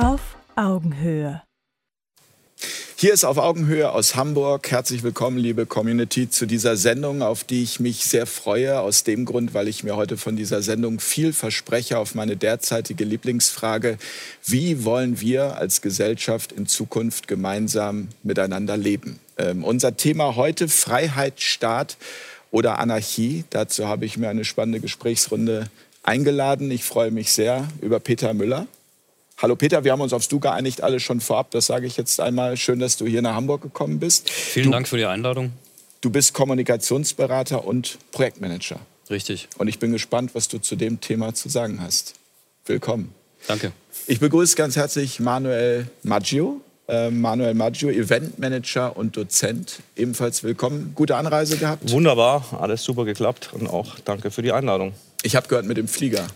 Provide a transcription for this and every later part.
Auf Augenhöhe. Hier ist auf Augenhöhe aus Hamburg. Herzlich willkommen, liebe Community, zu dieser Sendung, auf die ich mich sehr freue. Aus dem Grund, weil ich mir heute von dieser Sendung viel verspreche auf meine derzeitige Lieblingsfrage. Wie wollen wir als Gesellschaft in Zukunft gemeinsam miteinander leben? Ähm, unser Thema heute Freiheit, Staat oder Anarchie. Dazu habe ich mir eine spannende Gesprächsrunde eingeladen. Ich freue mich sehr über Peter Müller. Hallo Peter, wir haben uns aufs Du geeinigt, alle schon vorab. Das sage ich jetzt einmal. Schön, dass du hier nach Hamburg gekommen bist. Vielen du, Dank für die Einladung. Du bist Kommunikationsberater und Projektmanager. Richtig. Und ich bin gespannt, was du zu dem Thema zu sagen hast. Willkommen. Danke. Ich begrüße ganz herzlich Manuel Maggio. Äh, Manuel Maggio, Eventmanager und Dozent. Ebenfalls willkommen. Gute Anreise gehabt? Wunderbar, alles super geklappt und auch danke für die Einladung. Ich habe gehört mit dem Flieger.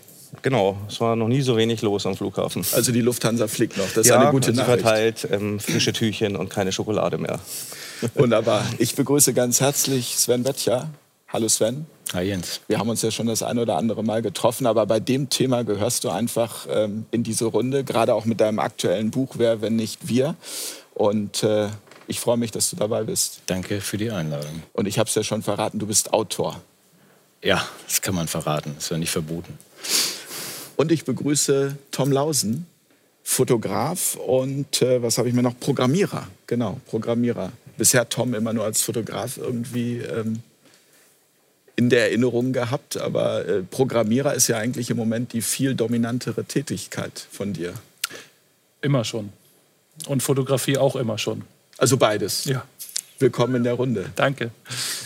Genau, es war noch nie so wenig los am Flughafen. Also die Lufthansa fliegt noch, das ist ja, eine gute Nachricht. verteilt ähm, frische Tüchchen und keine Schokolade mehr. Wunderbar. Ich begrüße ganz herzlich Sven Bettcher. Hallo Sven. Hi Jens. Wir haben uns ja schon das ein oder andere Mal getroffen, aber bei dem Thema gehörst du einfach ähm, in diese Runde, gerade auch mit deinem aktuellen Buch Wer, wenn nicht wir. Und äh, ich freue mich, dass du dabei bist. Danke für die Einladung. Und ich habe es ja schon verraten, du bist Autor. Ja, das kann man verraten, ist ja nicht verboten. Und ich begrüße Tom Lausen, Fotograf und äh, was habe ich mir noch? Programmierer. Genau, Programmierer. Bisher Tom immer nur als Fotograf irgendwie ähm, in der Erinnerung gehabt, aber äh, Programmierer ist ja eigentlich im Moment die viel dominantere Tätigkeit von dir. Immer schon. Und Fotografie auch immer schon. Also beides. Ja. Willkommen in der Runde. Danke.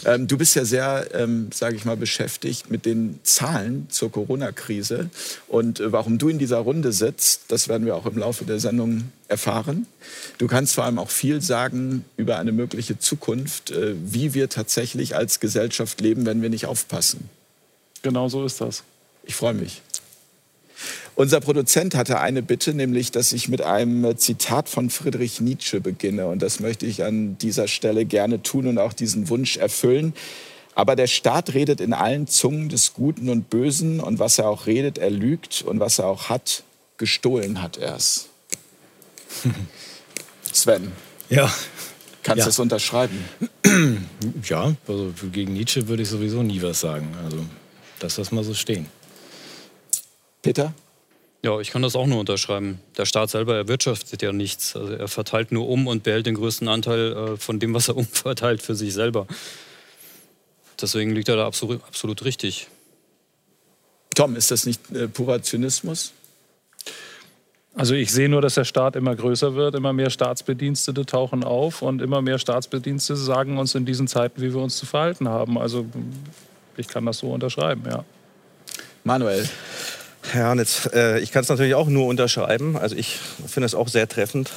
Ähm, du bist ja sehr, ähm, sage ich mal, beschäftigt mit den Zahlen zur Corona-Krise. Und äh, warum du in dieser Runde sitzt, das werden wir auch im Laufe der Sendung erfahren. Du kannst vor allem auch viel sagen über eine mögliche Zukunft, äh, wie wir tatsächlich als Gesellschaft leben, wenn wir nicht aufpassen. Genau so ist das. Ich freue mich. Unser Produzent hatte eine Bitte, nämlich, dass ich mit einem Zitat von Friedrich Nietzsche beginne. Und das möchte ich an dieser Stelle gerne tun und auch diesen Wunsch erfüllen. Aber der Staat redet in allen Zungen des Guten und Bösen. Und was er auch redet, er lügt. Und was er auch hat, gestohlen hat er es. Sven. Ja. Kannst du Ja. das unterschreiben? Ja, also gegen Nietzsche würde ich sowieso nie was sagen. Also, das lass mal so stehen. Peter? Ja, ich kann das auch nur unterschreiben. Der Staat selber erwirtschaftet ja nichts. Also er verteilt nur um und behält den größten Anteil äh, von dem, was er umverteilt, für sich selber. Deswegen liegt er da absolut, absolut richtig. Tom, ist das nicht äh, purer Zynismus? Also ich sehe nur, dass der Staat immer größer wird, immer mehr Staatsbedienstete tauchen auf und immer mehr Staatsbedienstete sagen uns in diesen Zeiten, wie wir uns zu verhalten haben. Also ich kann das so unterschreiben, ja. Manuel? Ja, und jetzt, äh, ich kann es natürlich auch nur unterschreiben. Also ich finde es auch sehr treffend.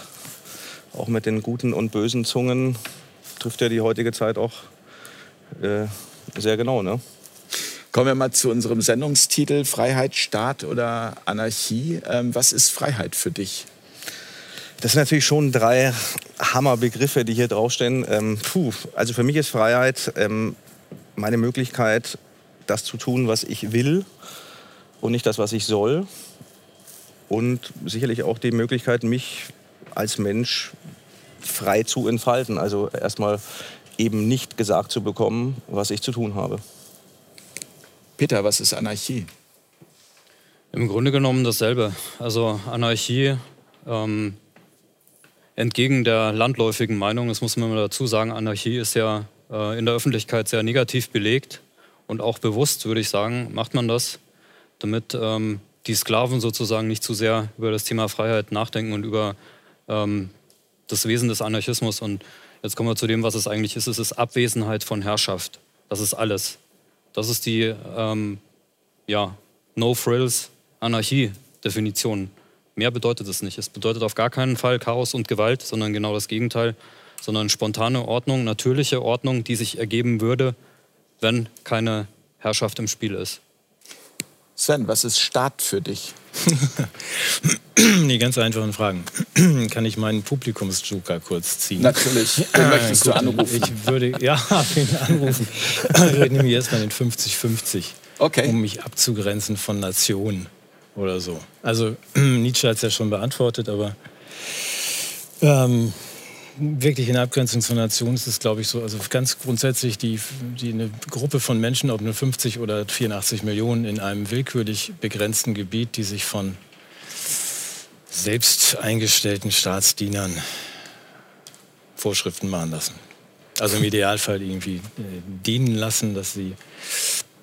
Auch mit den guten und bösen Zungen trifft ja die heutige Zeit auch äh, sehr genau. Ne? Kommen wir mal zu unserem Sendungstitel Freiheit, Staat oder Anarchie. Ähm, was ist Freiheit für dich? Das sind natürlich schon drei Hammerbegriffe, die hier draufstehen. Ähm, puh, also für mich ist Freiheit ähm, meine Möglichkeit, das zu tun, was ich will und nicht das, was ich soll. Und sicherlich auch die Möglichkeit, mich als Mensch frei zu entfalten. Also erstmal eben nicht gesagt zu bekommen, was ich zu tun habe. Peter, was ist Anarchie? Im Grunde genommen dasselbe. Also Anarchie ähm, entgegen der landläufigen Meinung, das muss man mal dazu sagen, Anarchie ist ja äh, in der Öffentlichkeit sehr negativ belegt und auch bewusst, würde ich sagen, macht man das, damit ähm, die Sklaven sozusagen nicht zu sehr über das Thema Freiheit nachdenken und über ähm, das Wesen des Anarchismus. Und jetzt kommen wir zu dem, was es eigentlich ist. Es ist Abwesenheit von Herrschaft. Das ist alles. Das ist die ähm, ja, No-Frills-Anarchie-Definition. Mehr bedeutet es nicht. Es bedeutet auf gar keinen Fall Chaos und Gewalt, sondern genau das Gegenteil, sondern spontane Ordnung, natürliche Ordnung, die sich ergeben würde, wenn keine Herrschaft im Spiel ist. Sven, was ist Staat für dich? Die ganz einfachen Fragen. Kann ich meinen Publikumsjoker kurz ziehen? Natürlich. Den möchtest du anrufen. Ich würde, ja, wen anrufen. Ich nehme jetzt mal den 50-50, Okay. um mich abzugrenzen von Nationen. oder so. Also Nietzsche hat es ja schon beantwortet, aber ähm, wirklich in Abgrenzung zur Nation ist es, glaube ich, so. Also ganz grundsätzlich die, die eine Gruppe von Menschen, ob nur 50 oder 84 Millionen in einem willkürlich begrenzten Gebiet, die sich von selbst eingestellten Staatsdienern Vorschriften machen lassen. Also im Idealfall irgendwie äh, dienen lassen, dass sie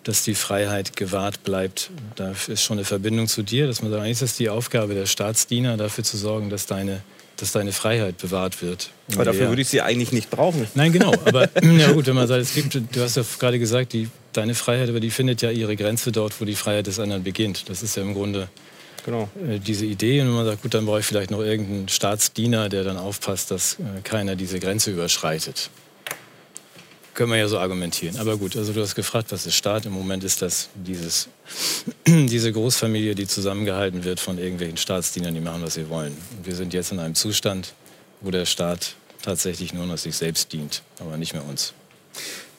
dass die Freiheit gewahrt bleibt. Da ist schon eine Verbindung zu dir, dass man sagt, eigentlich ist es die Aufgabe der Staatsdiener, dafür zu sorgen, dass deine, dass deine Freiheit bewahrt wird. Aber dafür ja. würde ich sie eigentlich nicht brauchen. Nein, genau. Aber ja gut, wenn man sagt, es gibt, du hast ja gerade gesagt, die, deine Freiheit, aber die findet ja ihre Grenze dort, wo die Freiheit des anderen beginnt. Das ist ja im Grunde genau. Äh, diese Idee. Und wenn man sagt, gut, dann brauche ich vielleicht noch irgendeinen Staatsdiener, der dann aufpasst, dass äh, keiner diese Grenze überschreitet. Können wir ja so argumentieren. Aber gut, also du hast gefragt, was ist Staat? Im Moment ist das dieses, diese Großfamilie, die zusammengehalten wird von irgendwelchen Staatsdienern, die machen, was sie wollen. Und wir sind jetzt in einem Zustand, wo der Staat tatsächlich nur noch sich selbst dient, aber nicht mehr uns.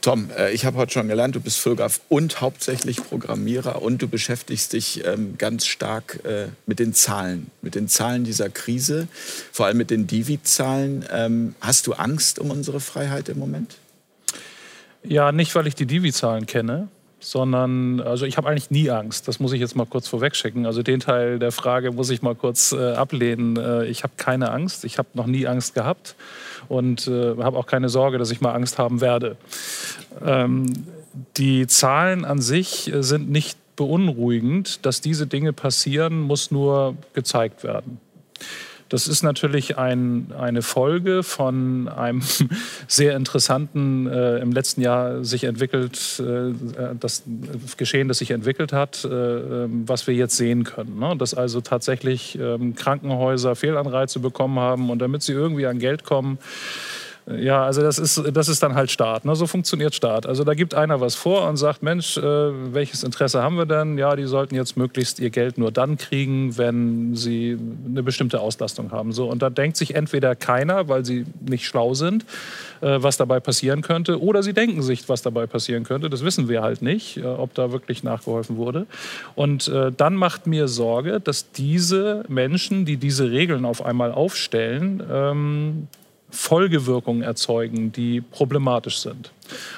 Tom, äh, ich habe heute schon gelernt, du bist Fotograf und hauptsächlich Programmierer und du beschäftigst dich ähm, ganz stark äh, mit den Zahlen, mit den Zahlen dieser Krise, vor allem mit den Divi-Zahlen. Ähm, hast du Angst um unsere Freiheit im Moment? Ja, nicht, weil ich die Divi-Zahlen kenne, sondern also ich habe eigentlich nie Angst. Das muss ich jetzt mal kurz vorwegschicken. Also den Teil der Frage muss ich mal kurz äh, ablehnen. Äh, ich habe keine Angst. Ich habe noch nie Angst gehabt und äh, habe auch keine Sorge, dass ich mal Angst haben werde. Ähm, die Zahlen an sich äh, sind nicht beunruhigend. Dass diese Dinge passieren, muss nur gezeigt werden. Das ist natürlich ein, eine Folge von einem sehr interessanten, äh, im letzten Jahr sich entwickelt, äh, das Geschehen, das sich entwickelt hat, äh, ähm, was wir jetzt sehen können. Ne? Dass also tatsächlich ähm, Krankenhäuser Fehlanreize bekommen haben und damit sie irgendwie an Geld kommen, ja, also das ist, das ist dann halt Staat. Ne? So funktioniert Staat. Also da gibt einer was vor und sagt, Mensch, äh, welches Interesse haben wir denn? Ja, die sollten jetzt möglichst ihr Geld nur dann kriegen, wenn sie eine bestimmte Auslastung haben. So, und da denkt sich entweder keiner, weil sie nicht schlau sind, äh, was dabei passieren könnte, oder sie denken sich, was dabei passieren könnte. Das wissen wir halt nicht, äh, ob da wirklich nachgeholfen wurde. Und äh, dann macht mir Sorge, dass diese Menschen, die diese Regeln auf einmal aufstellen, ähm, Folgewirkungen erzeugen, die problematisch sind.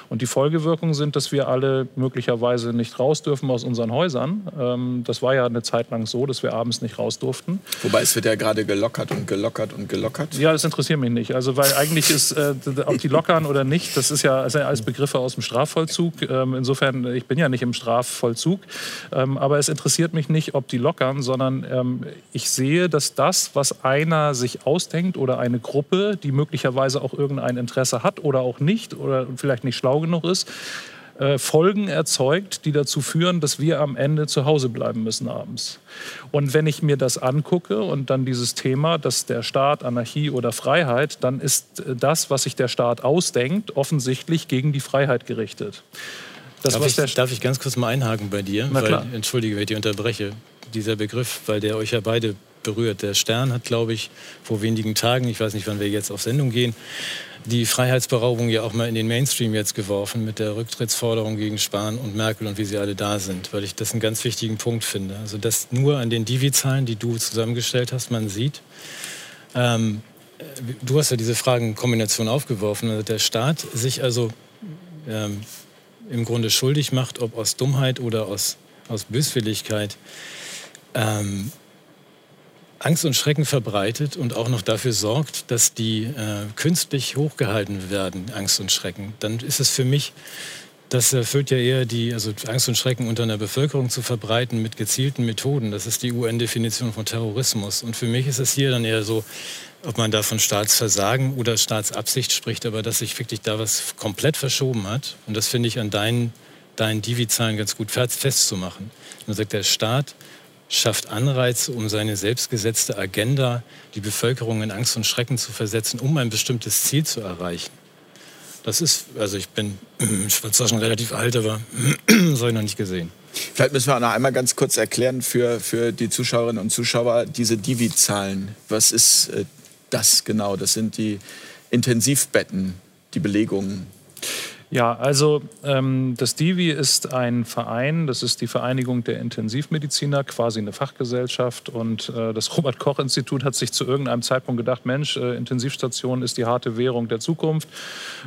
Und die Folgewirkungen sind, dass wir alle möglicherweise nicht raus dürfen aus unseren Häusern. Ähm, das war ja eine Zeit lang so, dass wir abends nicht raus durften. Wobei es wird ja gerade gelockert und gelockert und gelockert. Ja, das interessiert mich nicht. Also weil eigentlich ist, äh, ob die lockern oder nicht, das ist ja, alles Begriffe aus dem Strafvollzug. Ähm, insofern, ich bin ja nicht im Strafvollzug. Ähm, aber es interessiert mich nicht, ob die lockern, sondern ähm, ich sehe, dass das, was einer sich ausdenkt oder eine Gruppe, die möglicherweise auch irgendein Interesse hat oder auch nicht oder vielleicht vielleicht nicht schlau genug ist, äh, Folgen erzeugt, die dazu führen, dass wir am Ende zu Hause bleiben müssen abends. Und wenn ich mir das angucke und dann dieses Thema, dass der Staat Anarchie oder Freiheit, dann ist das, was sich der Staat ausdenkt, offensichtlich gegen die Freiheit gerichtet. Das, darf, ich, darf, ich, ganz kurz mal einhaken bei dir? Weil, Entschuldige, wenn ich dich unterbreche. Dieser Begriff, weil der euch ja beide berührt. Der Stern hat, glaube ich, vor wenigen Tagen, ich weiß nicht, wann wir jetzt auf Sendung gehen, die Freiheitsberaubung ja auch mal in den Mainstream jetzt geworfen mit der Rücktrittsforderung gegen Spahn und Merkel und wie sie alle da sind, weil ich das einen ganz wichtigen Punkt finde. Also dass nur an den Divi-Zahlen, die du zusammengestellt hast, man sieht, ähm, du hast ja diese Fragenkombination aufgeworfen, also der Staat sich also ähm, im Grunde schuldig macht, ob aus Dummheit oder aus, aus Böswilligkeit, ähm, Angst und Schrecken verbreitet und auch noch dafür sorgt, dass die äh, künstlich hochgehalten werden, Angst und Schrecken, dann ist es für mich, das erfüllt ja eher die, also Angst und Schrecken unter einer Bevölkerung zu verbreiten mit gezielten Methoden. Das ist die UN-Definition von Terrorismus. Und für mich ist es hier dann eher so, ob man da von Staatsversagen oder Staatsabsicht spricht, aber dass sich wirklich da was komplett verschoben hat. Und das finde ich an deinen, deinen Divi-Zahlen ganz gut festzumachen. Man sagt, der Staat schafft Anreize, um seine selbstgesetzte Agenda, die Bevölkerung in Angst und Schrecken zu versetzen, um ein bestimmtes Ziel zu erreichen. Das ist, also ich bin, ich war zwar schon relativ alt, aber das habe ich noch nicht gesehen. Vielleicht müssen wir noch einmal ganz kurz erklären für, für die Zuschauerinnen und Zuschauer diese Divi-Zahlen. Was ist äh, das genau? Das sind die Intensivbetten, die Belegungen. Ja, also ähm, das DIVI ist ein Verein, das ist die Vereinigung der Intensivmediziner, quasi eine Fachgesellschaft. Und äh, das Robert-Koch-Institut hat sich zu irgendeinem Zeitpunkt gedacht, Mensch, äh, Intensivstation ist die harte Währung der Zukunft.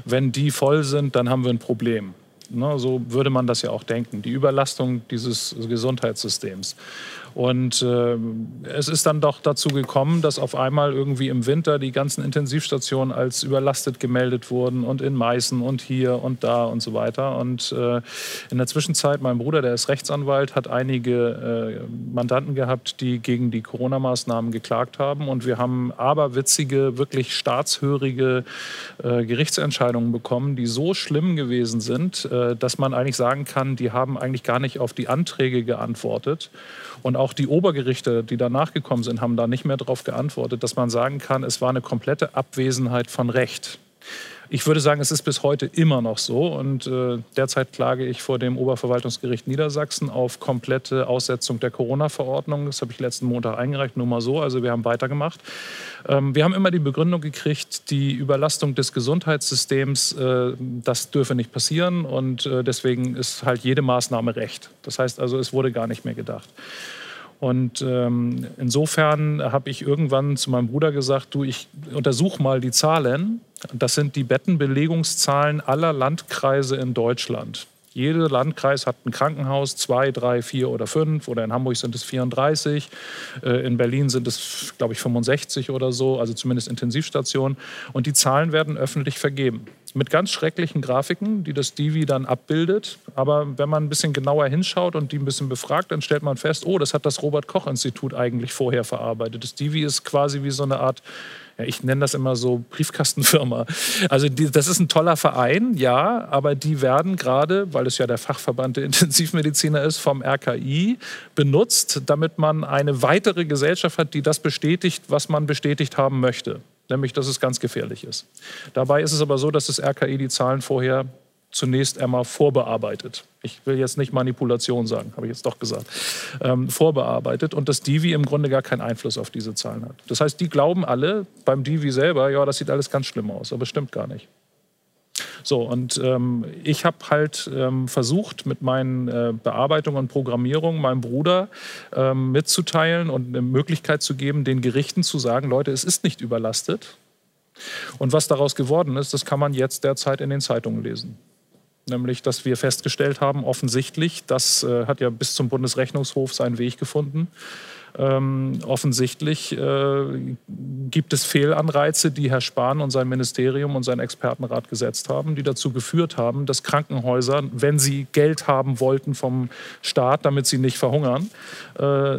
Wenn die voll sind, dann haben wir ein Problem. Ne, so würde man das ja auch denken, die Überlastung dieses Gesundheitssystems. Und äh, es ist dann doch dazu gekommen, dass auf einmal irgendwie im Winter die ganzen Intensivstationen als überlastet gemeldet wurden und in Meißen und hier und da und so weiter. Und äh, in der Zwischenzeit, mein Bruder, der ist Rechtsanwalt, hat einige äh, Mandanten gehabt, die gegen die Corona-Maßnahmen geklagt haben. Und wir haben aberwitzige, wirklich staatshörige äh, Gerichtsentscheidungen bekommen, die so schlimm gewesen sind, äh, dass man eigentlich sagen kann, die haben eigentlich gar nicht auf die Anträge geantwortet. Und auch die Obergerichte, die danach gekommen sind, haben da nicht mehr darauf geantwortet, dass man sagen kann, es war eine komplette Abwesenheit von Recht. Ich würde sagen, es ist bis heute immer noch so. Und äh, derzeit klage ich vor dem Oberverwaltungsgericht Niedersachsen auf komplette Aussetzung der Corona-Verordnung. Das habe ich letzten Montag eingereicht, nur mal so. Also wir haben weitergemacht. Ähm, wir haben immer die Begründung gekriegt, die Überlastung des Gesundheitssystems, äh, das dürfe nicht passieren. Und äh, deswegen ist halt jede Maßnahme recht. Das heißt also, es wurde gar nicht mehr gedacht. Und ähm, insofern habe ich irgendwann zu meinem Bruder gesagt, du, ich untersuche mal die Zahlen. Das sind die Bettenbelegungszahlen aller Landkreise in Deutschland. Jeder Landkreis hat ein Krankenhaus, zwei, drei, vier oder fünf. Oder in Hamburg sind es 34. Äh, in Berlin sind es, glaube ich, 65 oder so, also zumindest Intensivstationen. Und die Zahlen werden öffentlich vergeben. Mit ganz schrecklichen Grafiken, die das Divi dann abbildet. Aber wenn man ein bisschen genauer hinschaut und die ein bisschen befragt, dann stellt man fest, oh, das hat das Robert-Koch-Institut eigentlich vorher verarbeitet. Das Divi ist quasi wie so eine Art ja, ich nenne das immer so Briefkastenfirma. Also die, das ist ein toller Verein, ja, aber die werden gerade, weil es ja der Fachverband der Intensivmediziner ist, vom RKI benutzt, damit man eine weitere Gesellschaft hat, die das bestätigt, was man bestätigt haben möchte nämlich dass es ganz gefährlich ist. Dabei ist es aber so, dass das RKI die Zahlen vorher zunächst einmal vorbearbeitet. Ich will jetzt nicht Manipulation sagen, habe ich jetzt doch gesagt. Ähm, vorbearbeitet und das Divi im Grunde gar keinen Einfluss auf diese Zahlen hat. Das heißt, die glauben alle beim Divi selber, ja, das sieht alles ganz schlimm aus, aber stimmt gar nicht. So, und ähm, ich habe halt ähm, versucht, mit meinen äh, Bearbeitungen und Programmierungen meinem Bruder ähm, mitzuteilen und eine Möglichkeit zu geben, den Gerichten zu sagen, Leute, es ist nicht überlastet. Und was daraus geworden ist, das kann man jetzt derzeit in den Zeitungen lesen nämlich dass wir festgestellt haben, offensichtlich, das äh, hat ja bis zum Bundesrechnungshof seinen Weg gefunden, ähm, offensichtlich äh, gibt es Fehlanreize, die Herr Spahn und sein Ministerium und sein Expertenrat gesetzt haben, die dazu geführt haben, dass Krankenhäuser, wenn sie Geld haben wollten vom Staat, damit sie nicht verhungern, äh,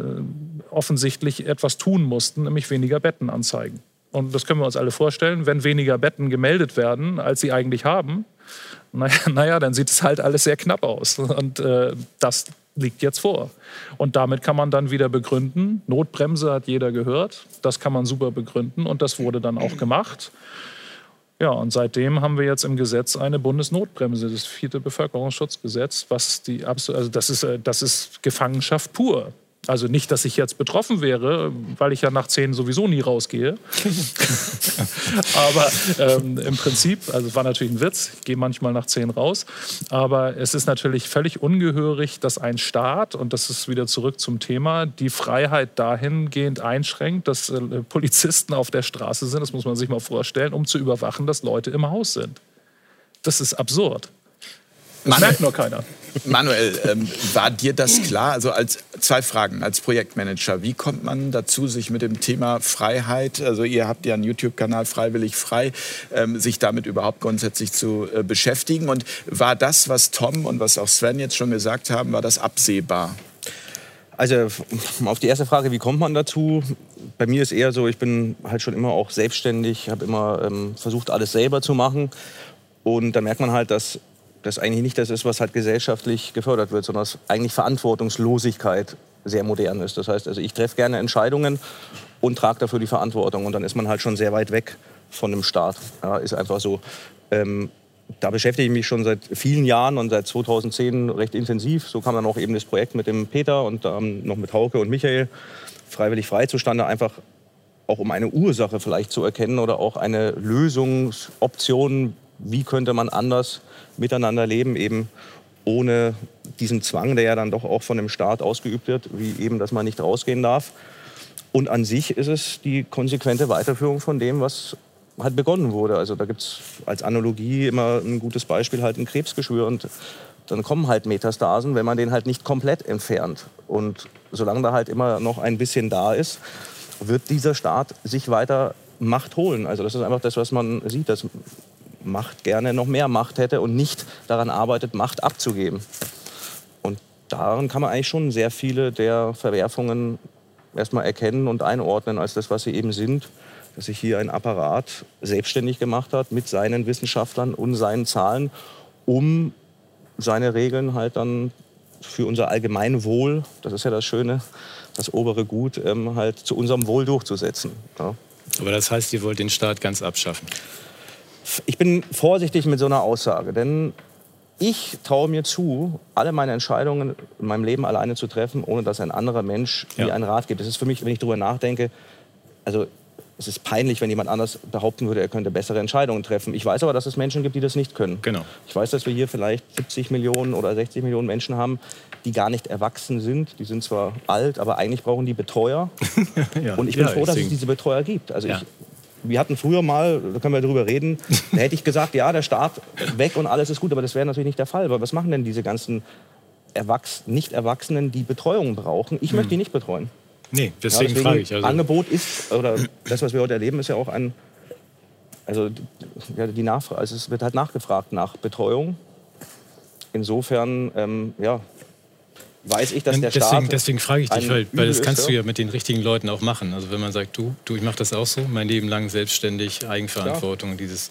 offensichtlich etwas tun mussten, nämlich weniger Betten anzeigen. Und das können wir uns alle vorstellen, wenn weniger Betten gemeldet werden, als sie eigentlich haben, naja, naja, dann sieht es halt alles sehr knapp aus. Und äh, das liegt jetzt vor. Und damit kann man dann wieder begründen, Notbremse hat jeder gehört, das kann man super begründen und das wurde dann auch gemacht. Ja, und seitdem haben wir jetzt im Gesetz eine Bundesnotbremse, das vierte Bevölkerungsschutzgesetz, was die also das ist, äh, das ist Gefangenschaft pur. Also nicht, dass ich jetzt betroffen wäre, weil ich ja nach zehn sowieso nie rausgehe. aber ähm, im Prinzip, also es war natürlich ein Witz, ich gehe manchmal nach zehn raus, aber es ist natürlich völlig ungehörig, dass ein Staat, und das ist wieder zurück zum Thema, die Freiheit dahingehend einschränkt, dass äh, Polizisten auf der Straße sind, das muss man sich mal vorstellen, um zu überwachen, dass Leute im Haus sind. Das ist absurd. Das merkt nur keiner. Manuel, ähm, war dir das klar? Also als zwei Fragen als Projektmanager. Wie kommt man dazu, sich mit dem Thema Freiheit, also ihr habt ja einen YouTube-Kanal Freiwillig Frei, ähm, sich damit überhaupt grundsätzlich zu äh, beschäftigen? Und war das, was Tom und was auch Sven jetzt schon gesagt haben, war das absehbar? Also auf die erste Frage, wie kommt man dazu? Bei mir ist eher so, ich bin halt schon immer auch selbstständig, habe immer ähm, versucht, alles selber zu machen. Und da merkt man halt, dass das eigentlich nicht das ist, was halt gesellschaftlich gefördert wird, sondern dass eigentlich Verantwortungslosigkeit sehr modern ist. Das heißt, also ich treffe gerne Entscheidungen und trage dafür die Verantwortung. Und dann ist man halt schon sehr weit weg von dem Staat. Ja, ist einfach so. Ähm, da beschäftige ich mich schon seit vielen Jahren und seit 2010 recht intensiv. So kam dann auch eben das Projekt mit dem Peter und ähm, noch mit Hauke und Michael freiwillig frei zustande, einfach auch um eine Ursache vielleicht zu erkennen oder auch eine Lösungsoption, wie könnte man anders miteinander leben, eben ohne diesen Zwang, der ja dann doch auch von dem Staat ausgeübt wird, wie eben, dass man nicht rausgehen darf. Und an sich ist es die konsequente Weiterführung von dem, was halt begonnen wurde. Also da gibt es als Analogie immer ein gutes Beispiel, halt ein Krebsgeschwür. Und dann kommen halt Metastasen, wenn man den halt nicht komplett entfernt. Und solange da halt immer noch ein bisschen da ist, wird dieser Staat sich weiter Macht holen. Also das ist einfach das, was man sieht, dass Macht gerne noch mehr Macht hätte und nicht daran arbeitet, Macht abzugeben. Und daran kann man eigentlich schon sehr viele der Verwerfungen erstmal erkennen und einordnen als das, was sie eben sind. Dass sich hier ein Apparat selbstständig gemacht hat mit seinen Wissenschaftlern und seinen Zahlen, um seine Regeln halt dann für unser Allgemeinwohl, das ist ja das Schöne, das obere Gut, ähm, halt zu unserem Wohl durchzusetzen. Ja. Aber das heißt, ihr wollt den Staat ganz abschaffen? Ich bin vorsichtig mit so einer Aussage, denn ich traue mir zu, alle meine Entscheidungen in meinem Leben alleine zu treffen, ohne dass ein anderer Mensch ja. mir einen Rat gibt. Das ist für mich, wenn ich darüber nachdenke, also es ist peinlich, wenn jemand anders behaupten würde, er könnte bessere Entscheidungen treffen. Ich weiß aber, dass es Menschen gibt, die das nicht können. Genau. Ich weiß, dass wir hier vielleicht 70 Millionen oder 60 Millionen Menschen haben, die gar nicht erwachsen sind. Die sind zwar alt, aber eigentlich brauchen die Betreuer. ja. Und ich bin ja, froh, dass es diese Betreuer gibt. Also ja. ich, wir hatten früher mal, da können wir drüber reden, da hätte ich gesagt, ja, der Staat weg und alles ist gut, aber das wäre natürlich nicht der Fall. Aber was machen denn diese ganzen Erwachs Nicht-Erwachsenen, die Betreuung brauchen? Ich hm. möchte die nicht betreuen. Nee, deswegen, ja, deswegen frage ich. Also. Angebot ist, oder das, was wir heute erleben, ist ja auch ein, also, ja, die Nachfrage, also es wird halt nachgefragt nach Betreuung. Insofern, ähm, ja, weiß ich, dass der deswegen, Staat. Deswegen frage ich dich, weil, weil das kannst ist, du ja mit den richtigen Leuten auch machen. Also wenn man sagt, du, du, ich mache das auch so, mein Leben lang selbstständig, Eigenverantwortung, ja. dieses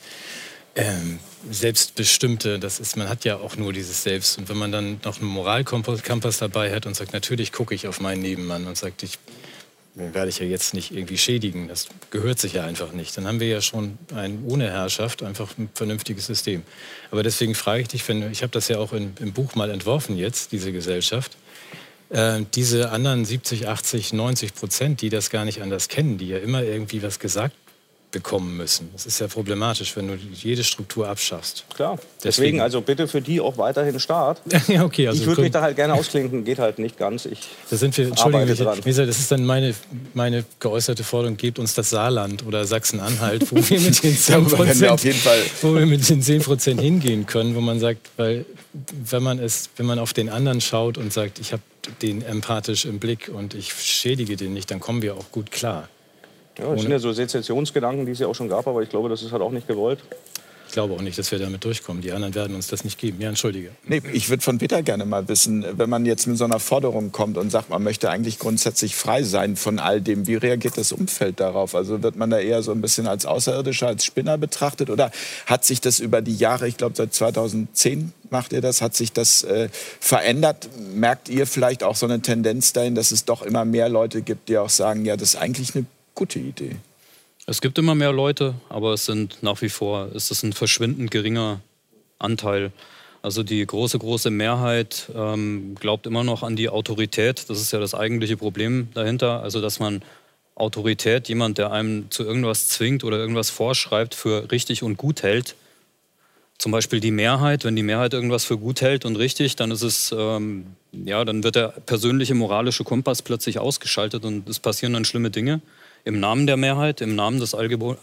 ähm, Selbstbestimmte, das ist, man hat ja auch nur dieses Selbst. Und wenn man dann noch einen Moralkompass dabei hat und sagt, natürlich gucke ich auf meinen Nebenmann und sagt, ich werde ich ja jetzt nicht irgendwie schädigen, das gehört sich ja einfach nicht. Dann haben wir ja schon ein ohne Herrschaft einfach ein vernünftiges System. Aber deswegen frage ich dich, wenn, ich habe das ja auch in, im Buch mal entworfen jetzt, diese Gesellschaft, äh, diese anderen 70, 80, 90 Prozent, die das gar nicht anders kennen, die ja immer irgendwie was gesagt bekommen müssen. Das ist ja problematisch, wenn du jede Struktur abschaffst. Klar. Deswegen, Deswegen also bitte für die auch weiterhin Staat. ja, okay. Also ich würde mich da halt gerne ausklinken, geht halt nicht ganz. Ich da sind wir, Entschuldigung, dran. das ist dann meine, meine geäußerte Forderung, gebt uns das Saarland oder Sachsen-Anhalt, wo wir mit den 10 wo wir mit den 10 Prozent hingehen können, wo man sagt, weil wenn man es, wenn man auf den anderen schaut und sagt, ich habe den empathisch im Blick und ich schädige den nicht, dann kommen wir auch gut klar. Ja, das sind ja so Sezessionsgedanken, die es ja auch schon gab, aber ich glaube, das ist halt auch nicht gewollt. Ich glaube auch nicht, dass wir damit durchkommen. Die anderen werden uns das nicht geben. Ja, entschuldige. Nee, ich würde von Peter gerne mal wissen, wenn man jetzt mit so einer Forderung kommt und sagt, man möchte eigentlich grundsätzlich frei sein von all dem, wie reagiert das Umfeld darauf? Also wird man da eher so ein bisschen als Außerirdischer, als Spinner betrachtet oder hat sich das über die Jahre, ich glaube seit 2010 macht ihr das, hat sich das äh, verändert? Merkt ihr vielleicht auch so eine Tendenz dahin, dass es doch immer mehr Leute gibt, die auch sagen, ja, das ist eigentlich eine gute Idee. Es gibt immer mehr Leute, aber es sind nach wie vor, ist es ein verschwindend geringer Anteil. Also die große, große Mehrheit ähm, glaubt immer noch an die Autorität. Das ist ja das eigentliche Problem dahinter. Also dass man Autorität, jemand, der einem zu irgendwas zwingt oder irgendwas vorschreibt, für richtig und gut hält. Zum Beispiel die Mehrheit, wenn die Mehrheit irgendwas für gut hält und richtig, dann ist es, ähm, ja, dann wird der persönliche moralische Kompass plötzlich ausgeschaltet und es passieren dann schlimme Dinge im Namen der Mehrheit, im Namen des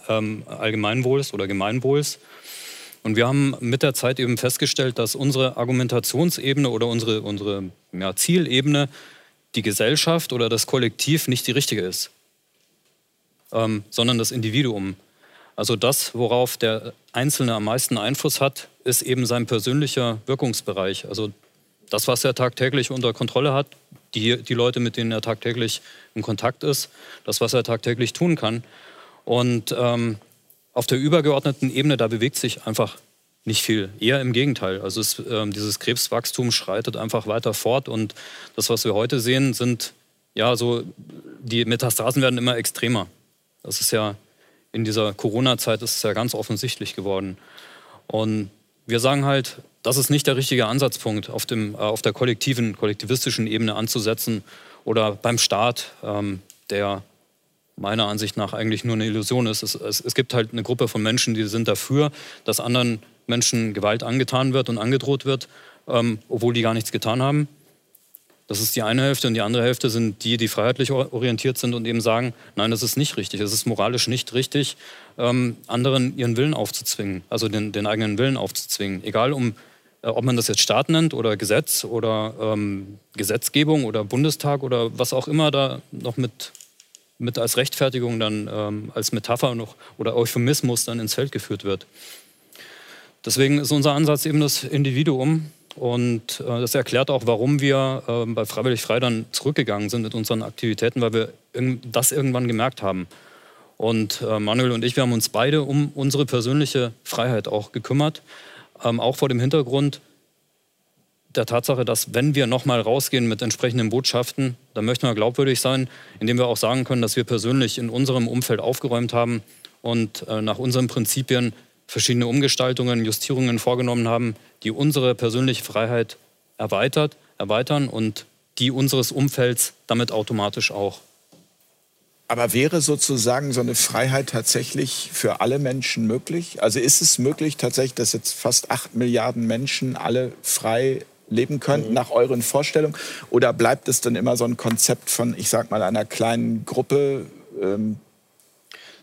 ähm, Allgemeinwohls oder Gemeinwohls. Und wir haben mit der Zeit eben festgestellt, dass unsere Argumentationsebene oder unsere, unsere ja, Zielebene, die Gesellschaft oder das Kollektiv nicht die richtige ist, ähm, sondern das Individuum. Also das, worauf der Einzelne am meisten Einfluss hat, ist eben sein persönlicher Wirkungsbereich. Also das, was er tagtäglich unter Kontrolle hat, die, die Leute, mit denen er tagtäglich in Kontakt ist, das, was er tagtäglich tun kann. Und ähm, auf der übergeordneten Ebene, da bewegt sich einfach nicht viel. Eher im Gegenteil. Also es, äh, dieses Krebswachstum schreitet einfach weiter fort. Und das, was wir heute sehen, sind ja so, die Metastasen werden immer extremer. Das ist ja in dieser Corona-Zeit ist es ja ganz offensichtlich geworden. Und wir sagen halt, das ist nicht der richtige Ansatzpunkt, auf, dem, äh, auf der kollektiven, kollektivistischen Ebene anzusetzen oder beim Staat, ähm, der meiner Ansicht nach eigentlich nur eine Illusion ist. Es, es, es, gibt halt eine Gruppe von Menschen, die sind dafür, dass anderen Menschen Gewalt angetan wird und angedroht wird, ähm, obwohl die gar nichts getan haben. Das ist die eine Hälfte und die andere Hälfte sind die, die freiheitlich orientiert sind und eben sagen, nein, das ist nicht richtig, es ist moralisch nicht richtig, ähm, anderen ihren Willen aufzuzwingen, also den, den, eigenen Willen aufzuzwingen. Egal, um, ob man das jetzt Staat nennt oder Gesetz oder ähm, Gesetzgebung oder Bundestag oder was auch immer da noch mit, mit als Rechtfertigung dann, ähm, als Metapher noch oder Euphemismus dann ins Feld geführt wird. Deswegen ist unser Ansatz eben das Individuum, und äh, das erklärt auch, warum wir äh, bei Freiwillig Frei dann zurückgegangen sind mit unseren Aktivitäten, weil wir das irgendwann gemerkt haben. Und äh, Manuel und ich, wir haben uns beide um unsere persönliche Freiheit auch gekümmert, ähm, auch vor dem Hintergrund der Tatsache, dass wenn wir nochmal rausgehen mit entsprechenden Botschaften, dann möchten wir glaubwürdig sein, indem wir auch sagen können, dass wir persönlich in unserem Umfeld aufgeräumt haben und äh, nach unseren Prinzipien verschiedene Umgestaltungen, Justierungen vorgenommen haben, die unsere persönliche Freiheit erweitert, erweitern und die unseres Umfelds damit automatisch auch. Aber wäre sozusagen so eine Freiheit tatsächlich für alle Menschen möglich? Also ist es möglich tatsächlich, dass jetzt fast acht Milliarden Menschen alle frei leben könnten mhm. nach euren Vorstellungen? Oder bleibt es dann immer so ein Konzept von, ich sag mal, einer kleinen Gruppe? Ähm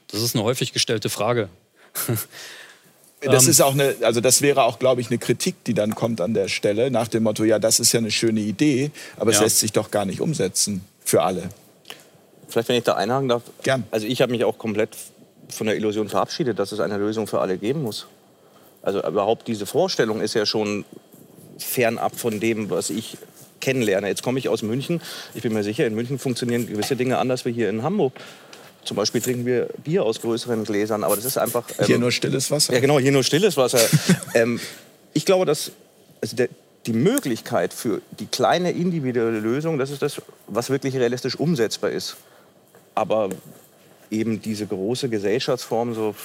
das ist eine häufig gestellte Frage. Das ähm, ist auch eine, also das wäre auch, glaube ich, eine Kritik, die dann kommt an der Stelle, nach dem Motto, ja, das ist ja eine schöne Idee, aber ja. es lässt sich doch gar nicht umsetzen für alle. Vielleicht, wenn ich da einhaken darf. Gern. Also ich habe mich auch komplett von der Illusion verabschiedet, dass es eine Lösung für alle geben muss. Also überhaupt diese Vorstellung ist ja schon fernab von dem, was ich kennenlerne. Jetzt komme ich aus München. Ich bin mir sicher, in München funktionieren gewisse Dinge anders wie hier in Hamburg. Zum Beispiel trinken wir Bier aus größeren Gläsern, aber das ist einfach. Ähm, hier nur stilles Wasser? Ja, genau, hier nur stilles Wasser. ähm, ich glaube, dass also der, die Möglichkeit für die kleine individuelle Lösung, das ist das, was wirklich realistisch umsetzbar ist. Aber eben diese große Gesellschaftsform, so,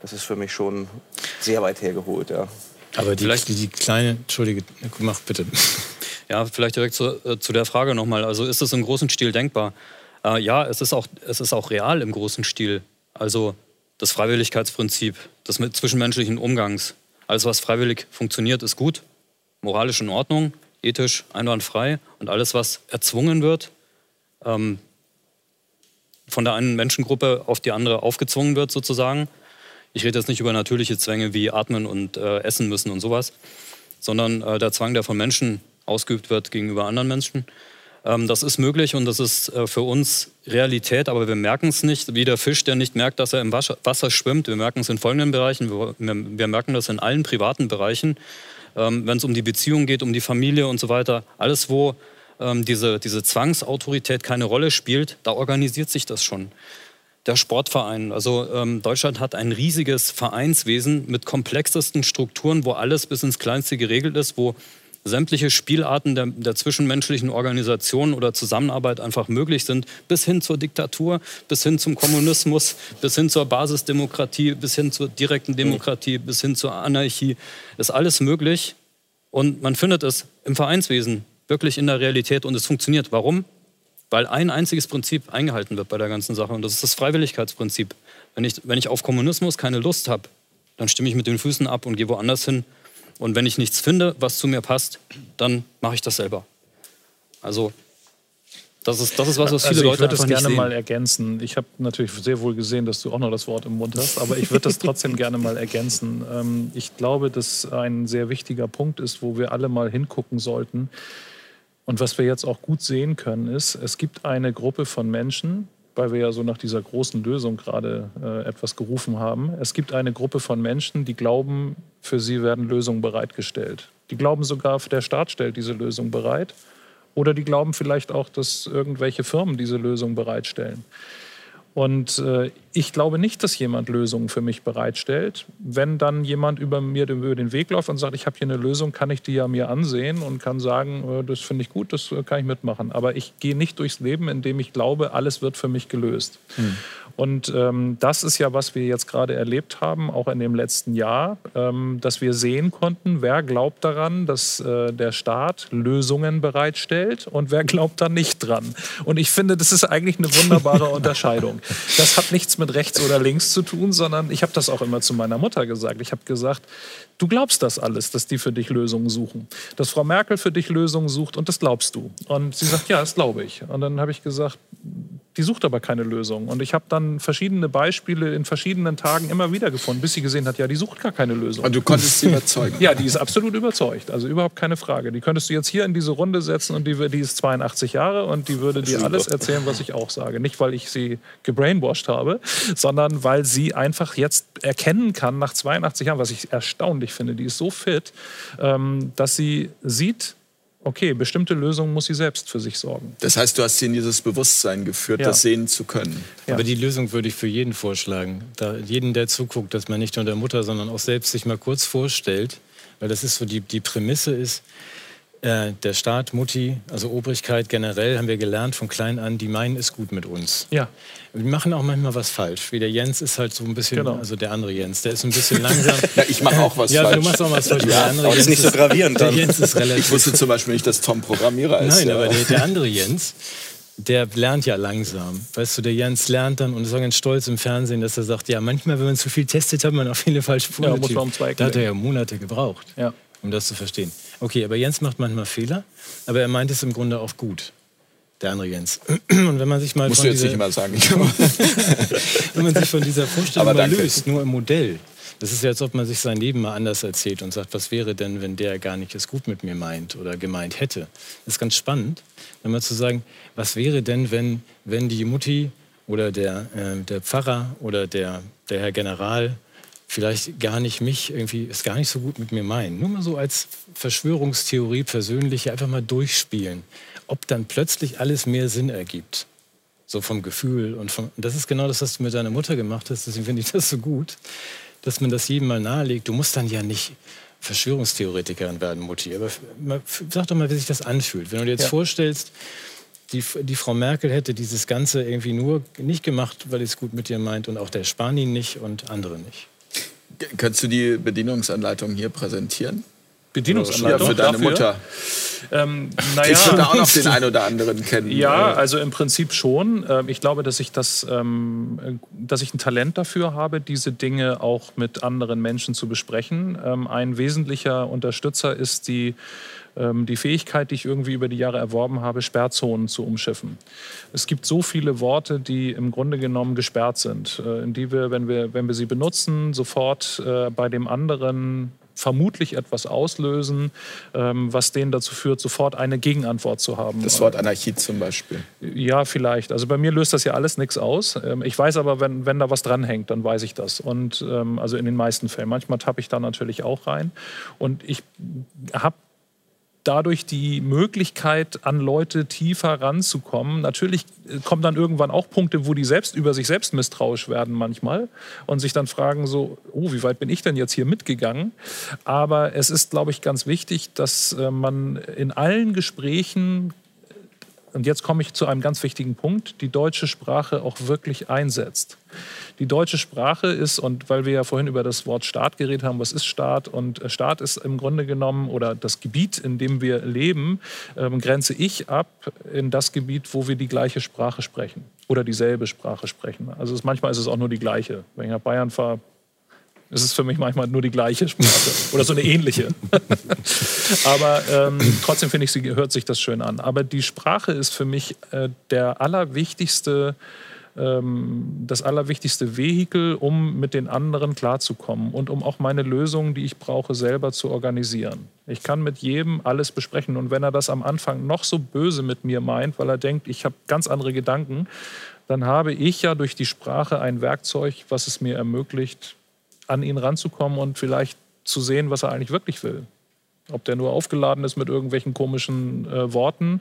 das ist für mich schon sehr weit hergeholt. Ja. Aber die, vielleicht die, die kleine, Entschuldige, mach bitte. Ja, vielleicht direkt zu, äh, zu der Frage nochmal. Also ist das im großen Stil denkbar? Äh, ja, es ist, auch, es ist auch real im großen Stil. Also das Freiwilligkeitsprinzip des zwischenmenschlichen Umgangs. Alles, was freiwillig funktioniert, ist gut, moralisch in Ordnung, ethisch einwandfrei. Und alles, was erzwungen wird, ähm, von der einen Menschengruppe auf die andere aufgezwungen wird, sozusagen. Ich rede jetzt nicht über natürliche Zwänge wie Atmen und äh, Essen müssen und sowas, sondern äh, der Zwang, der von Menschen ausgeübt wird gegenüber anderen Menschen. Ähm, das ist möglich und das ist äh, für uns Realität, aber wir merken es nicht, wie der Fisch, der nicht merkt, dass er im Wasser schwimmt. Wir merken es in folgenden Bereichen. Wir merken das in allen privaten Bereichen, ähm, wenn es um die Beziehung geht, um die Familie und so weiter. Alles, wo ähm, diese, diese Zwangsautorität keine Rolle spielt, da organisiert sich das schon der Sportverein. Also ähm, Deutschland hat ein riesiges Vereinswesen mit komplexesten Strukturen, wo alles bis ins Kleinste geregelt ist, wo sämtliche Spielarten der, der, zwischenmenschlichen Organisation oder Zusammenarbeit einfach möglich sind, bis hin zur Diktatur, bis hin zum Kommunismus, bis hin zur Basisdemokratie, bis hin zur direkten Demokratie, bis hin zur Anarchie, ist alles möglich. Und man findet es im Vereinswesen wirklich in der Realität und es funktioniert. Warum? Weil ein einziges Prinzip eingehalten wird bei der ganzen Sache und das ist das Freiwilligkeitsprinzip. Wenn ich, wenn ich auf Kommunismus keine Lust habe, dann stimme ich mit den Füßen ab und gehe woanders hin, und wenn ich nichts finde, was zu mir passt, dann mache ich das selber. Also das ist, das ist was, was viele also Leute einfach nicht Ich würde das gerne mal ergänzen. Ich habe natürlich sehr wohl gesehen, dass du auch noch das Wort im Mund hast, aber ich würde das trotzdem gerne mal ergänzen. Ähm, ich glaube, dass ein sehr wichtiger Punkt ist, wo wir alle mal hingucken sollten. Und was wir jetzt auch gut sehen können, ist, es gibt eine Gruppe von Menschen, weil wir ja so nach dieser großen Lösung gerade äh, etwas gerufen haben. Es gibt eine Gruppe von Menschen, die glauben, für sie werden Lösungen bereitgestellt. Die glauben sogar, der Staat stellt diese Lösung bereit. Oder die glauben vielleicht auch, dass irgendwelche Firmen diese Lösung bereitstellen. Und äh, ich glaube nicht, dass jemand Lösungen für mich bereitstellt. Wenn dann jemand über mir über den Weg läuft und sagt, ich habe hier eine Lösung, kann ich die ja mir ansehen und kann sagen, äh, das finde ich gut, das äh, kann ich mitmachen. Aber ich gehe nicht durchs Leben, indem ich glaube, alles wird für mich gelöst. Hm. Und ähm, das ist ja, was wir jetzt gerade erlebt haben, auch in dem letzten Jahr, ähm, dass wir sehen konnten, wer glaubt daran, dass äh, der Staat Lösungen bereitstellt und wer glaubt da nicht dran. Und ich finde, das ist eigentlich eine wunderbare Unterscheidung. Das hat nichts nichts mit rechts oder links zu tun, sondern ich habe das auch immer zu meiner Mutter gesagt. Ich habe gesagt, du glaubst das alles, dass die für dich Lösungen suchen. Dass Frau Merkel für dich Lösungen sucht und das glaubst du. Und sie sagt, ja, das glaube ich. Und dann habe ich gesagt, die sucht aber keine Lösung. Und ich habe dann verschiedene Beispiele in verschiedenen Tagen immer wieder gefunden, bis sie gesehen hat, ja, die sucht gar keine Lösung. Und du konntest sie überzeugen? Ja, die ist absolut überzeugt. Also überhaupt keine Frage. Die könntest du jetzt hier in diese Runde setzen und die, die ist 82 Jahre und die würde dir alles erzählen, was ich auch sage. Nicht, weil ich sie gebrainwashed habe, sondern weil sie einfach jetzt erkennen kann nach 82 Jahren, was ich erstaunlich finde. Die ist so fit, ähm, dass sie sieht, okay, bestimmte Lösungen muss sie selbst für sich sorgen. Das heißt, du hast sie in dieses Bewusstsein geführt, ja. das sehen zu können. Ja. Aber die Lösung würde ich für jeden vorschlagen. Da jeden, der zuguckt, dass man nicht nur der Mutter, sondern auch selbst sich mal kurz vorstellt, weil das ist so die, die Prämisse ist, äh, der Staat, Mutti, also Obrigkeit generell, haben wir gelernt von klein an, die meinen es gut mit uns. Ja. Die machen auch manchmal was falsch. Wie der Jens ist halt so ein bisschen, genau. also der andere Jens, der ist ein bisschen langsam. ja, ich mache auch was ja, falsch. Ja, du machst auch was falsch. Ja, der andere aber Jens ist nicht so gravierend dann. Der Jens ist relativ. Ich wusste zum Beispiel nicht, dass Tom Programmierer ist. Nein, ja. aber der, der andere Jens, der lernt ja langsam. Weißt du, der Jens lernt dann und ist auch ganz stolz im Fernsehen, dass er sagt, ja, manchmal, wenn man zu viel testet, hat man auch viele falsche Punkte. Ja, muss man um zwei Da hat er ja Monate gebraucht, ja. um das zu verstehen. Okay, aber Jens macht manchmal Fehler, aber er meint es im Grunde auch gut. Der andere Jens. Und wenn man sich mal Musst von du jetzt dieser, nicht mal sagen. wenn man sich von dieser Vorstellung mal löst, nur im Modell, das ist ja, als ob man sich sein Leben mal anders erzählt und sagt, was wäre denn, wenn der gar nicht es gut mit mir meint oder gemeint hätte. Das ist ganz spannend, wenn man zu sagen, was wäre denn, wenn, wenn die Mutti oder der, äh, der Pfarrer oder der, der Herr General vielleicht gar nicht mich irgendwie es gar nicht so gut mit mir meinen. Nur mal so als Verschwörungstheorie persönlich einfach mal durchspielen, ob dann plötzlich alles mehr Sinn ergibt. So vom Gefühl und vom, das ist genau das, was du mit deiner Mutter gemacht hast. Deswegen finde ich das so gut, dass man das jedem mal nahelegt. Du musst dann ja nicht Verschwörungstheoretikerin werden, Mutti. Aber sag doch mal, wie sich das anfühlt. Wenn du dir jetzt ja. vorstellst, die, die Frau Merkel hätte dieses Ganze irgendwie nur nicht gemacht, weil es gut mit dir meint und auch der Spanien nicht und andere nicht. Könntest du die Bedienungsanleitung hier präsentieren? Bedienungsanleitung? Ja, für deine dafür? Mutter. Ähm, naja. Ich würde auch noch den einen oder anderen kennen. Ja, also im Prinzip schon. Ähm, ich glaube, dass ich, das, ähm, dass ich ein Talent dafür habe, diese Dinge auch mit anderen Menschen zu besprechen. Ähm, ein wesentlicher Unterstützer ist die die Fähigkeit, die ich irgendwie über die Jahre erworben habe, Sperrzonen zu umschiffen. Es gibt so viele Worte, die im Grunde genommen gesperrt sind, äh, in die wir, wenn wir, wenn wir sie benutzen, sofort äh, bei dem anderen vermutlich etwas auslösen, ähm, was denen dazu führt, sofort eine Gegenantwort zu haben. Das Wort Anarchie zum Beispiel. Ja, vielleicht. Also bei mir löst das ja alles nichts aus. Ähm, ich weiß aber, wenn, wenn da was dranhängt, dann weiß ich das. Und ähm, also in den meisten Fällen. Manchmal tappe ich da natürlich auch rein. Und ich habe dadurch die Möglichkeit, an Leute tiefer ranzukommen. Natürlich äh, kommen dann irgendwann auch Punkte, wo die selbst über sich selbst misstrauisch werden manchmal und sich dann fragen so, oh, wie weit bin ich denn jetzt hier mitgegangen? Aber es ist, glaube ich, ganz wichtig, dass äh, man in allen Gesprächen und jetzt komme ich zu einem ganz wichtigen Punkt, die deutsche Sprache auch wirklich einsetzt. Die deutsche Sprache ist, und weil wir ja vorhin über das Wort Staat geredet haben, was ist Staat? Und äh, Staat ist im Grunde genommen, oder das Gebiet, in dem wir leben, ähm, grenze ich ab in das Gebiet, wo wir die gleiche Sprache sprechen oder dieselbe Sprache sprechen. Also es, manchmal ist es auch nur die gleiche. Wenn ich nach Bayern fahre, es ist für mich manchmal nur die gleiche Sprache oder so eine ähnliche. Aber ähm, trotzdem finde ich, sie hört sich das schön an. Aber die Sprache ist für mich äh, der allerwichtigste, ähm, das allerwichtigste Vehikel, um mit den anderen klarzukommen und um auch meine Lösungen, die ich brauche, selber zu organisieren. Ich kann mit jedem alles besprechen. Und wenn er das am Anfang noch so böse mit mir meint, weil er denkt, ich habe ganz andere Gedanken, dann habe ich ja durch die Sprache ein Werkzeug, was es mir ermöglicht, an ihn ranzukommen und vielleicht zu sehen, was er eigentlich wirklich will. Ob der nur aufgeladen ist mit irgendwelchen komischen äh, Worten,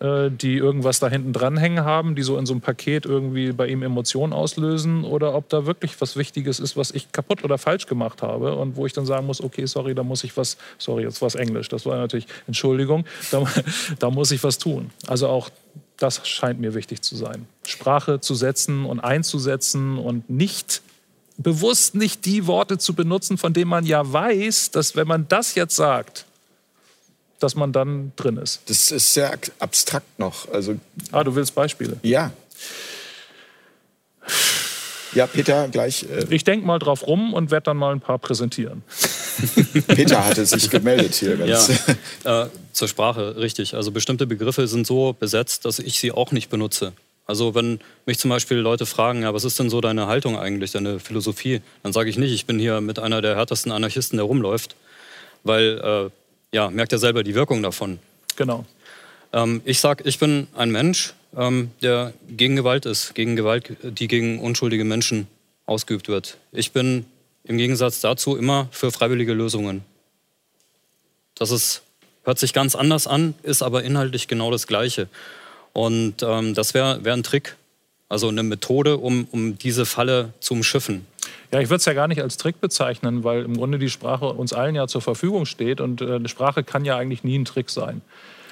äh, die irgendwas da hinten dranhängen haben, die so in so einem Paket irgendwie bei ihm Emotionen auslösen, oder ob da wirklich was Wichtiges ist, was ich kaputt oder falsch gemacht habe und wo ich dann sagen muss, okay, sorry, da muss ich was, sorry, jetzt war es Englisch, das war natürlich, Entschuldigung, da, da muss ich was tun. Also auch das scheint mir wichtig zu sein. Sprache zu setzen und einzusetzen und nicht bewusst nicht die Worte zu benutzen, von denen man ja weiß, dass wenn man das jetzt sagt, dass man dann drin ist. Das ist sehr abstrakt noch. Also, ah, du willst Beispiele? Ja. Ja, Peter, gleich. Äh ich denke mal drauf rum und werde dann mal ein paar präsentieren. Peter hatte sich gemeldet hier. Ja, äh, zur Sprache, richtig. Also bestimmte Begriffe sind so besetzt, dass ich sie auch nicht benutze. Also wenn mich zum Beispiel Leute fragen, ja, was ist denn so deine Haltung eigentlich, deine Philosophie, dann sage ich nicht, ich bin hier mit einer der härtesten Anarchisten, der rumläuft, weil, äh, ja, merkt ja selber die Wirkung davon. Genau. Ähm, ich sage, ich bin ein Mensch, ähm, der gegen Gewalt ist, gegen Gewalt, die gegen unschuldige Menschen ausgeübt wird. Ich bin im Gegensatz dazu immer für freiwillige Lösungen. Das ist, hört sich ganz anders an, ist aber inhaltlich genau das Gleiche. Und ähm, das wäre wär ein Trick, also eine Methode, um, um diese Falle zu umschiffen. Ja, ich würde es ja gar nicht als Trick bezeichnen, weil im Grunde die Sprache uns allen ja zur Verfügung steht und äh, eine Sprache kann ja eigentlich nie ein Trick sein.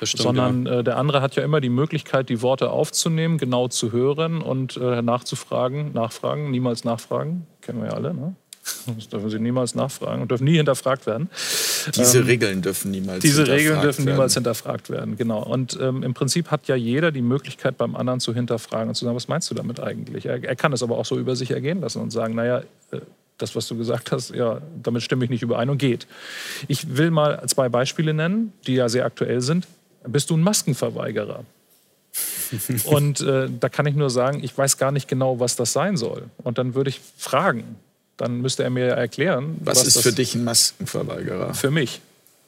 Stimmt, sondern ja. äh, der andere hat ja immer die Möglichkeit, die Worte aufzunehmen, genau zu hören und äh, nachzufragen, nachfragen, niemals nachfragen, kennen wir ja alle. Ne? Das dürfen Sie niemals nachfragen und dürfen nie hinterfragt werden. Diese ähm, Regeln dürfen niemals Diese Regeln dürfen werden. niemals hinterfragt werden, genau. Und ähm, im Prinzip hat ja jeder die Möglichkeit, beim anderen zu hinterfragen und zu sagen, was meinst du damit eigentlich? Er, er kann es aber auch so über sich ergehen lassen und sagen, naja, äh, das, was du gesagt hast, ja, damit stimme ich nicht überein und geht. Ich will mal zwei Beispiele nennen, die ja sehr aktuell sind. Bist du ein Maskenverweigerer? und äh, da kann ich nur sagen, ich weiß gar nicht genau, was das sein soll. Und dann würde ich fragen, dann müsste er mir erklären. Was, was ist für dich ein Maskenverweigerer? Für mich.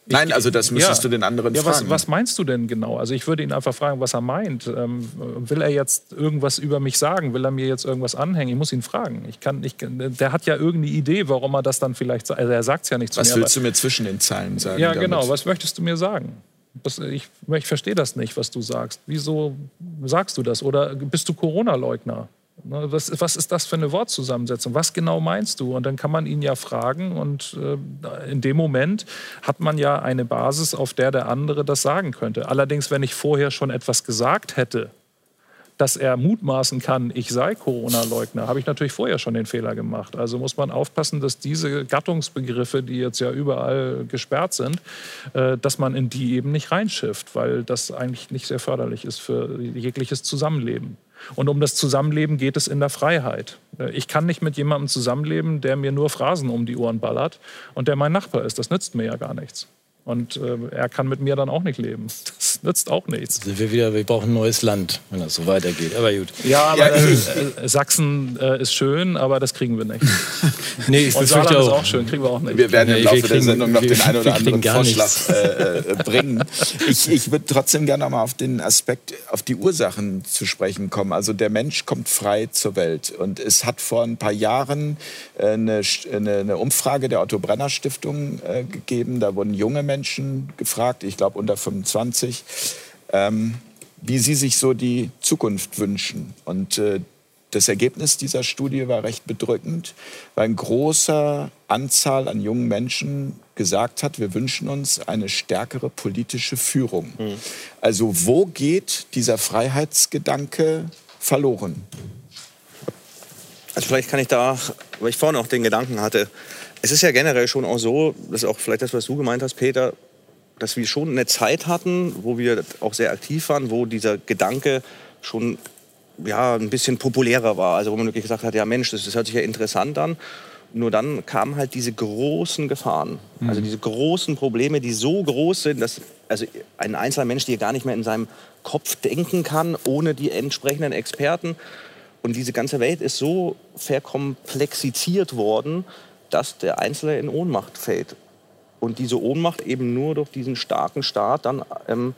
Nein, also das müsstest ja. du den anderen ja, fragen. Was, was, meinst du denn genau? Also ich würde ihn einfach fragen, was er meint. Ähm, will er jetzt irgendwas über mich sagen? Will er mir jetzt irgendwas anhängen? Ich muss ihn fragen. Ich kann, ich, der hat ja irgendeine Idee, warum er das dann vielleicht sagt. Also er sagt es ja nicht zu was mir. Was willst du mir zwischen den Zeilen sagen? Ja, damit? genau. Was möchtest du mir sagen? Das, ich, ich verstehe das nicht, was du sagst. Wieso sagst du das? Oder bist du Corona-Leugner? Ne, was, was, ist das für eine Wortzusammensetzung? Was genau meinst du? Und dann kann man ihn ja fragen und äh, in dem Moment hat man ja eine Basis, auf der der andere das sagen könnte. Allerdings, wenn ich vorher schon etwas gesagt hätte, dass er mutmaßen kann, ich sei Corona-Leugner, habe ich natürlich vorher schon den Fehler gemacht. Also muss man aufpassen, dass diese Gattungsbegriffe, die jetzt ja überall gesperrt sind, äh, dass man in die eben nicht reinschifft, weil das eigentlich nicht sehr förderlich ist für jegliches Zusammenleben. Und um das Zusammenleben geht es in der Freiheit. Äh, ich kann nicht mit jemandem zusammenleben, der mir nur Phrasen um die Ohren ballert und der mein Nachbar ist. Das nützt mir ja gar nichts. Und äh, er kann mit mir dann auch nicht leben. Das nützt auch nichts. Sind wir wieder, wir brauchen ein neues Land, wenn das so weitergeht. Aber gut. Ja, aber ja, äh, Sachsen äh, ist schön, aber das kriegen wir nicht. nee, ich Und Saarland auch. ist auch schön, kriegen wir auch nicht. Wir werden im Laufe kriegen, der Sendung noch den einen oder anderen Vorschlag äh, äh, bringen. Ich, ich würde trotzdem gerne noch mal auf den Aspekt, auf die Ursachen zu sprechen kommen. Also der Mensch kommt frei zur Welt. Und es hat vor ein paar Jahren äh, eine, eine, eine Umfrage der Otto Brenner Stiftung gegeben. Da wurden junge Menschen Menschen gefragt, ich glaube unter 25, ähm, wie sie sich so die Zukunft wünschen. Und äh, das Ergebnis dieser Studie war recht bedrückend, weil eine große Anzahl an jungen Menschen gesagt hat, wir wünschen uns eine stärkere politische Führung. Mhm. Also wo geht dieser Freiheitsgedanke verloren? Also vielleicht kann ich da, weil ich vorhin auch den Gedanken hatte, es ist ja generell schon auch so, das ist auch vielleicht das, was du gemeint hast, Peter, dass wir schon eine Zeit hatten, wo wir auch sehr aktiv waren, wo dieser Gedanke schon ja, ein bisschen populärer war. Also wo man wirklich gesagt hat, ja Mensch, das, das hört sich ja interessant an. Nur dann kamen halt diese großen Gefahren, mhm. also diese großen Probleme, die so groß sind, dass also ein einzelner Mensch die gar nicht mehr in seinem Kopf denken kann, ohne die entsprechenden Experten. Und diese ganze Welt ist so verkomplexiziert worden, dass der Einzelne in Ohnmacht fällt. Und diese Ohnmacht eben nur durch diesen starken Staat dann ähm,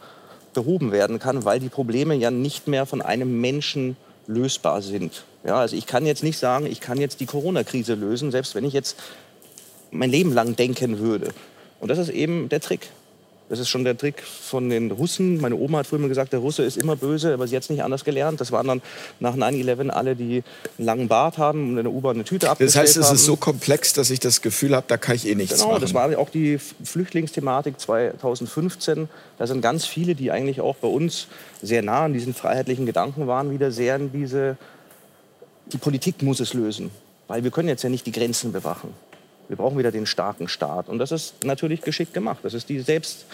behoben werden kann, weil die Probleme ja nicht mehr von einem Menschen lösbar sind. Ja, also ich kann jetzt nicht sagen, ich kann jetzt die Corona-Krise lösen, selbst wenn ich jetzt mein Leben lang denken würde. Und das ist eben der Trick. Das ist schon der Trick von den Russen. Meine Oma hat früher mal gesagt, der Russe ist immer böse, aber sie hat es nicht anders gelernt. Das waren dann nach 9-11 alle, die einen langen Bart haben und in der U-Bahn eine Tüte abgestellt Das heißt, es haben. ist so komplex, dass ich das Gefühl habe, da kann ich eh nichts genau, machen. Genau, das war auch die Flüchtlingsthematik 2015. Da sind ganz viele, die eigentlich auch bei uns sehr nah an diesen freiheitlichen Gedanken waren, wieder sehr in diese, die Politik muss es lösen. Weil wir können jetzt ja nicht die Grenzen bewachen. Wir brauchen wieder den starken Staat. Und das ist natürlich geschickt gemacht. Das ist die Selbst...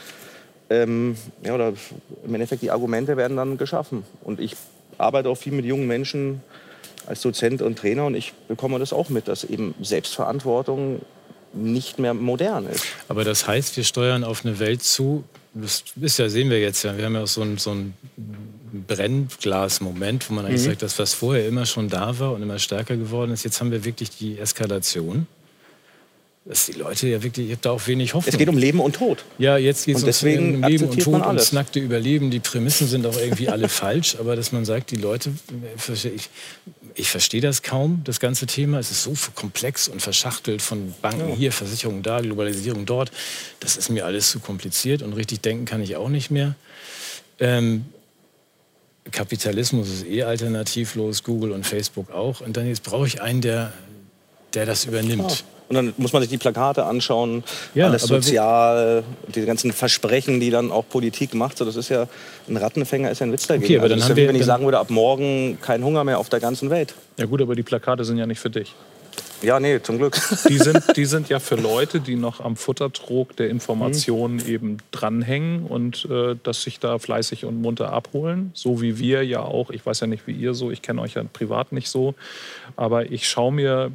Ähm, ja, oder im Endeffekt die Argumente werden dann geschaffen. Und ich arbeite auch viel mit jungen Menschen als Dozent und Trainer und ich bekomme das auch mit, dass eben Selbstverantwortung nicht mehr modern ist. Aber das heißt, wir steuern auf eine Welt zu, das ist ja, sehen wir jetzt ja, wir haben ja auch so ein, so ein Brennglas-Moment, wo man eigentlich mhm. sagt, das, was vorher immer schon da war und immer stärker geworden ist, jetzt haben wir wirklich die Eskalation dass die Leute ja wirklich, ich habe da auch wenig Hoffnung. Es geht um Leben und Tod. Ja, jetzt geht es um Leben und Tod und das nackte Überleben. Die Prämissen sind auch irgendwie alle falsch, aber dass man sagt, die Leute, ich, ich verstehe das kaum, das ganze Thema. Es ist so komplex und verschachtelt von Banken ja. hier, Versicherungen da, Globalisierung dort. Das ist mir alles zu kompliziert und richtig denken kann ich auch nicht mehr. Ähm, Kapitalismus ist eh alternativlos, Google und Facebook auch. Und dann jetzt brauche ich einen, der, der das übernimmt. Und dann muss man sich die Plakate anschauen, ja, alles sozial, die ganzen Versprechen, die dann auch Politik macht. So, das ist ja ein Rattenfänger, ist ja ein Witz dagegen. Okay, aber also dann haben ja, wenn ich sagen würde, ab morgen kein Hunger mehr auf der ganzen Welt. Ja gut, aber die Plakate sind ja nicht für dich. Ja, nee, zum Glück. Die sind, die sind ja für Leute, die noch am Futtertrog der Informationen mhm. eben dranhängen und äh, das sich da fleißig und munter abholen. So wie wir ja auch. Ich weiß ja nicht, wie ihr so, ich kenne euch ja privat nicht so. Aber ich schaue mir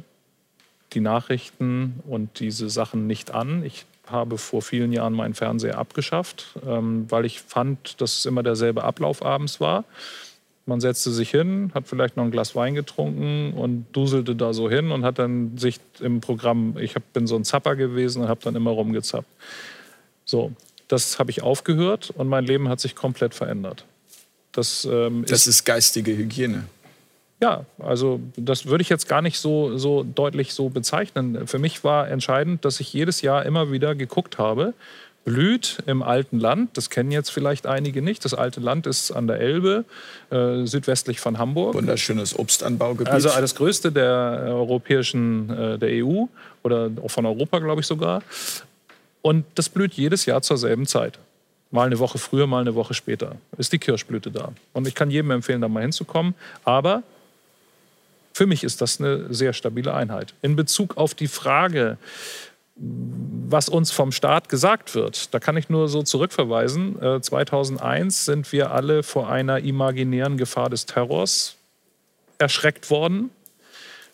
die Nachrichten und diese Sachen nicht an. Ich habe vor vielen Jahren meinen Fernseher abgeschafft, ähm, weil ich fand, dass es immer derselbe Ablauf abends war. Man setzte sich hin, hat vielleicht noch ein Glas Wein getrunken und duselte da so hin und hat dann sich im Programm, ich hab, bin so ein Zapper gewesen und habe dann immer rumgezappt. So, das habe ich aufgehört und mein Leben hat sich komplett verändert. Das, ähm, das ist, ist geistige Hygiene. Ja, also das würde ich jetzt gar nicht so, so deutlich so bezeichnen. Für mich war entscheidend, dass ich jedes Jahr immer wieder geguckt habe, blüht im alten Land. Das kennen jetzt vielleicht einige nicht. Das alte Land ist an der Elbe, äh, südwestlich von Hamburg. Wunderschönes Obstanbaugebiet. Also das größte der europäischen, äh, der EU oder auch von Europa, glaube ich sogar. Und das blüht jedes Jahr zur selben Zeit. Mal eine Woche früher, mal eine Woche später ist die Kirschblüte da. Und ich kann jedem empfehlen, da mal hinzukommen. Aber für mich ist das eine sehr stabile Einheit. In Bezug auf die Frage, was uns vom Staat gesagt wird, da kann ich nur so zurückverweisen. 2001 äh, sind wir alle vor einer imaginären Gefahr des Terrors erschreckt worden.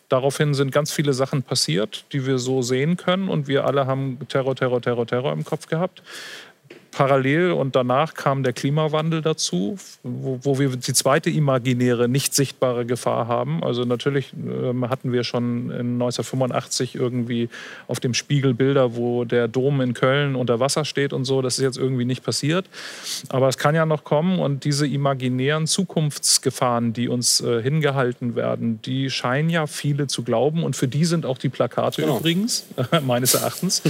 Daraufhin sind ganz viele Sachen passiert, die wir so sehen können. Und wir alle haben Terror, Terror, Terror, Terror im Kopf gehabt parallel und danach kam der Klimawandel dazu, wo, wo, wir die zweite imaginäre, nicht sichtbare Gefahr haben. Also natürlich äh, hatten wir schon in 1985 irgendwie auf dem Spiegel Bilder, wo der Dom in Köln unter Wasser steht und so. Das ist jetzt irgendwie nicht passiert. Aber es kann ja noch kommen und diese imaginären Zukunftsgefahren, die uns äh, hingehalten werden, die scheinen ja viele zu glauben und für die sind auch die Plakate genau. übrigens, meines Erachtens.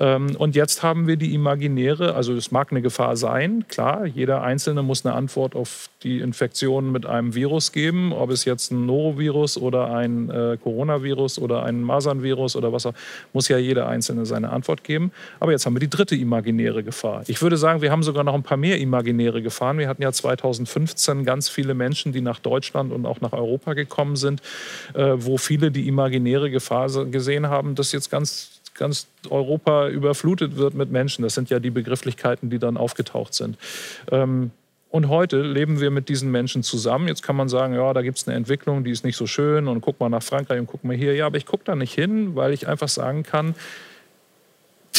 ähm, und jetzt haben wir die imaginäre, also es mag eine Gefahr sein, klar. Jeder Einzelne muss eine Antwort auf die Infektion mit einem Virus geben, ob es jetzt ein Norovirus oder ein äh, Coronavirus oder ein Masernvirus oder was auch, muss ja jeder Einzelne seine Antwort geben. Aber jetzt haben wir die dritte imaginäre Gefahr. Ich würde sagen, wir haben sogar noch ein paar mehr imaginäre Gefahren. Wir hatten ja 2015 ganz viele Menschen, die nach Deutschland und auch nach Europa gekommen sind, äh, wo viele die imaginäre Gefahr gesehen haben, dass jetzt ganz ganz Europa überflutet wird mit Menschen. Das sind ja die Begrifflichkeiten, die dann aufgetaucht sind. Ähm, und heute leben wir mit diesen Menschen zusammen. Jetzt kann man sagen, ja, da gibt es eine Entwicklung, die ist nicht so schön und guck mal nach Frankreich und guck mal hier. Ja, aber ich gucke da nicht hin, weil ich einfach sagen kann,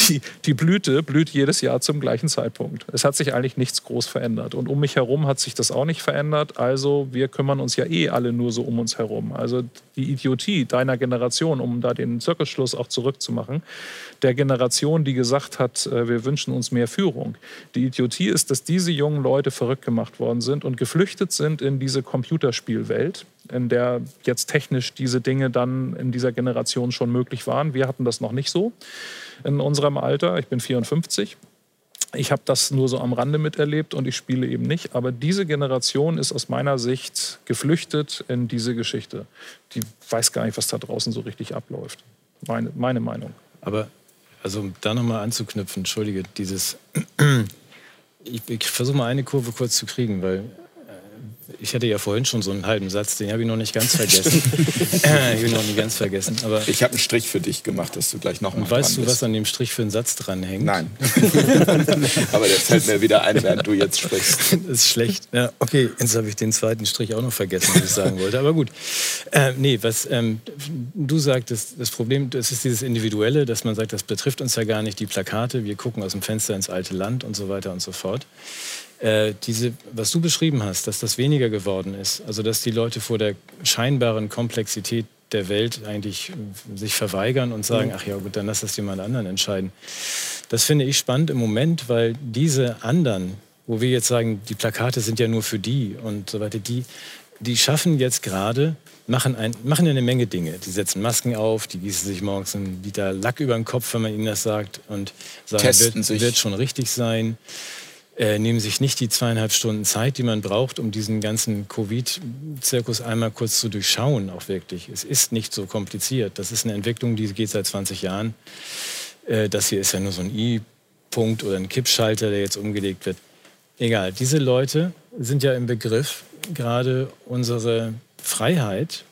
die, die Blüte blüht jedes Jahr zum gleichen Zeitpunkt. Es hat sich eigentlich nichts groß verändert. Und um mich herum hat sich das auch nicht verändert. Also wir kümmern uns ja eh alle nur so um uns herum. Also die Idiotie deiner Generation, um da den Zirkelschluss auch zurückzumachen, der Generation, die gesagt hat, äh, wir wünschen uns mehr Führung. Die Idiotie ist, dass diese jungen Leute verrückt gemacht worden sind und geflüchtet sind in diese Computerspielwelt in der jetzt technisch diese Dinge dann in dieser Generation schon möglich waren. Wir hatten das noch nicht so in unserem Alter. Ich bin 54. Ich habe das nur so am Rande miterlebt und ich spiele eben nicht. Aber diese Generation ist aus meiner Sicht geflüchtet in diese Geschichte. Die weiß gar nicht, was da draußen so richtig abläuft. Meine, meine Meinung. Aber also da nochmal anzuknüpfen, entschuldige, dieses, ich, ich versuche mal eine Kurve kurz zu kriegen, weil Ich hatte ja vorhin schon so einen halben Satz, den habe ich noch nicht ganz vergessen. ich habe noch nicht ganz vergessen. Aber ich habe einen Strich für dich gemacht, dass du gleich noch mal Weißt du, was an dem Strich für einen Satz dranhängt? Nein. aber der fällt mir wieder ein, während du jetzt sprichst. Das ist schlecht. Ja, okay, jetzt habe ich den zweiten Strich auch noch vergessen, was ich sagen wollte. Aber gut. Äh, nee, was ähm, du sagtest, das Problem, das ist dieses Individuelle, dass man sagt, das betrifft uns ja gar nicht, die Plakate, wir gucken aus dem Fenster ins alte Land und so weiter und so fort. Äh, diese, was du beschrieben hast, dass das weniger geworden ist, also dass die Leute vor der scheinbaren Komplexität der Welt eigentlich äh, sich verweigern und sagen, mhm. ach ja gut, dann lass das jemand anderen entscheiden. Das finde ich spannend im Moment, weil diese anderen, wo wir jetzt sagen, die Plakate sind ja nur für die und so weiter, die, die schaffen jetzt gerade, machen, ein, machen eine Menge Dinge. Die setzen Masken auf, die gießen sich morgens einen Liter Lack über den Kopf, wenn man ihnen das sagt und sagen, Testen wird, sich. wird schon richtig sein äh, nehmen sich nicht die zweieinhalb Stunden Zeit, die man braucht, um diesen ganzen Covid-Zirkus einmal kurz zu durchschauen, auch wirklich. Es ist nicht so kompliziert. Das ist eine Entwicklung, die geht seit 20 Jahren. Äh, das hier ist ja nur so ein I-Punkt oder ein Kippschalter, der jetzt umgelegt wird. Egal, diese Leute sind ja im Begriff, gerade unsere Freiheit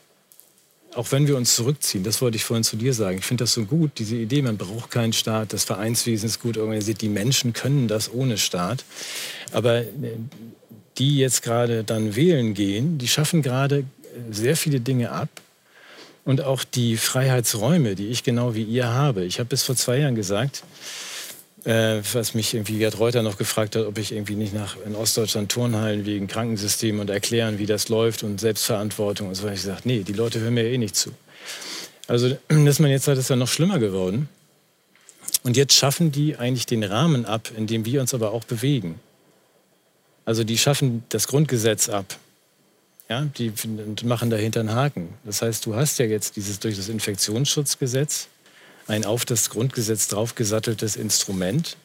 auch wenn wir uns zurückziehen, das wollte ich vorhin zu dir sagen, ich finde das so gut, diese Idee, man braucht keinen Staat, das Vereinswesen ist gut organisiert, die Menschen können das ohne Staat. Aber äh, die jetzt gerade dann wählen gehen, die schaffen gerade sehr viele Dinge ab. Und auch die Freiheitsräume, die ich genau wie ihr habe. Ich habe bis vor zwei Jahren gesagt, äh, was mich irgendwie Gerd Reuter noch gefragt hat, ob ich irgendwie nicht nach in Ostdeutschland Turnhallen wegen Krankensystem und erklären, wie das läuft und Selbstverantwortung und so weiter. Ich gesagt, nee, die Leute hören mir eh nicht zu. Also, dass man jetzt hat, ist ja noch schlimmer geworden. Und jetzt schaffen die eigentlich den Rahmen ab, in dem wir uns aber auch bewegen. Also die schaffen das Grundgesetz ab. Ja, die machen dahinter einen Haken. Das heißt, du hast ja jetzt dieses durch das Infektionsschutzgesetz ein auf das Grundgesetz draufgesatteltes Instrument,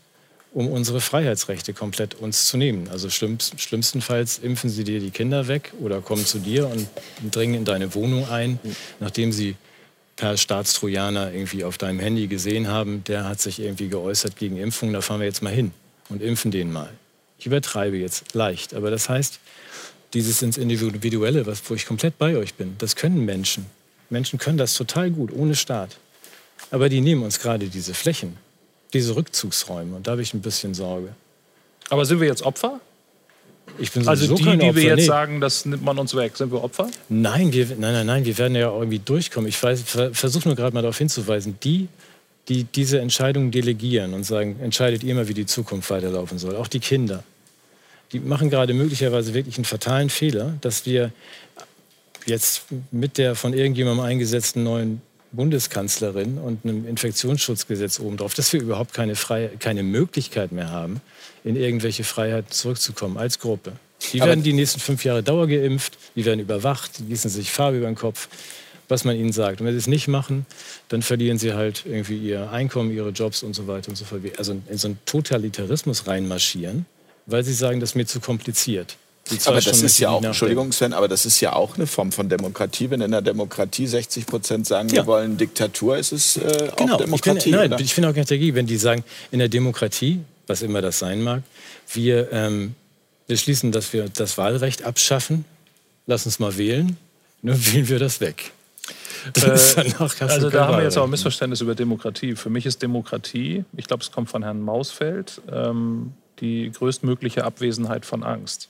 um unsere Freiheitsrechte komplett uns zu nehmen. Also schlimmstenfalls impfen sie dir die Kinder weg oder kommen zu dir und dringen in deine Wohnung ein, nachdem sie per Staatstrojaner irgendwie auf deinem Handy gesehen haben, der hat sich irgendwie geäußert gegen Impfungen, da fahren wir jetzt mal hin und impfen den mal. Ich übertreibe jetzt leicht, aber das heißt, dieses ins Individuelle, wo ich komplett bei euch bin, das können Menschen. Menschen können das total gut, ohne Staat. Aber die nehmen uns gerade diese Flächen, diese Rückzugsräume. Und da habe ich ein bisschen Sorge. Aber sind wir jetzt Opfer? Ich bin also die, die Opfer. wir jetzt nee. sagen, das nimmt man uns weg, sind wir Opfer? Nein, wir, nein, nein, nein, wir werden ja irgendwie durchkommen. Ich versuche nur gerade mal darauf hinzuweisen, die, die diese Entscheidungen delegieren und sagen, entscheidet ihr mal, wie die Zukunft weiterlaufen soll, auch die Kinder, die machen gerade möglicherweise wirklich einen fatalen Fehler, dass wir jetzt mit der von irgendjemandem eingesetzten neuen Bundeskanzlerin und einem Infektionsschutzgesetz obendrauf, dass wir überhaupt keine, Freie, keine Möglichkeit mehr haben, in irgendwelche Freiheiten zurückzukommen als Gruppe. Die werden die nächsten fünf Jahre dauergeimpft, die werden überwacht, die gießen sich Farbe über den Kopf, was man ihnen sagt. Und wenn sie es nicht machen, dann verlieren sie halt irgendwie ihr Einkommen, ihre Jobs und so weiter und so fort. Also in so einen Totalitarismus reinmarschieren, weil sie sagen, das ist mir zu kompliziert aber das ist ja auch, Entschuldigung Sven, aber das ist ja auch eine Form von Demokratie. Wenn in der Demokratie 60 Prozent sagen, ja. wir wollen Diktatur, ist es äh, genau. auch Demokratie. Ich bin, nein, oder? ich finde auch keine Dagegen, wenn die sagen, in der Demokratie, was immer das sein mag, wir ähm, beschließen, dass wir das Wahlrecht abschaffen, lass uns mal wählen, nur wählen wir das weg. Äh, also da haben wir jetzt auch ein Missverständnis über Demokratie. Für mich ist Demokratie, ich glaube, es kommt von Herrn Mausfeld, ähm, die größtmögliche Abwesenheit von Angst.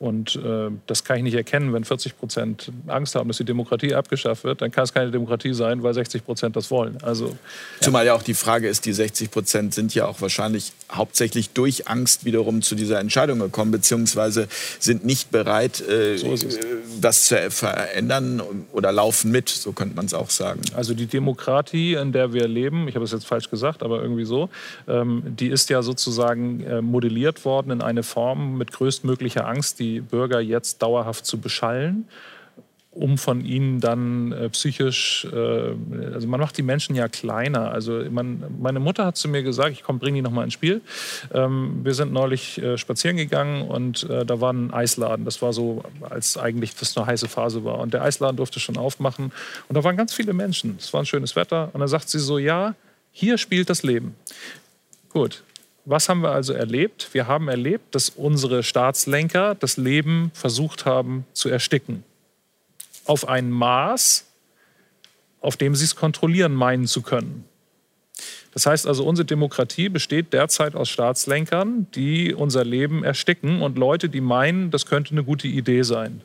Und äh, das kann ich nicht erkennen, wenn 40 Prozent Angst haben, dass die Demokratie abgeschafft wird, dann kann es keine Demokratie sein, weil 60 Prozent das wollen. Also. Zumal ja auch die Frage ist, die 60 Prozent sind ja auch wahrscheinlich hauptsächlich durch Angst wiederum zu dieser Entscheidung gekommen, beziehungsweise sind nicht bereit, äh, so das zu verändern oder laufen mit, so könnte man es auch sagen. Also die Demokratie, in der wir leben, ich habe es jetzt falsch gesagt, aber irgendwie so, ähm, die ist ja sozusagen äh, modelliert worden in eine Form mit größtmöglicher Angst, die Bürger jetzt dauerhaft zu beschallen, um von ihnen dann äh, psychisch, äh, also man macht die Menschen ja kleiner. Also man, meine Mutter hat zu mir gesagt, ich komm, bring die nochmal ins Spiel. Ähm, wir sind neulich äh, spazieren gegangen und äh, da war ein Eisladen. Das war so, als eigentlich das eine heiße Phase war. Und der Eisladen durfte schon aufmachen. Und da waren ganz viele Menschen. Es war ein schönes Wetter. Und dann sagt sie so, ja, hier spielt das Leben. Gut, Was haben wir also erlebt? Wir haben erlebt, dass unsere Staatslenker das Leben versucht haben zu ersticken. Auf ein Maß, auf dem sie es kontrollieren meinen zu können. Das heißt also, unsere Demokratie besteht derzeit aus Staatslenkern, die unser Leben ersticken und Leute, die meinen, das könnte eine gute Idee sein.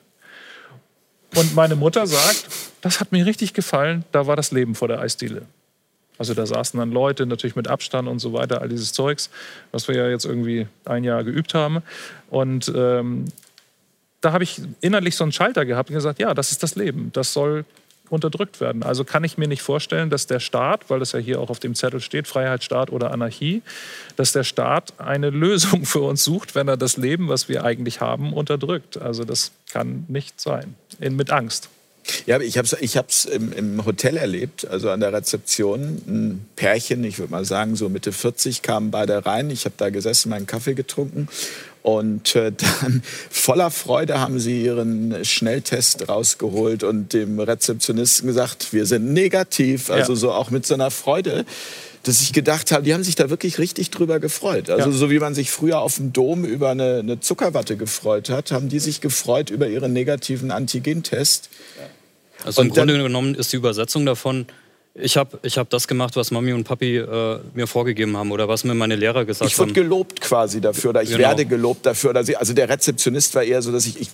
Und meine Mutter sagt, das hat mir richtig gefallen, da war das Leben vor der Eisdiele. Also da saßen dann Leute, natürlich mit Abstand und so weiter, all dieses Zeugs, was wir ja jetzt irgendwie ein Jahr geübt haben. Und ähm, da habe ich innerlich so einen Schalter gehabt und gesagt, ja, das ist das Leben. Das soll unterdrückt werden. Also kann ich mir nicht vorstellen, dass der Staat, weil das ja hier auch auf dem Zettel steht, Freiheitsstaat oder Anarchie, dass der Staat eine Lösung für uns sucht, wenn er das Leben, was wir eigentlich haben, unterdrückt. Also das kann nicht sein. In, mit Angst. Ja, ich habe es ich hab's im, im, Hotel erlebt, also an der Rezeption. Ein Pärchen, ich würde mal sagen, so Mitte 40, kamen beide rein. Ich habe da gesessen, meinen Kaffee getrunken. Und äh, dann voller Freude haben sie ihren Schnelltest rausgeholt und dem Rezeptionisten gesagt, wir sind negativ. Also ja. so auch mit so einer Freude dass ich gedacht habe, die haben sich da wirklich richtig drüber gefreut. Also ja. so wie man sich früher auf dem Dom über eine, eine, Zuckerwatte gefreut hat, haben die sich gefreut über ihren negativen Antigentest. Also im Grunde genommen ist die Übersetzung davon, ich habe ich hab das gemacht, was Mami und Papi äh, mir vorgegeben haben oder was mir meine Lehrer gesagt haben. Ich wurde gelobt quasi dafür oder ich genau. werde gelobt dafür. Oder sie, also der Rezeptionist war eher so, dass ich, ich,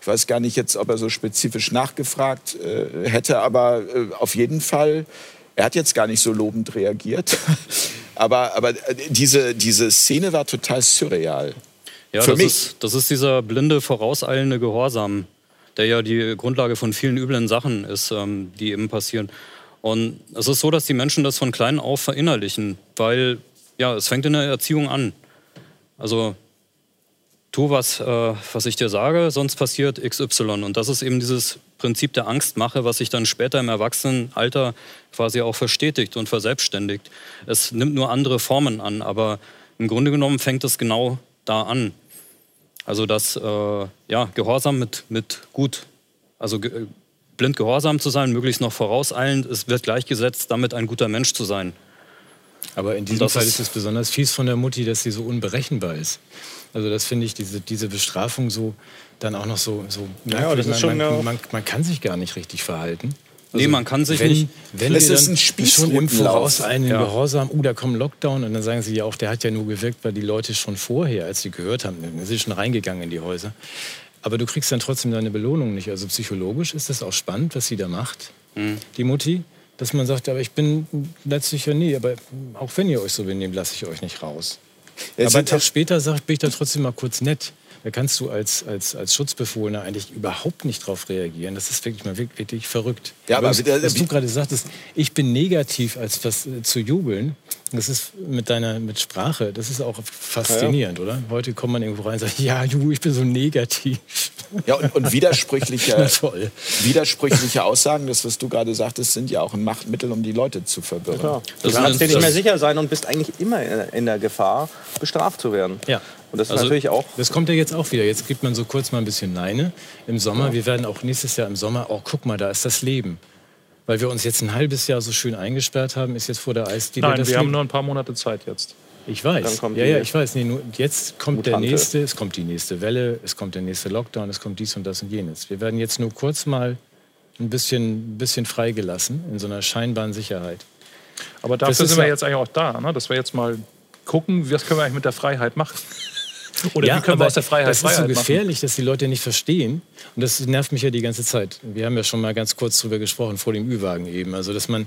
ich weiß gar nicht jetzt, ob er so spezifisch nachgefragt äh, hätte, aber äh, auf jeden Fall, er hat jetzt gar nicht so lobend reagiert. aber aber äh, diese, diese Szene war total surreal. Ja, Für das, mich. Ist, das ist dieser blinde, vorauseilende Gehorsam, der ja die Grundlage von vielen üblen Sachen ist, ähm, die eben passieren. Und es ist so, dass die Menschen das von klein auf verinnerlichen, weil ja, es fängt in der Erziehung an. Also tu was, äh, was ich dir sage, sonst passiert XY. Und das ist eben dieses Prinzip der Angstmache, was sich dann später im Erwachsenenalter quasi auch verstetigt und verselbstständigt. Es nimmt nur andere Formen an, aber im Grunde genommen fängt es genau da an. Also das äh, ja, Gehorsam mit, mit gut, also blind gehorsam zu sein, möglichst noch vorauseilend. Es wird gleichgesetzt, damit ein guter Mensch zu sein. Aber in diesem Fall ist es besonders fies von der Mutti, dass sie so unberechenbar ist. Also das finde ich, diese, diese Bestrafung so dann auch noch so, so naja, das ist schon man, man, man, kann sich gar nicht richtig verhalten. Also nee, man kann sich wenn, nicht. Wenn das ist ein Spieß schon im Voraus einen ja. Gehorsam, uh, da kommt Lockdown und dann sagen sie ja auch, der hat ja nur gewirkt, weil die Leute schon vorher, als sie gehört haben, sind sie schon reingegangen in die Häuser. Aber du kriegst dann trotzdem deine Belohnung nicht. Also psychologisch ist das auch spannend, was sie da macht, mhm. die Mutti. Dass man sagt, aber ich bin letztlich ja nie, aber auch wenn ihr euch so benehmt, lasse ich euch nicht raus. Ja, aber einen Tag später sagt, bin ich da trotzdem mal kurz nett. Da kannst du als, als, als Schutzbefohlener eigentlich überhaupt nicht drauf reagieren. Das ist wirklich mal wirklich, wirklich verrückt. Ja, aber was, was du gerade sagtest, ich bin negativ, als was äh, zu jubeln. Das ist mit deiner mit Sprache, das ist auch faszinierend, ja, ja. oder? Heute kommt man irgendwo rein und sagt, ja, du, ich bin so negativ. Ja, und, und widersprüchliche, widersprüchliche Aussagen, das, was du gerade sagtest, sind ja auch ein Machtmittel, um die Leute zu verwirren. Ja, du kannst dir nicht mehr sicher sein und bist eigentlich immer in der Gefahr, bestraft zu werden. Ja. Und das also, natürlich auch. Das kommt ja jetzt auch wieder. Jetzt gibt man so kurz mal ein bisschen Neine im Sommer. Ja. Wir werden auch nächstes Jahr im Sommer, oh, guck mal, da ist das Leben. Weil wir uns jetzt ein halbes Jahr so schön eingesperrt haben, ist jetzt vor der Eisdiele Nein, das wir Leben. haben nur ein paar Monate Zeit jetzt. Ich weiß. ja, ja, ich weiß. Nee, nur jetzt kommt Mutante. der nächste, es kommt die nächste Welle, es kommt der nächste Lockdown, es kommt dies und das und jenes. Wir werden jetzt nur kurz mal ein bisschen, bisschen freigelassen in so einer scheinbaren Sicherheit. Aber dafür sind wir jetzt eigentlich auch da, ne? dass wir jetzt mal gucken, was können wir eigentlich mit der Freiheit machen. Oder ja, wie können wir aus der Freiheit Das ist so gefährlich, machen? dass die Leute nicht verstehen. Und das nervt mich ja die ganze Zeit. Wir haben ja schon mal ganz kurz darüber gesprochen, vor dem Ü-Wagen eben. Also, dass man,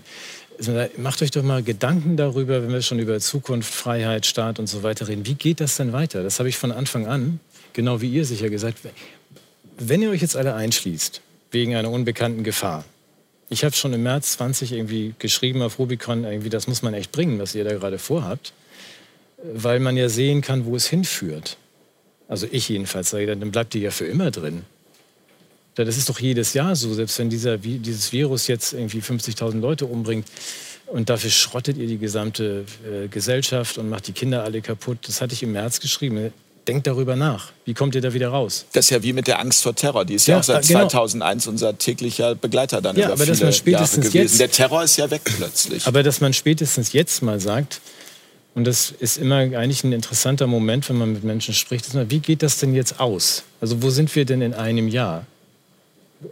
macht euch doch mal Gedanken darüber, wenn wir schon über Zukunft, Freiheit, Staat und so weiter reden. Wie geht das denn weiter? Das habe ich von Anfang an, genau wie ihr sicher gesagt, wenn ihr euch jetzt alle einschließt, wegen einer unbekannten Gefahr, ich habe schon im März 20 irgendwie geschrieben auf Rubicon, irgendwie, das muss man echt bringen, was ihr da gerade vorhabt weil man ja sehen kann, wo es hinführt. Also ich jedenfalls sage, dann bleibt die ja für immer drin. Das ist doch jedes Jahr so, selbst wenn dieser, dieses Virus jetzt irgendwie 50.000 Leute umbringt und dafür schrottet ihr die gesamte äh, Gesellschaft und macht die Kinder alle kaputt. Das hatte ich im März geschrieben. Denkt darüber nach. Wie kommt ihr da wieder raus? Das ist ja wie mit der Angst vor Terror. Die ist ja, ja auch seit genau. 2001 unser täglicher Begleiter dann ja, über aber viele dass man spätestens Jahre gewesen. Jetzt, der Terror ist ja weg plötzlich. Aber dass man spätestens jetzt mal sagt, Und das ist immer eigentlich ein interessanter Moment, wenn man mit Menschen spricht. Wie geht das denn jetzt aus? Also wo sind wir denn in einem Jahr?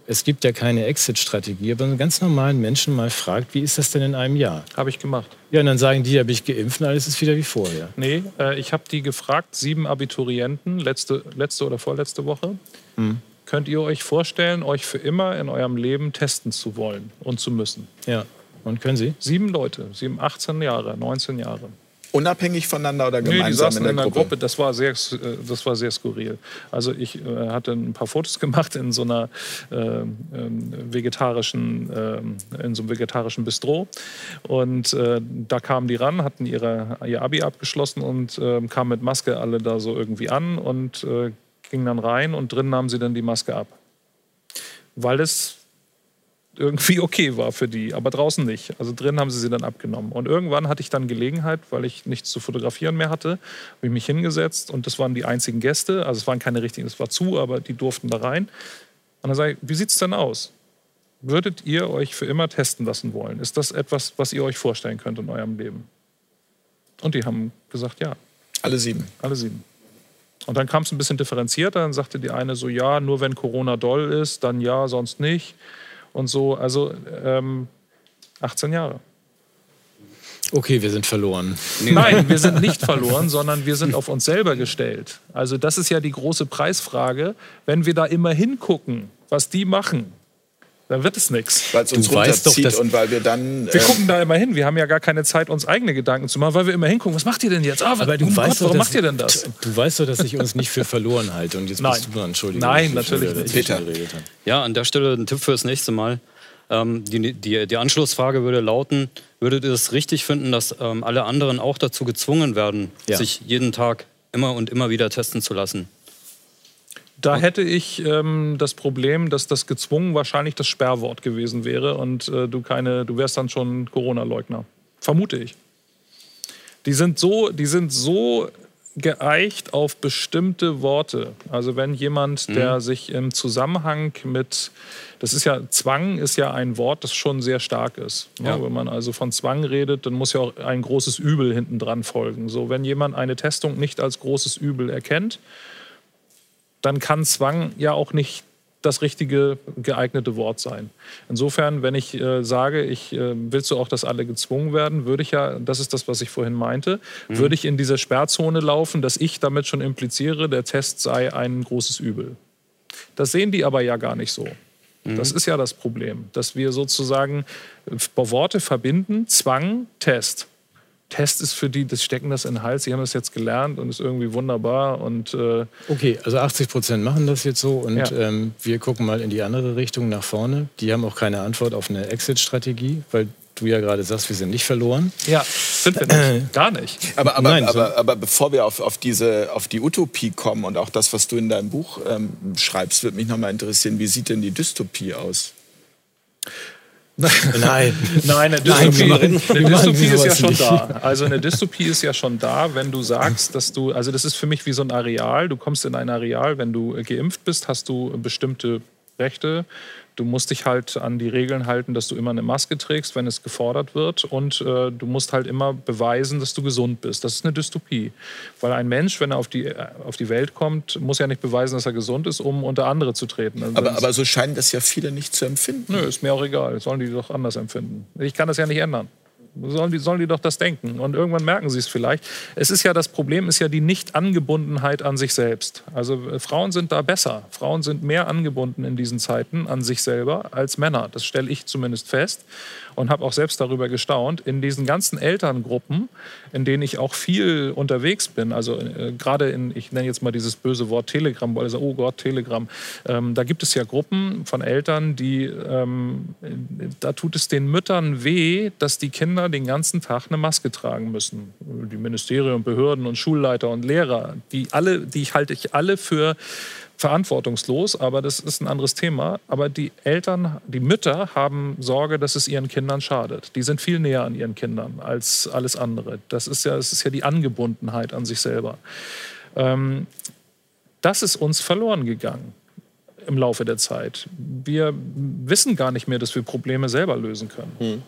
Es gibt ja keine Exit-Strategie, aber einen ganz normalen Menschen mal fragt, wie ist das denn in einem Jahr? Habe ich gemacht. Ja, und dann sagen die, habe ich geimpft und alles ist wieder wie vorher. Nee, äh, ich habe die gefragt, sieben Abiturienten, letzte, letzte oder vorletzte Woche. Hm. Könnt ihr euch vorstellen, euch für immer in eurem Leben testen zu wollen und zu müssen? Ja. Und können Sie? Sieben Leute, sieben, 18 Jahre, 19 Jahre. Unabhängig voneinander oder gemeinsam nee, die saßen in der, in der Gruppe? Gruppe? Das war sehr, äh, das war sehr skurril. Also ich äh, hatte ein paar Fotos gemacht in so einer äh, äh, vegetarischen, äh, in so einem vegetarischen Bistro und äh, da kamen die ran, hatten ihre, ihr Abi abgeschlossen und kamen mit Maske alle da so irgendwie an und gingen dann rein und drinnen nahmen sie dann die Maske ab, weil es irgendwie okay war für die, aber draußen nicht. Also drin haben sie sie dann abgenommen. Und irgendwann hatte ich dann Gelegenheit, weil ich nichts zu fotografieren mehr hatte, habe ich mich hingesetzt und das waren die einzigen Gäste. Also es waren keine richtigen, es war zu, aber die durften da rein. Und dann sage ich, wie sieht es denn aus? Würdet ihr euch für immer testen lassen wollen? Ist das etwas, was ihr euch vorstellen könnt in eurem Leben? Und die haben gesagt, ja. Alle sieben. Alle sieben. Und dann kam es ein bisschen differenzierter. Dann sagte die eine so, ja, nur wenn Corona doll ist, dann ja, sonst nicht und so. Also ähm, 18 Jahre. Okay, wir sind verloren. Nein, wir sind nicht verloren, sondern wir sind auf uns selber gestellt. Also das ist ja die große Preisfrage. Wenn wir da immer hingucken, was die machen, dann wird es nichts. Weil es uns du runterzieht doch, und weil wir dann... Wir äh, gucken da immer hin. Wir haben ja gar keine Zeit, uns eigene Gedanken zu machen, weil wir immer hingucken. Was macht ihr denn jetzt? Ah, aber du weißt Gott, warum macht ihr denn das? Du weißt doch, dass ich uns nicht für verloren halte. Und jetzt Nein. bist du dran, Entschuldigung. Nein, natürlich nicht. Peter. Ja, an der Stelle ein Tipp fürs nächste Mal. Ähm, die, die, die, Anschlussfrage würde lauten, würdet ihr es richtig finden, dass ähm, alle anderen auch dazu gezwungen werden, ja. sich jeden Tag immer und immer wieder testen zu lassen? Da hätte ich ähm, das Problem, dass das gezwungen wahrscheinlich das Sperrwort gewesen wäre und äh, du keine, du wärst dann schon Corona-Leugner. Vermute ich. Die sind so, die sind so geeicht auf bestimmte Worte. Also wenn jemand, mhm. der sich im Zusammenhang mit, das ist ja, Zwang ist ja ein Wort, das schon sehr stark ist. Ja. Wenn man also von Zwang redet, dann muss ja auch ein großes Übel hinten dran folgen. So, wenn jemand eine Testung nicht als großes Übel erkennt, dann kann Zwang ja auch nicht das richtige, geeignete Wort sein. Insofern, wenn ich äh, sage, ich äh, willst du auch, dass alle gezwungen werden, würde ich ja, das ist das, was ich vorhin meinte, mhm. würde ich in diese Sperrzone laufen, dass ich damit schon impliziere, der Test sei ein großes Übel. Das sehen die aber ja gar nicht so. Mhm. Das ist ja das Problem, dass wir sozusagen äh, Worte verbinden, Zwang, Test. Test ist für die, das stecken das in den Hals, sie haben das jetzt gelernt und ist irgendwie wunderbar. Und, äh okay, also 80 Prozent machen das jetzt so und ja. ähm, wir gucken mal in die andere Richtung nach vorne. Die haben auch keine Antwort auf eine Exit-Strategie, weil du ja gerade sagst, wir sind nicht verloren. Ja, sind wir nicht. Gar nicht. Aber, aber, Nein, aber, aber, bevor wir auf, auf, diese, auf die Utopie kommen und auch das, was du in deinem Buch ähm, schreibst, würde mich nochmal interessieren, wie sieht denn die Dystopie aus? Nein, nein, eine Dystopie, Nein, eine Dystopie ist ja schon nicht. da. Also eine Dystopie ist ja schon da, wenn du sagst, dass du, also das ist für mich wie so ein Areal. Du kommst in ein Areal, wenn du geimpft bist, hast du bestimmte Rechte. Du musst dich halt an die Regeln halten, dass du immer eine Maske trägst, wenn es gefordert wird. Und äh, du musst halt immer beweisen, dass du gesund bist. Das ist eine Dystopie. Weil ein Mensch, wenn er auf die, äh, auf die Welt kommt, muss ja nicht beweisen, dass er gesund ist, um unter andere zu treten. Also aber, aber so scheinen das ja viele nicht zu empfinden. Nö, ist mir auch egal. Sollen die doch anders empfinden. Ich kann das ja nicht ändern sollen die, sollen die doch das denken. Und irgendwann merken sie es vielleicht. Es ist ja das Problem, ist ja die Nicht-Angebundenheit an sich selbst. Also äh, Frauen sind da besser. Frauen sind mehr angebunden in diesen Zeiten an sich selber als Männer. Das stelle ich zumindest fest und habe auch selbst darüber gestaunt. In diesen ganzen Elterngruppen, in denen ich auch viel unterwegs bin, also äh, gerade in, ich nenne jetzt mal dieses böse Wort Telegram, weil also, oh Gott, Telegram, ähm, da gibt es ja Gruppen von Eltern, die, ähm, da tut es den Müttern weh, dass die Kinder den ganzen Tag eine Maske tragen müssen. Die Ministerien, Behörden und Schulleiter und Lehrer, die alle, die halte ich alle für verantwortungslos, aber das ist ein anderes Thema. Aber die Eltern, die Mütter haben Sorge, dass es ihren Kindern schadet. Die sind viel näher an ihren Kindern als alles andere. Das ist ja, das ist ja die Angebundenheit an sich selber. Ähm, das ist uns verloren gegangen im Laufe der Zeit. Wir wissen gar nicht mehr, dass wir Probleme selber lösen können. Mhm.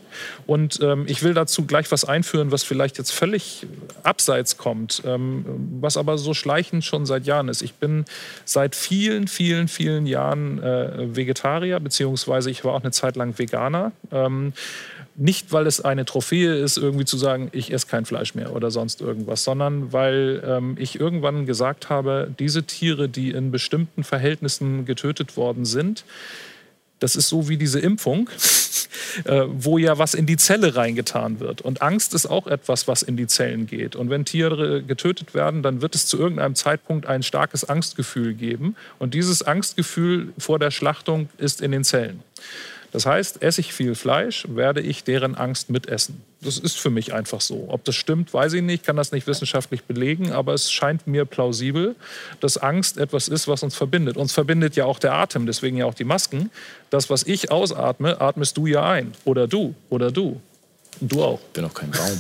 Und ähm, ich will dazu gleich was einführen, was vielleicht jetzt völlig abseits kommt, ähm, was aber so schleichend schon seit Jahren ist. Ich bin seit vielen, vielen, vielen Jahren äh, Vegetarier, beziehungsweise ich war auch eine Zeit lang Veganer. Ähm, nicht, weil es eine Trophäe ist, irgendwie zu sagen, ich esse kein Fleisch mehr oder sonst irgendwas, sondern weil ähm, ich irgendwann gesagt habe, diese Tiere, die in bestimmten Verhältnissen getötet worden sind, das ist so wie diese Impfung, äh, wo ja was in die Zelle reingetan wird. Und Angst ist auch etwas, was in die Zellen geht. Und wenn Tiere getötet werden, dann wird es zu irgendeinem Zeitpunkt ein starkes Angstgefühl geben. Und dieses Angstgefühl vor der Schlachtung ist in den Zellen. Das heißt, esse ich viel Fleisch, werde ich deren Angst mitessen. Das ist für mich einfach so. Ob das stimmt, weiß ich nicht, kann das nicht wissenschaftlich belegen, aber es scheint mir plausibel, dass Angst etwas ist, was uns verbindet. Uns verbindet ja auch der Atem, deswegen ja auch die Masken. Das, was ich ausatme, atmest du ja ein. Oder du, oder du. Du auch. Ich bin auch kein Baum.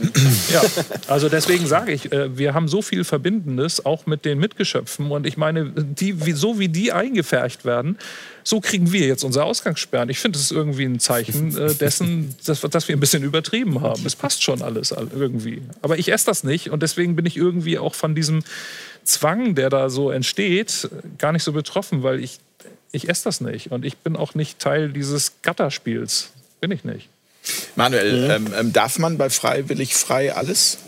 ja, also deswegen sage ich, äh, wir haben so viel Verbindendes, auch mit den Mitgeschöpfen. Und ich meine, die, so wie die eingefärcht werden, so kriegen wir jetzt unser Ausgangssperren. Ich finde, das ist irgendwie ein Zeichen äh, dessen, dass, dass, wir ein bisschen übertrieben haben. Es passt schon alles irgendwie. Aber ich esse das nicht und deswegen bin ich irgendwie auch von diesem Zwang, der da so entsteht, gar nicht so betroffen, weil ich, ich esse das nicht. Und ich bin auch nicht Teil dieses Gatterspiels. Bin ich nicht. Manuel, mhm. ähm, darf man bei Freiwillig frei alles?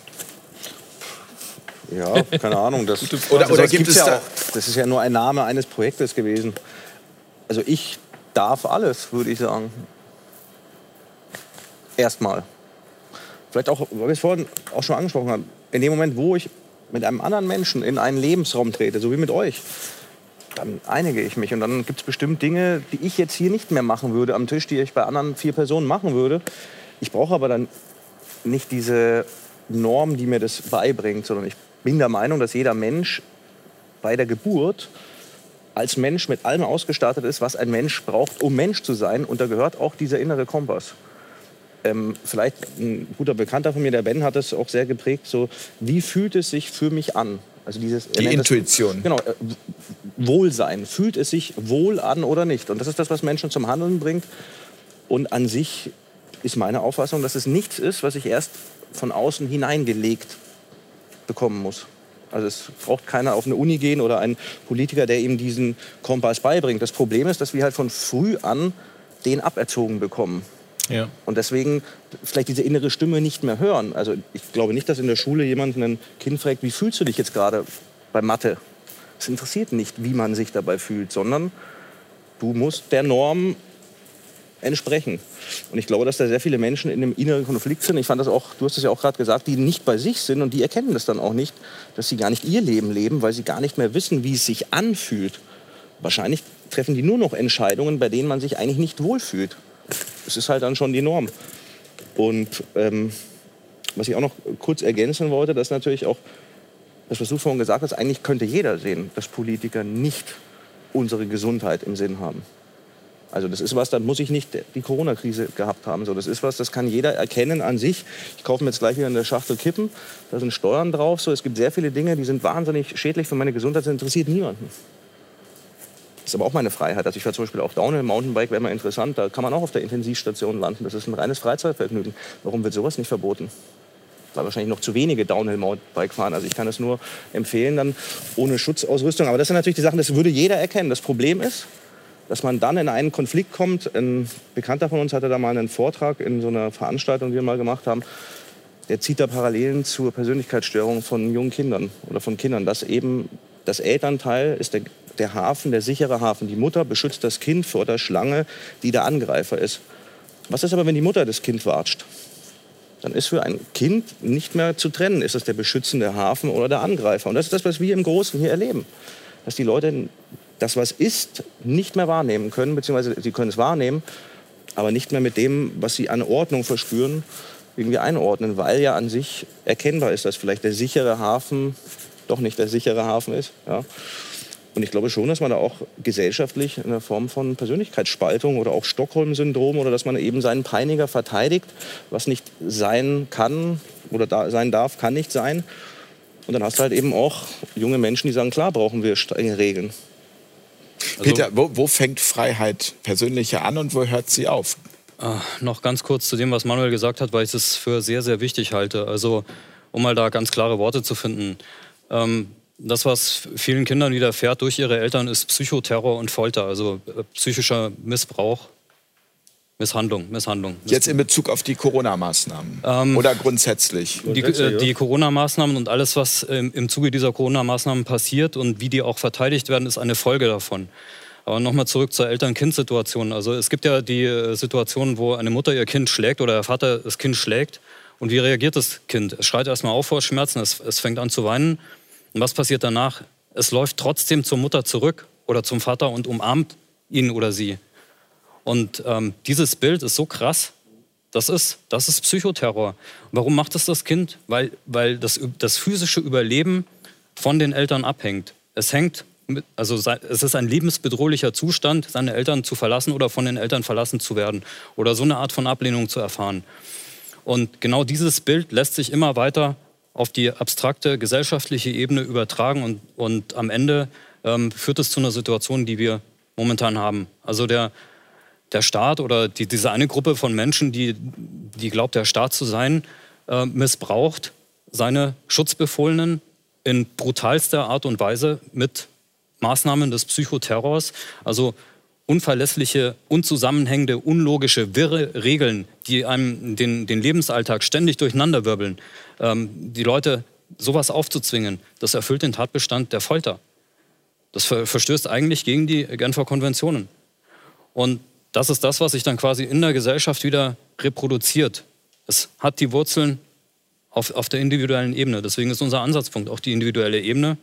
Ja, keine Ahnung. Das, oder, oder gibt es ja da auch, Das ist ja nur ein Name eines Projektes gewesen. Also ich darf alles, würde ich sagen. Erstmal. Vielleicht auch, weil wir es vorhin auch schon angesprochen haben, in dem Moment, wo ich mit einem anderen Menschen in einen Lebensraum trete, so wie mit euch, dann einige ich mich. Und dann gibt es bestimmt Dinge, die ich jetzt hier nicht mehr machen würde am Tisch, die ich bei anderen vier Personen machen würde. Ich brauche aber dann nicht diese Norm, die mir das beibringt, sondern ich bin der Meinung, dass jeder Mensch bei der Geburt als Mensch mit allem ausgestattet ist, was ein Mensch braucht, um Mensch zu sein. Und da gehört auch dieser innere Kompass. Ähm, vielleicht ein guter Bekannter von mir, der Ben, hat es auch sehr geprägt. So, wie fühlt es sich für mich an? Also dieses, Die Intuition. Das, genau, äh, Wohlsein. Fühlt es sich wohl an oder nicht? Und das ist das, was Menschen zum Handeln bringt. Und an sich ist meine Auffassung, dass es nichts ist, was ich erst von außen hineingelegt bekommen muss. Also es braucht keiner auf eine Uni gehen oder ein Politiker, der ihm diesen Kompass beibringt. Das Problem ist, dass wir halt von früh an den aberzogen bekommen. Ja. Und deswegen vielleicht diese innere Stimme nicht mehr hören. Also ich glaube nicht, dass in der Schule jemand ein Kind fragt, wie fühlst du dich jetzt gerade bei Mathe? Es interessiert nicht, wie man sich dabei fühlt, sondern du musst der Norm entsprechen. Und ich glaube, dass da sehr viele Menschen in einem inneren Konflikt sind. Ich fand das auch, du hast es ja auch gerade gesagt, die nicht bei sich sind und die erkennen das dann auch nicht, dass sie gar nicht ihr Leben leben, weil sie gar nicht mehr wissen, wie es sich anfühlt. Wahrscheinlich treffen die nur noch Entscheidungen, bei denen man sich eigentlich nicht wohlfühlt. Das ist halt dann schon die Norm. Und ähm, was ich auch noch kurz ergänzen wollte, dass natürlich auch das, was du vorhin gesagt hast, eigentlich könnte jeder sehen, dass Politiker nicht unsere Gesundheit im Sinn haben. Also das ist was, da muss ich nicht die Corona-Krise gehabt haben. So, das ist was, das kann jeder erkennen an sich. Ich kaufe mir jetzt gleich wieder eine Schachtel Kippen, da sind Steuern drauf. So, es gibt sehr viele Dinge, die sind wahnsinnig schädlich für meine Gesundheit, das interessiert niemanden. Das ist aber auch meine Freiheit. Also ich fahre zum Beispiel auch Downhill, Mountainbike wäre mal interessant. Da kann man auch auf der Intensivstation landen. Das ist ein reines Freizeitvergnügen. Warum wird sowas nicht verboten? weil wahrscheinlich noch zu wenige Downhill-Mountainbike fahren. Also ich kann es nur empfehlen, dann ohne Schutzausrüstung. Aber das sind natürlich die Sachen, das würde jeder erkennen. Das Problem ist, dass man dann in einen Konflikt kommt. Ein Bekannter von uns hatte da mal einen Vortrag in so einer Veranstaltung, die wir mal gemacht haben. Der zieht da Parallelen zur Persönlichkeitsstörung von jungen Kindern oder von Kindern, dass eben das Elternteil ist der, der Hafen, der sichere Hafen. Die Mutter beschützt das Kind vor der Schlange, die der Angreifer ist. Was ist aber, wenn die Mutter das Kind watscht? dann ist für ein Kind nicht mehr zu trennen, ist es der beschützende Hafen oder der Angreifer. Und das ist das, was wir im Großen hier erleben. Dass die Leute das, was ist, nicht mehr wahrnehmen können, beziehungsweise sie können es wahrnehmen, aber nicht mehr mit dem, was sie an Ordnung verspüren, irgendwie einordnen, weil ja an sich erkennbar ist, dass vielleicht der sichere Hafen doch nicht der sichere Hafen ist. Ja. Und ich glaube schon, dass man da auch gesellschaftlich in der Form von Persönlichkeitsspaltung oder auch Stockholm-Syndrom oder dass man eben seinen Peiniger verteidigt, was nicht sein kann oder da sein darf, kann nicht sein. Und dann hast du halt eben auch junge Menschen, die sagen, klar brauchen wir strenge Regeln. Also, Peter, wo, wo, fängt Freiheit persönliche an und wo hört sie auf? Äh, noch ganz kurz zu dem, was Manuel gesagt hat, weil ich es für sehr, sehr wichtig halte. Also, um mal da ganz klare Worte zu finden. Ähm, das, was vielen Kindern widerfährt durch ihre Eltern, ist Psychoterror und Folter, also äh, psychischer Missbrauch. Misshandlung, Misshandlung. Jetzt in Bezug auf die Corona-Maßnahmen ähm, oder grundsätzlich? Die, äh, die Corona-Maßnahmen und alles, was ähm, im Zuge dieser Corona-Maßnahmen passiert und wie die auch verteidigt werden, ist eine Folge davon. Aber nochmal zurück zur Eltern-Kind-Situation. Also es gibt ja die äh, Situation, wo eine Mutter ihr Kind schlägt oder der Vater das Kind schlägt. Und wie reagiert das Kind? Es schreit erstmal auf vor Schmerzen, es, es fängt an zu weinen. Und was passiert danach? Es läuft trotzdem zur Mutter zurück oder zum Vater und umarmt ihn oder sie. Und ähm, dieses Bild ist so krass. Das ist, das ist Psychoterror. Warum macht es das Kind? Weil, weil das, das physische Überleben von den Eltern abhängt. Es hängt, also es ist ein lebensbedrohlicher Zustand, seine Eltern zu verlassen oder von den Eltern verlassen zu werden oder so eine Art von Ablehnung zu erfahren. Und genau dieses Bild lässt sich immer weiter auf die abstrakte gesellschaftliche Ebene übertragen und, und am Ende ähm, führt es zu einer Situation, die wir momentan haben. Also der, der Staat oder die, diese eine Gruppe von Menschen, die, die glaubt, der Staat zu sein, äh, missbraucht seine Schutzbefohlenen in brutalster Art und Weise mit Maßnahmen des Psychoterrors. Also unverlässliche, unzusammenhängende, unlogische, wirre Regeln, die einem den, den Lebensalltag ständig durcheinanderwirbeln. Ähm, die Leute sowas aufzuzwingen, das erfüllt den Tatbestand der Folter. Das verstößt eigentlich gegen die Genfer Konventionen. Und das ist das, was sich dann quasi in der Gesellschaft wieder reproduziert. Es hat die Wurzeln auf, auf der individuellen Ebene. Deswegen ist unser Ansatzpunkt auch die individuelle Ebene.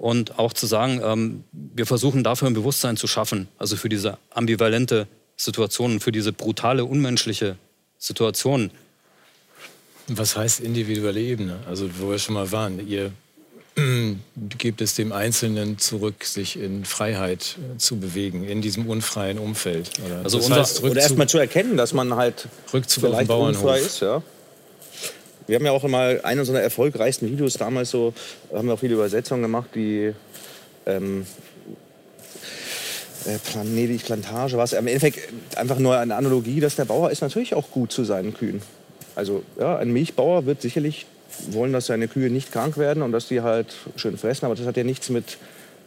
Und auch zu sagen, ähm, wir versuchen dafür ein Bewusstsein zu schaffen, also für diese ambivalente Situation, für diese brutale, unmenschliche Situation. Was heißt individuelle Ebene? Also wo wir schon mal waren, ihr gibt es dem Einzelnen zurück, sich in Freiheit äh, zu bewegen, in diesem unfreien Umfeld. Oder, also das heißt, oder erst mal zu erkennen, dass man halt Rückzug vielleicht unfrei ist. Ja. Wir haben ja auch immer eine unserer erfolgreichsten Videos damals so, haben wir auch viele Übersetzungen gemacht, die ähm, äh, Venedig Plantage war es. Im Endeffekt einfach nur eine Analogie, dass der Bauer ist natürlich auch gut zu seinen Kühen. Also ja, ein Milchbauer wird sicherlich wollen, dass seine Kühe nicht krank werden und dass die halt schön fressen. Aber das hat ja nichts mit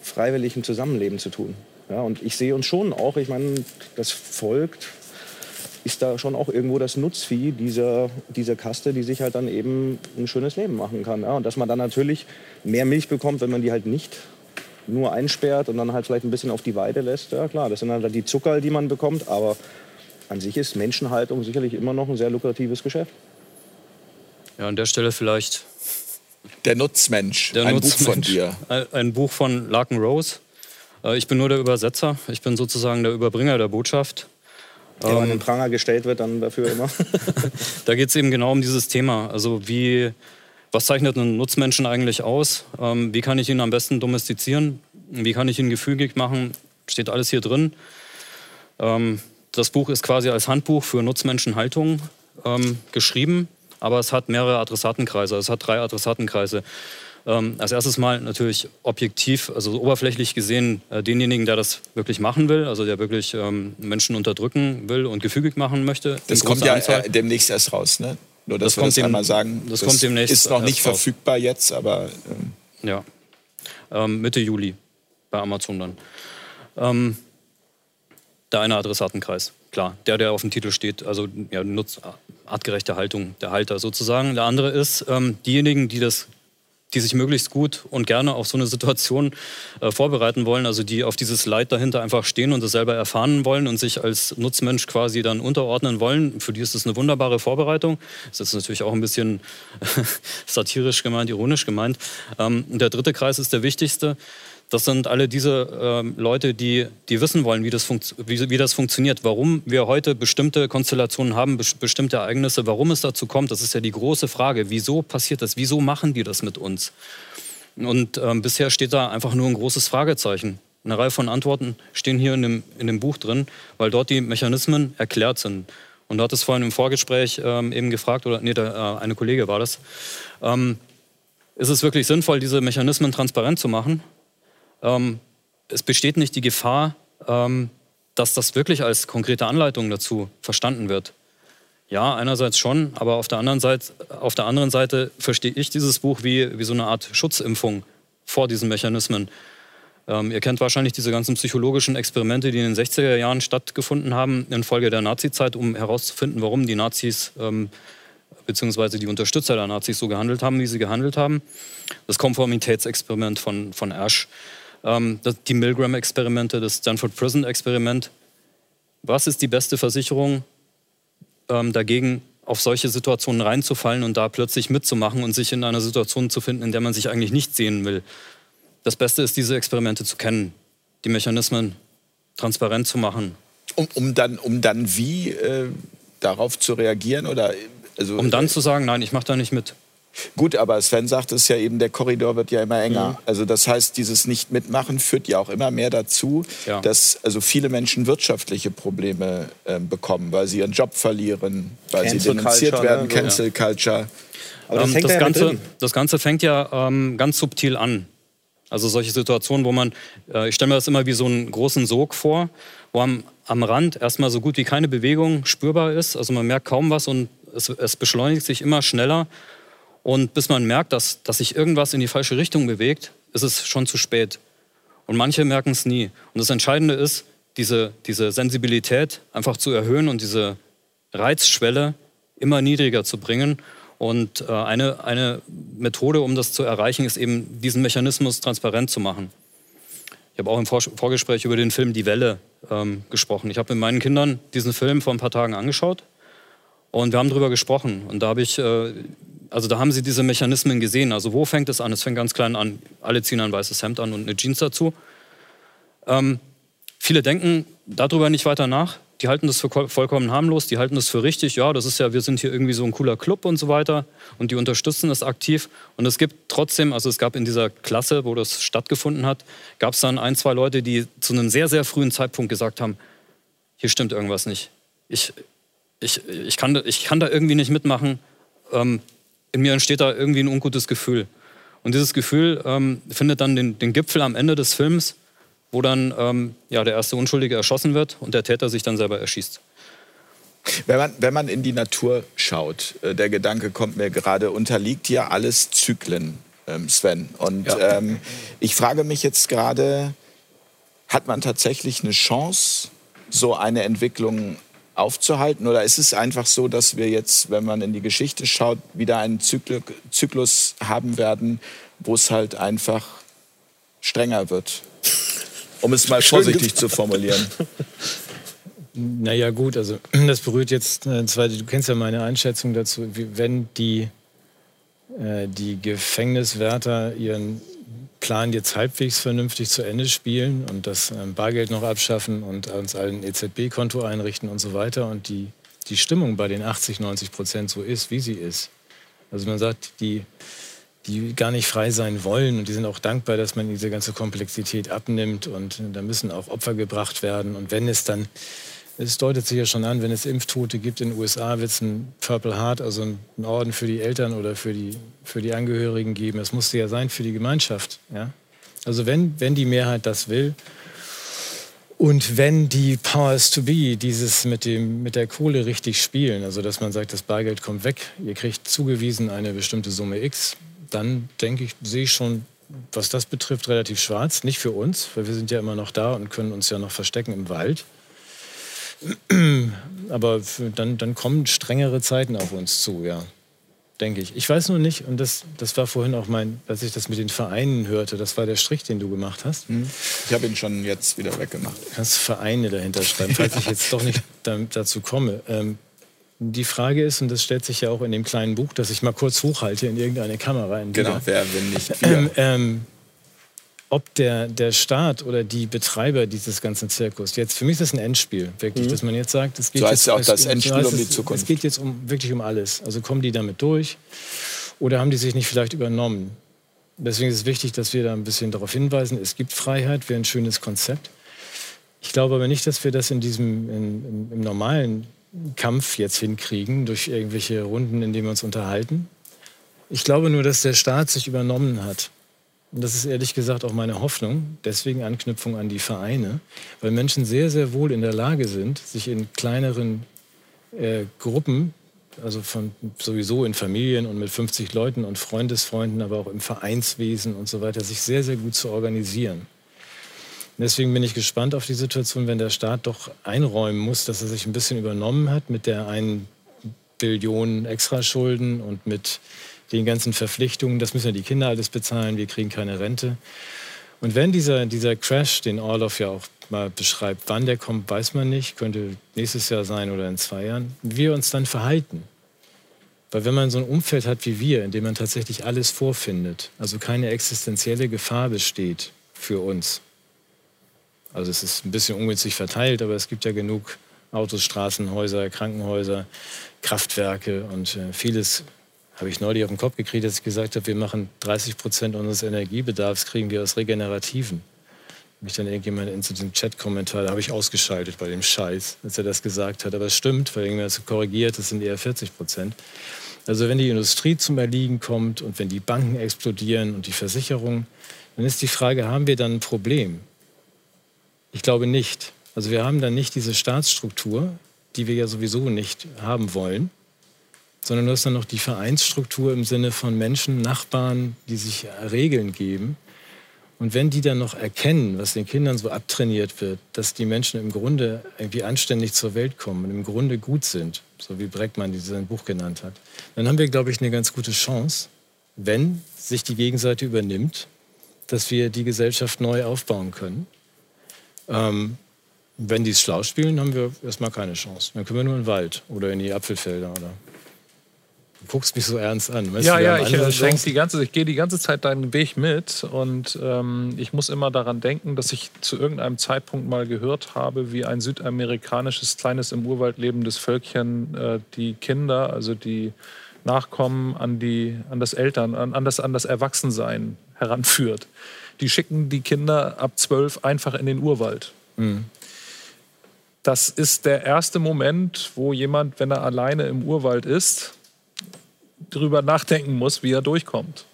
freiwilligem Zusammenleben zu tun. Ja, und ich sehe uns schon auch, ich meine, das folgt, ist da schon auch irgendwo das Nutzvieh dieser, dieser Kaste, die sich halt dann eben ein schönes Leben machen kann. Ja, und dass man dann natürlich mehr Milch bekommt, wenn man die halt nicht nur einsperrt und dann halt vielleicht ein bisschen auf die Weide lässt. Ja klar, das sind dann die Zuckerl, die man bekommt, aber an sich ist Menschenhaltung sicherlich immer noch ein sehr lukratives Geschäft. Ja, an der Stelle vielleicht. Der Nutzmensch, der ein Nutzmensch. Buch von dir. Ein, ein Buch von Larkin Rose. Äh, ich bin nur der Übersetzer. Ich bin sozusagen der Überbringer der Botschaft. Der ähm, an den Pranger gestellt wird dann dafür immer. da geht es eben genau um dieses Thema. Also wie, was zeichnet einen Nutzmenschen eigentlich aus? Ähm, wie kann ich ihn am besten domestizieren? Wie kann ich ihn gefügig machen? Steht alles hier drin. Ähm, das Buch ist quasi als Handbuch für Nutzmenschenhaltung ähm, geschrieben aber es hat mehrere Adressatenkreise. Es hat drei Adressatenkreise. Ähm, als erstes mal natürlich objektiv, also oberflächlich gesehen, äh, denjenigen, der das wirklich machen will, also der wirklich ähm, Menschen unterdrücken will und gefügig machen möchte. Das kommt ja äh, demnächst erst raus, ne? Nur, dass das wir das dem, einmal sagen. Das, das kommt demnächst ist noch nicht verfügbar raus. jetzt, aber... Ähm. Ja, ähm, Mitte Juli bei Amazon dann. Ähm, der eine Adressatenkreis, klar. Der, der auf dem Titel steht, also ja, nutzt artgerechte Haltung der Halter sozusagen. Der andere ist, ähm, diejenigen, die das die sich möglichst gut und gerne auf so eine Situation äh, vorbereiten wollen, also die auf dieses Leid dahinter einfach stehen und das selber erfahren wollen und sich als Nutzmensch quasi dann unterordnen wollen. Für die ist das eine wunderbare Vorbereitung. Das ist natürlich auch ein bisschen satirisch gemeint, ironisch gemeint. Ähm, der dritte Kreis ist der wichtigste. Das sind alle diese äh, Leute, die, die wissen wollen, wie das, wie, wie das funktioniert, warum wir heute bestimmte Konstellationen haben, be bestimmte Ereignisse, warum es dazu kommt. Das ist ja die große Frage. Wieso passiert das? Wieso machen die das mit uns? Und ähm, bisher steht da einfach nur ein großes Fragezeichen. Eine Reihe von Antworten stehen hier in dem, in dem Buch drin, weil dort die Mechanismen erklärt sind. Und du hattest vorhin im Vorgespräch ähm, eben gefragt, oder nee, der, äh, eine Kollege war das, ähm, ist es wirklich sinnvoll, diese Mechanismen transparent zu machen? Ähm, es besteht nicht die Gefahr, ähm, dass das wirklich als konkrete Anleitung dazu verstanden wird. Ja, einerseits schon, aber auf der anderen Seite, auf der anderen Seite verstehe ich dieses Buch wie, wie so eine Art Schutzimpfung vor diesen Mechanismen. Ähm, ihr kennt wahrscheinlich diese ganzen psychologischen Experimente, die in den 60er Jahren stattgefunden haben, infolge der Nazizeit, um herauszufinden, warum die Nazis ähm, bzw. die Unterstützer der Nazis so gehandelt haben, wie sie gehandelt haben. Das Konformitätsexperiment von, von Ash, ähm, die Milgram-Experimente, das Stanford Prison-Experiment. Was ist die beste Versicherung ähm, dagegen, auf solche Situationen reinzufallen und da plötzlich mitzumachen und sich in einer Situation zu finden, in der man sich eigentlich nicht sehen will? Das Beste ist, diese Experimente zu kennen, die Mechanismen transparent zu machen. Um, um dann, um dann wie äh, darauf zu reagieren? Oder, also, um dann äh, zu sagen, nein, ich mache da nicht mit. Gut, aber Sven sagt es ja eben, der Korridor wird ja immer enger. Mhm. Also das heißt, dieses Nicht-Mitmachen führt ja auch immer mehr dazu, ja. dass also viele Menschen wirtschaftliche Probleme äh, bekommen, weil sie ihren Job verlieren, weil Cancel sie denunziert Culture, werden, ne? Cancel Culture. Aber das, ähm, das, Ganze, das Ganze fängt ja ähm, ganz subtil an. Also solche Situationen, wo man, äh, ich stelle mir das immer wie so einen großen Sog vor, wo am, am Rand erstmal so gut wie keine Bewegung spürbar ist. Also man merkt kaum was und es, es beschleunigt sich immer schneller. Und bis man merkt, dass, dass sich irgendwas in die falsche Richtung bewegt, ist es schon zu spät. Und manche merken es nie. Und das Entscheidende ist, diese, diese Sensibilität einfach zu erhöhen und diese Reizschwelle immer niedriger zu bringen und äh, eine, eine Methode, um das zu erreichen, ist eben, diesen Mechanismus transparent zu machen. Ich habe auch im Vor Vorgespräch über den Film Die Welle ähm, gesprochen. Ich habe mit meinen Kindern diesen Film vor ein paar Tagen angeschaut und wir haben darüber gesprochen. Und da habe ich, äh, also da haben sie diese Mechanismen gesehen. Also wo fängt es an? Es fängt ganz klein an. Alle ziehen ein weißes Hemd an und eine Jeans dazu. Ähm, viele denken darüber nicht weiter nach die halten das für vollkommen harmlos, die halten das für richtig, ja, das ist ja, wir sind hier irgendwie so ein cooler Club und so weiter und die unterstützen das aktiv. Und es gibt trotzdem, also es gab in dieser Klasse, wo das stattgefunden hat, gab es dann ein, zwei Leute, die zu einem sehr, sehr frühen Zeitpunkt gesagt haben, hier stimmt irgendwas nicht. Ich, ich, ich, kann, ich kann da irgendwie nicht mitmachen. Ähm, in mir entsteht da irgendwie ein ungutes Gefühl. Und dieses Gefühl ähm, findet dann den, den Gipfel am Ende des Films wo dann ähm, ja, der erste Unschuldige erschossen wird und der Täter sich dann selber erschießt. Wenn man, wenn man in die Natur schaut, äh, der Gedanke kommt mir gerade, unterliegt ja alles Zyklen, ähm, Sven. Und ja. ähm, ich frage mich jetzt gerade, hat man tatsächlich eine Chance, so eine Entwicklung aufzuhalten? Oder ist es einfach so, dass wir jetzt, wenn man in die Geschichte schaut, wieder einen Zyklus haben werden, wo es halt einfach strenger wird? um es mal vorsichtig zu formulieren. Naja gut, also das berührt jetzt, äh, du kennst ja meine Einschätzung dazu, wenn die, äh, die Gefängniswärter ihren Plan jetzt halbwegs vernünftig zu Ende spielen und das ähm, Bargeld noch abschaffen und uns allen EZB-Konto einrichten und so weiter und die, die Stimmung bei den 80, 90 Prozent so ist, wie sie ist. Also man sagt, die die gar nicht frei sein wollen. Und die sind auch dankbar, dass man diese ganze Komplexität abnimmt. Und da müssen auch Opfer gebracht werden. Und wenn es dann, es deutet sich ja schon an, wenn es Impftote gibt in den USA, wird es ein Purple Heart, also einen Orden für die Eltern oder für die, für die Angehörigen geben. Das musste ja sein für die Gemeinschaft. Ja? Also wenn, wenn die Mehrheit das will, und wenn die Powers to be dieses mit, dem, mit der Kohle richtig spielen, also dass man sagt, das Bargeld kommt weg, ihr kriegt zugewiesen eine bestimmte Summe X, dann denke ich, sehe ich schon, was das betrifft, relativ schwarz. Nicht für uns, weil wir sind ja immer noch da und können uns ja noch verstecken im Wald. Aber dann, dann kommen strengere Zeiten auf uns zu, ja. Denke ich. Ich weiß nur nicht, und das, das war vorhin auch mein, als ich das mit den Vereinen hörte, das war der Strich, den du gemacht hast. Hm. Ich habe ihn schon jetzt wieder weggemacht. Du kannst Vereine dahinter schreiben, falls ich jetzt doch nicht dazu komme. Ähm, die Frage ist, und das stellt sich ja auch in dem kleinen Buch, das ich mal kurz hochhalte in irgendeine Kamera. In genau, wer, wenn nicht wir. Ähm, ähm, ob der, der Staat oder die Betreiber dieses ganzen Zirkus, jetzt für mich ist das ein Endspiel, wirklich, mhm. dass man jetzt sagt, es geht so heißt jetzt, ja auch das Endspiel um die Zukunft. Es geht jetzt um, wirklich um alles. Also kommen die damit durch oder haben die sich nicht vielleicht übernommen? Deswegen ist es wichtig, dass wir da ein bisschen darauf hinweisen, es gibt Freiheit, wäre ein schönes Konzept. Ich glaube aber nicht, dass wir das in diesem, in, im, im normalen Kampf jetzt hinkriegen durch irgendwelche Runden, in denen wir uns unterhalten. Ich glaube nur, dass der Staat sich übernommen hat. Und das ist ehrlich gesagt auch meine Hoffnung, deswegen Anknüpfung an die Vereine, weil Menschen sehr, sehr wohl in der Lage sind, sich in kleineren äh, Gruppen, also von sowieso in Familien und mit 50 Leuten und Freundesfreunden, aber auch im Vereinswesen und so weiter, sich sehr, sehr gut zu organisieren. Deswegen bin ich gespannt auf die Situation, wenn der Staat doch einräumen muss, dass er sich ein bisschen übernommen hat mit der einen Billion Extraschulden und mit den ganzen Verpflichtungen. Das müssen ja die Kinder alles bezahlen, wir kriegen keine Rente. Und wenn dieser, dieser Crash, den Orloff ja auch mal beschreibt, wann der kommt, weiß man nicht, könnte nächstes Jahr sein oder in zwei Jahren, wir uns dann verhalten. Weil wenn man so ein Umfeld hat wie wir, in dem man tatsächlich alles vorfindet, also keine existenzielle Gefahr besteht für uns, also es ist ein bisschen ungünstig verteilt, aber es gibt ja genug Autos, Straßen, Häuser, Krankenhäuser, Kraftwerke und äh, vieles habe ich neulich auf den Kopf gekriegt, dass ich gesagt habe, wir machen 30 Prozent unseres Energiebedarfs kriegen wir aus Regenerativen. Mich dann irgendjemand in so diesem Chat-Kommentar, da habe ich ausgeschaltet bei dem Scheiß, als er das gesagt hat. Aber es stimmt, weil irgendwer das korrigiert, das sind eher 40 Prozent. Also wenn die Industrie zum Erliegen kommt und wenn die Banken explodieren und die Versicherungen, dann ist die Frage, haben wir dann ein Problem? Ich glaube nicht. Also wir haben dann nicht diese Staatsstruktur, die wir ja sowieso nicht haben wollen, sondern du hast dann noch die Vereinsstruktur im Sinne von Menschen, Nachbarn, die sich Regeln geben. Und wenn die dann noch erkennen, was den Kindern so abtrainiert wird, dass die Menschen im Grunde irgendwie anständig zur Welt kommen und im Grunde gut sind, so wie Breckmann sein Buch genannt hat, dann haben wir, glaube ich, eine ganz gute Chance, wenn sich die Gegenseite übernimmt, dass wir die Gesellschaft neu aufbauen können. Ähm, wenn die es schlau spielen, haben wir erstmal keine Chance. Dann können wir nur in den Wald oder in die Apfelfelder. Oder guckst mich so ernst an. Weißt ja, ja, ich, äh, denk die ganze, ich gehe die ganze Zeit deinen Weg mit und ähm, ich muss immer daran denken, dass ich zu irgendeinem Zeitpunkt mal gehört habe, wie ein südamerikanisches, kleines im Urwald lebendes Völkchen äh, die Kinder, also die Nachkommen an, die, an das Eltern, an, an, das, an das Erwachsensein heranführt die schicken die Kinder ab zwölf einfach in den Urwald. Mhm. Das ist der erste Moment, wo jemand, wenn er alleine im Urwald ist, darüber nachdenken muss, wie er durchkommt.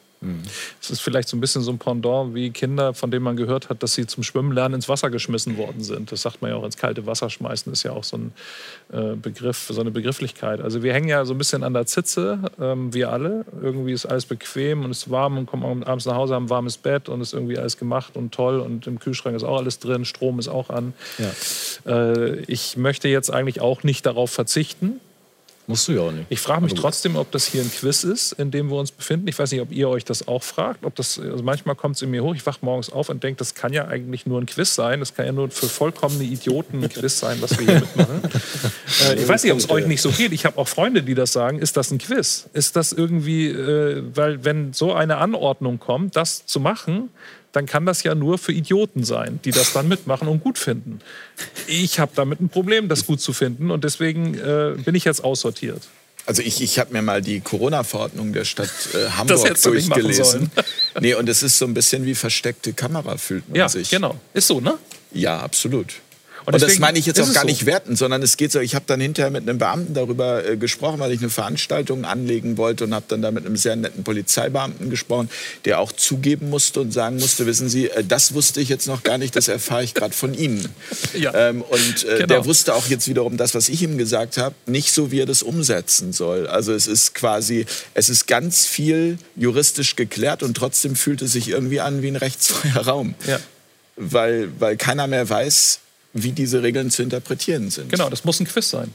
Es ist vielleicht so ein bisschen so ein Pendant wie Kinder, von denen man gehört hat, dass sie zum Schwimmen lernen ins Wasser geschmissen worden sind. Das sagt man ja auch ins kalte Wasser schmeißen, ist ja auch so ein äh, Begriff, so eine Begrifflichkeit. Also wir hängen ja so ein bisschen an der Zitze, ähm, wir alle. Irgendwie ist alles bequem und ist warm und kommen abends nach Hause, haben ein warmes Bett und ist irgendwie alles gemacht und toll und im Kühlschrank ist auch alles drin, Strom ist auch an. Ja. Äh, ich möchte jetzt eigentlich auch nicht darauf verzichten Musst du ja auch nicht. Ich frage mich trotzdem, ob das hier ein Quiz ist, in dem wir uns befinden. Ich weiß nicht, ob ihr euch das auch fragt. Ob das, also manchmal kommt es in mir hoch, ich wache morgens auf und denke, das kann ja eigentlich nur ein Quiz sein. Das kann ja nur für vollkommene Idioten ein Quiz sein, was wir hier mitmachen. äh, ich weiß nicht, ob es euch nicht so geht. Ich habe auch Freunde, die das sagen. Ist das ein Quiz? Ist das irgendwie, äh, weil wenn so eine Anordnung kommt, das zu machen, dann kann das ja nur für Idioten sein, die das dann mitmachen und gut finden. Ich habe damit ein Problem, das gut zu finden und deswegen äh, bin ich jetzt aussortiert. Also ich, ich habe mir mal die Corona-Verordnung der Stadt äh, Hamburg durchgelesen. nee, und es ist so ein bisschen wie versteckte Kamera fühlt man ja, sich. genau. Ist so, ne? Ja, absolut. Und, und das meine ich jetzt auch gar so. nicht werten, sondern es geht so, ich habe dann hinterher mit einem Beamten darüber äh, gesprochen, weil ich eine Veranstaltung anlegen wollte und habe dann da mit einem sehr netten Polizeibeamten gesprochen, der auch zugeben musste und sagen musste, wissen Sie, äh, das wusste ich jetzt noch gar nicht, das erfahre ich gerade von Ihnen. Ja. Ähm, und äh, genau. der wusste auch jetzt wiederum das, was ich ihm gesagt habe, nicht so, wie er das umsetzen soll. Also es ist quasi, es ist ganz viel juristisch geklärt und trotzdem fühlt es sich irgendwie an wie ein rechtsfreier Raum. Ja. Weil, weil keiner mehr weiß, wie diese Regeln zu interpretieren sind. Genau, das muss ein Quiz sein.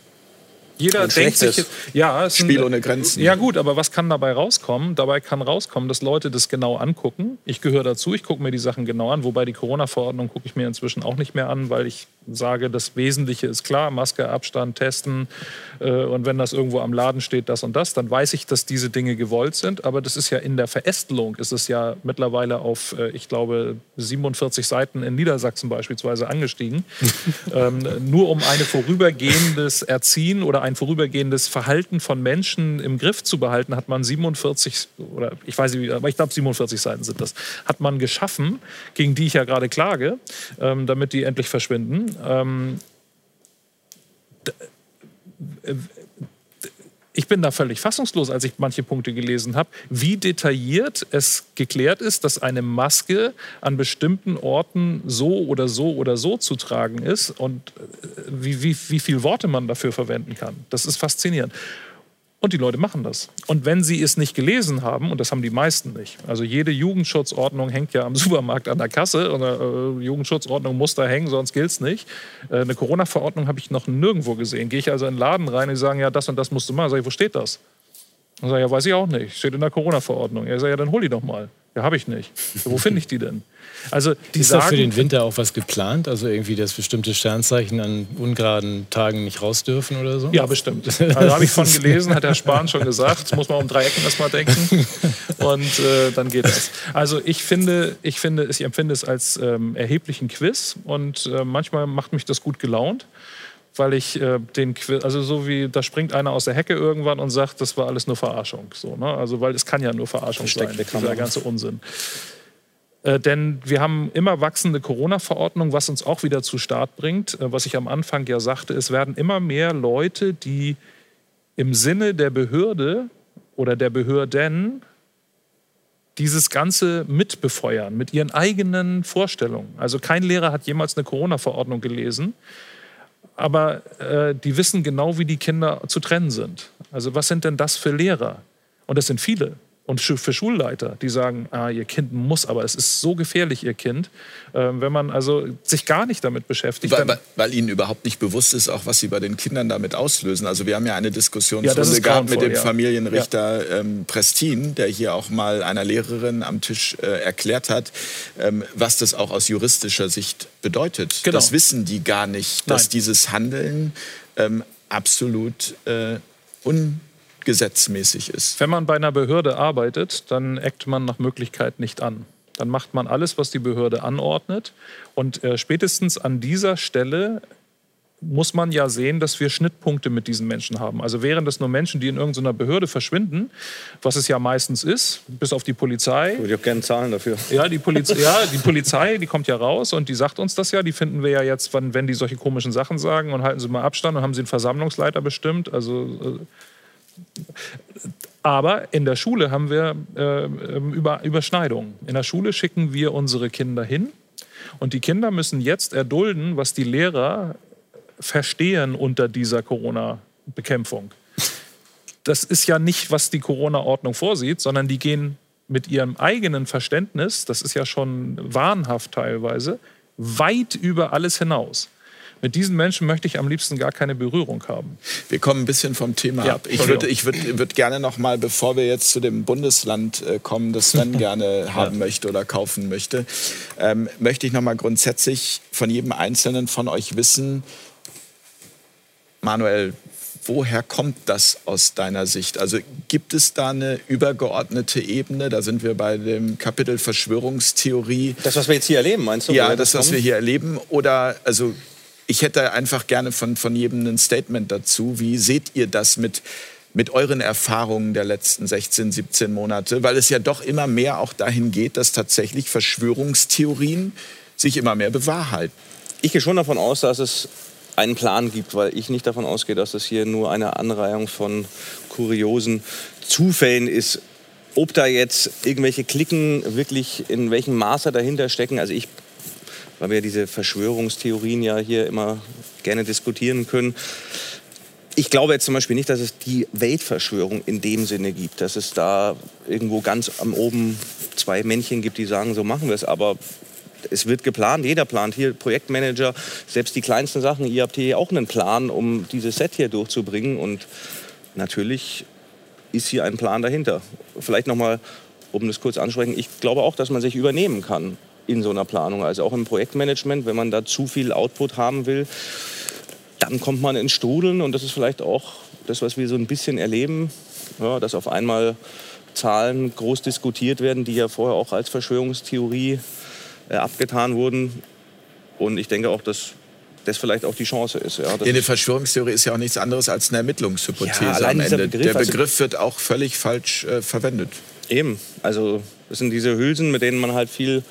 Jeder ein denkt sich, ja, Spiel ein, ohne Grenzen. Ja gut, aber was kann dabei rauskommen? Dabei kann rauskommen, dass Leute das genau angucken. Ich gehöre dazu, ich gucke mir die Sachen genau an, wobei die Corona-Verordnung gucke ich mir inzwischen auch nicht mehr an, weil ich sage, das Wesentliche ist klar, Maske, Abstand, Testen äh, und wenn das irgendwo am Laden steht, das und das, dann weiß ich, dass diese Dinge gewollt sind. Aber das ist ja in der Verästelung, ist es ja mittlerweile auf, äh, ich glaube, 47 Seiten in Niedersachsen beispielsweise angestiegen. ähm, nur um ein vorübergehendes Erziehen oder ein vorübergehendes Verhalten von Menschen im Griff zu behalten, hat man 47 oder ich weiß nicht, aber ich glaube 47 Seiten sind das, hat man geschaffen, gegen die ich ja gerade klage, ähm, damit die endlich verschwinden. Ähm, ich bin da völlig fassungslos, als ich manche Punkte gelesen habe, wie detailliert es geklärt ist, dass eine Maske an bestimmten Orten so oder so oder so zu tragen ist und äh, wie, wie, wie viel Worte man dafür verwenden kann. Das ist faszinierend. Und die Leute machen das. Und wenn sie es nicht gelesen haben, und das haben die meisten nicht, also jede Jugendschutzordnung hängt ja am Supermarkt an der Kasse, eine äh, Jugendschutzordnung muss da hängen, sonst gilt es nicht. Äh, eine Corona-Verordnung habe ich noch nirgendwo gesehen. Gehe ich also in den Laden rein und sagen, ja, das und das musst du machen. Sag ich, wo steht das? Dann sage ich, ja, weiß ich auch nicht. Steht in der Corona-Verordnung. Er sagt, ja, dann hol die doch mal. Ja, habe ich nicht. Wo finde ich die denn? Also die ist sagen, da für den Winter auch was geplant? Also irgendwie, dass bestimmte Sternzeichen an ungeraden Tagen nicht raus dürfen oder so? Ja, bestimmt. Also habe ich von gelesen, hat Herr Spahn schon gesagt. Das muss man um Dreiecken erstmal denken. Und äh, dann geht das. Also ich finde, ich finde, ich empfinde es als ähm, erheblichen Quiz und äh, manchmal macht mich das gut gelaunt weil ich äh, den Quiz, also so wie da springt einer aus der Hecke irgendwann und sagt, das war alles nur Verarschung, so, ne? Also weil es kann ja nur Verarschung sein, dieser ganze Unsinn. Äh, denn wir haben immer wachsende Corona-Verordnungen, was uns auch wieder zu Start bringt. Äh, was ich am Anfang ja sagte, es werden immer mehr Leute, die im Sinne der Behörde oder der Behörden dieses Ganze mitbefeuern mit ihren eigenen Vorstellungen. Also kein Lehrer hat jemals eine Corona-Verordnung gelesen, aber äh, die wissen genau, wie die Kinder zu trennen sind. Also was sind denn das für Lehrer? Und das sind viele und für Schulleiter, die sagen, ah, ihr Kind muss, aber es ist so gefährlich, ihr Kind, ähm, wenn man also sich gar nicht damit beschäftigt. Weil, weil, weil, ihnen überhaupt nicht bewusst ist, auch was sie bei den Kindern damit auslösen. Also wir haben ja eine Diskussionsrunde ja, gehabt mit dem ja. Familienrichter ja. ähm, Prestin, der hier auch mal einer Lehrerin am Tisch äh, erklärt hat, ähm, was das auch aus juristischer Sicht bedeutet. Genau. Das wissen die gar nicht, dass Nein. dieses Handeln ähm, absolut äh, un gesetzmäßig ist. Wenn man bei einer Behörde arbeitet, dann eckt man nach Möglichkeit nicht an. Dann macht man alles, was die Behörde anordnet. Und äh, spätestens an dieser Stelle muss man ja sehen, dass wir Schnittpunkte mit diesen Menschen haben. Also wären das nur Menschen, die in irgendeiner Behörde verschwinden, was es ja meistens ist, bis auf die Polizei. Würde ich auch gerne zahlen dafür. Ja, die, Poliz ja, die Polizei, die kommt ja raus und die sagt uns das ja. Die finden wir ja jetzt, wenn, wenn die solche komischen Sachen sagen und halten sie mal Abstand und haben sie einen Versammlungsleiter bestimmt. Also äh, aber in der Schule haben wir äh, Über Überschneidungen. In der Schule schicken wir unsere Kinder hin und die Kinder müssen jetzt erdulden, was die Lehrer verstehen unter dieser Corona-Bekämpfung. Das ist ja nicht, was die Corona-Ordnung vorsieht, sondern die gehen mit ihrem eigenen Verständnis, das ist ja schon wahnhaft teilweise, weit über alles hinaus. Mit diesen Menschen möchte ich am liebsten gar keine Berührung haben. Wir kommen ein bisschen vom Thema ja, ab. Ich würde ich würd, würd gerne noch mal, bevor wir jetzt zu dem Bundesland äh, kommen, das Sven gerne haben ja. möchte oder kaufen möchte, ähm, möchte ich noch mal grundsätzlich von jedem Einzelnen von euch wissen, Manuel, woher kommt das aus deiner Sicht? Also gibt es da eine übergeordnete Ebene? Da sind wir bei dem Kapitel Verschwörungstheorie. Das, was wir jetzt hier erleben, meinst du? Ja, das, das was wir hier erleben. Oder also ich hätte einfach gerne von, von jedem ein Statement dazu. Wie seht ihr das mit, mit euren Erfahrungen der letzten 16, 17 Monate? Weil es ja doch immer mehr auch dahin geht, dass tatsächlich Verschwörungstheorien sich immer mehr bewahrheiten. Ich gehe schon davon aus, dass es einen Plan gibt, weil ich nicht davon ausgehe, dass es hier nur eine Anreihung von kuriosen Zufällen ist. Ob da jetzt irgendwelche Klicken wirklich in welchem Maße dahinter stecken, also ich weil wir diese Verschwörungstheorien ja hier immer gerne diskutieren können. Ich glaube jetzt zum Beispiel nicht, dass es die Weltverschwörung in dem Sinne gibt, dass es da irgendwo ganz am oben zwei Männchen gibt, die sagen, so machen wir es. Aber es wird geplant, jeder plant hier, Projektmanager, selbst die kleinsten Sachen. Ihr habt hier auch einen Plan, um dieses Set hier durchzubringen. Und natürlich ist hier ein Plan dahinter. Vielleicht nochmal, um das kurz ansprechen, ich glaube auch, dass man sich übernehmen kann in so einer Planung. Also auch im Projektmanagement, wenn man da zu viel Output haben will, dann kommt man ins Strudeln und das ist vielleicht auch das, was wir so ein bisschen erleben, ja, dass auf einmal Zahlen groß diskutiert werden, die ja vorher auch als Verschwörungstheorie äh, abgetan wurden. Und ich denke auch, dass das vielleicht auch die Chance ist. Ja, eine Verschwörungstheorie ist ja auch nichts anderes als eine Ermittlungshypothese ja, am Ende. Begriff, Der also Begriff also, wird auch völlig falsch äh, verwendet. Eben, also das sind diese Hülsen, mit denen man halt viel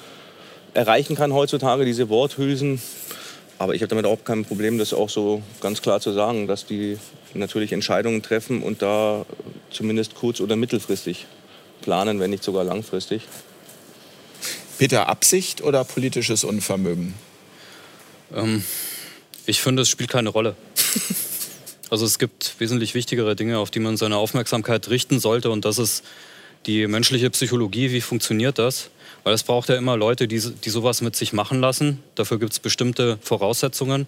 erreichen kann heutzutage, diese Worthülsen. Aber ich habe damit auch kein Problem, das auch so ganz klar zu sagen, dass die natürlich Entscheidungen treffen und da zumindest kurz- oder mittelfristig planen, wenn nicht sogar langfristig. Peter, Absicht oder politisches Unvermögen? Ähm, ich finde, es spielt keine Rolle. Also es gibt wesentlich wichtigere Dinge, auf die man seine Aufmerksamkeit richten sollte. Und das ist die menschliche Psychologie. Wie funktioniert das? Weil es braucht ja immer Leute, die, die sowas mit sich machen lassen. Dafür gibt es bestimmte Voraussetzungen.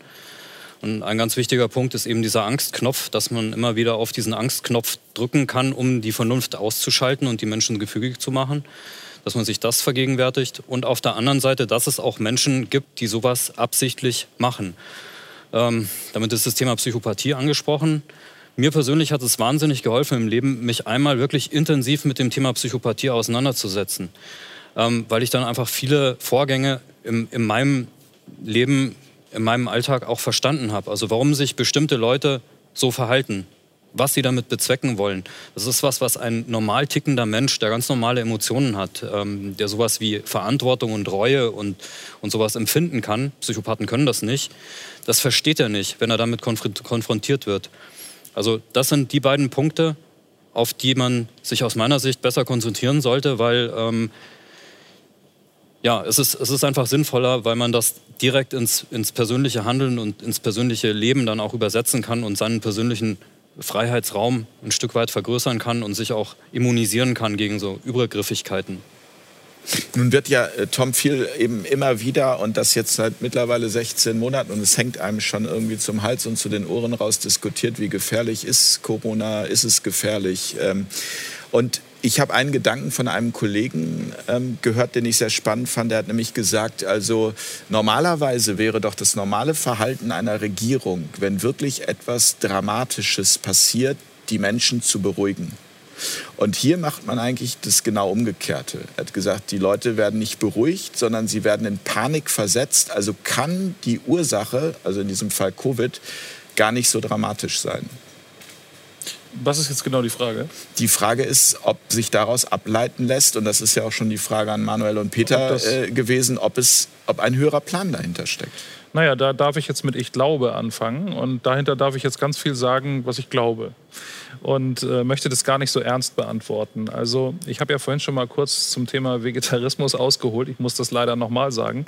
Und ein ganz wichtiger Punkt ist eben dieser Angstknopf, dass man immer wieder auf diesen Angstknopf drücken kann, um die Vernunft auszuschalten und die Menschen gefügig zu machen. Dass man sich das vergegenwärtigt. Und auf der anderen Seite, dass es auch Menschen gibt, die sowas absichtlich machen. Ähm, damit ist das Thema Psychopathie angesprochen. Mir persönlich hat es wahnsinnig geholfen im Leben, mich einmal wirklich intensiv mit dem Thema Psychopathie auseinanderzusetzen. Ähm, weil ich dann einfach viele Vorgänge im, in meinem Leben, in meinem Alltag auch verstanden habe. Also warum sich bestimmte Leute so verhalten, was sie damit bezwecken wollen. Das ist was, was ein normal tickender Mensch, der ganz normale Emotionen hat, ähm, der sowas wie Verantwortung und Reue und, und sowas empfinden kann. Psychopathen können das nicht. Das versteht er nicht, wenn er damit konfrontiert wird. Also das sind die beiden Punkte, auf die man sich aus meiner Sicht besser konzentrieren sollte, weil ähm, ja, es ist, es ist einfach sinnvoller, weil man das direkt ins, ins persönliche Handeln und ins persönliche Leben dann auch übersetzen kann und seinen persönlichen Freiheitsraum ein Stück weit vergrößern kann und sich auch immunisieren kann gegen so Übergriffigkeiten. Nun wird ja äh, Tom viel eben immer wieder und das jetzt seit mittlerweile 16 Monaten und es hängt einem schon irgendwie zum Hals und zu den Ohren raus diskutiert, wie gefährlich ist Corona, ist es gefährlich. Ähm, und ich habe einen Gedanken von einem Kollegen ähm, gehört, den ich sehr spannend fand. Der hat nämlich gesagt, also normalerweise wäre doch das normale Verhalten einer Regierung, wenn wirklich etwas Dramatisches passiert, die Menschen zu beruhigen. Und hier macht man eigentlich das genau Umgekehrte. Er hat gesagt, die Leute werden nicht beruhigt, sondern sie werden in Panik versetzt. Also kann die Ursache, also in diesem Fall Covid, gar nicht so dramatisch sein. Was ist jetzt genau die Frage? Die Frage ist, ob sich daraus ableiten lässt, und das ist ja auch schon die Frage an Manuel und Peter äh, gewesen, ob, es, ob ein höherer Plan dahinter steckt. Naja, da darf ich jetzt mit Ich glaube anfangen und dahinter darf ich jetzt ganz viel sagen, was ich glaube und äh, möchte das gar nicht so ernst beantworten. Also ich habe ja vorhin schon mal kurz zum Thema Vegetarismus ausgeholt. Ich muss das leider nochmal sagen.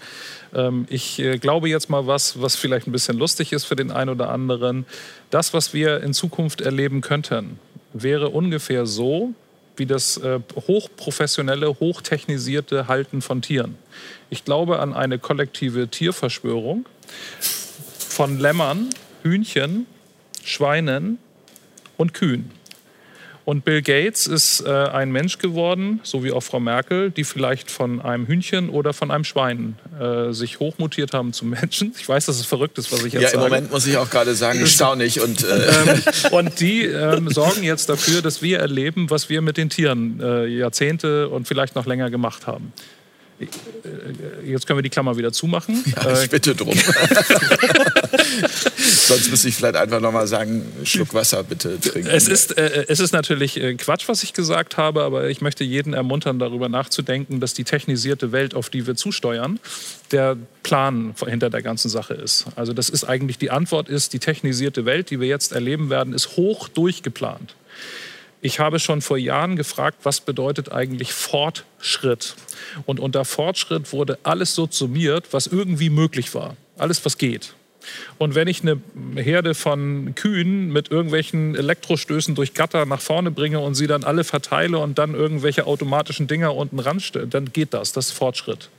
Ähm, ich äh, glaube jetzt mal was, was vielleicht ein bisschen lustig ist für den einen oder anderen. Das, was wir in Zukunft erleben könnten, wäre ungefähr so, wie das äh, hochprofessionelle, hochtechnisierte Halten von Tieren. Ich glaube an eine kollektive Tierverschwörung von Lämmern, Hühnchen, Schweinen, und Kühen. Und Bill Gates ist äh, ein Mensch geworden, so wie auch Frau Merkel, die vielleicht von einem Hühnchen oder von einem Schwein äh, sich hochmutiert haben zum Menschen. Ich weiß, dass es verrückt ist, was ich jetzt ja, sage. Ja, im Moment muss ich auch gerade sagen, erstaunlich. Und, äh ähm, und die ähm, sorgen jetzt dafür, dass wir erleben, was wir mit den Tieren äh, Jahrzehnte und vielleicht noch länger gemacht haben. Äh, jetzt können wir die Klammer wieder zumachen. Ja, ich bitte drum. Sonst müsste ich vielleicht einfach nochmal sagen, Schluck Wasser bitte trinken. Es ist, äh, es ist natürlich äh, Quatsch, was ich gesagt habe, aber ich möchte jeden ermuntern, darüber nachzudenken, dass die technisierte Welt, auf die wir zusteuern, der Plan hinter der ganzen Sache ist. Also das ist eigentlich die Antwort ist, die technisierte Welt, die wir jetzt erleben werden, ist hoch durchgeplant. Ich habe schon vor Jahren gefragt, was bedeutet eigentlich Fortschritt? Und unter Fortschritt wurde alles so summiert, was irgendwie möglich war. Alles, was geht. Und wenn ich eine Herde von Kühen mit irgendwelchen Elektrostößen durch Gatter nach vorne bringe und sie dann alle verteile und dann irgendwelche automatischen Dinger unten ranstelle, dann geht das. Das ist Fortschritt.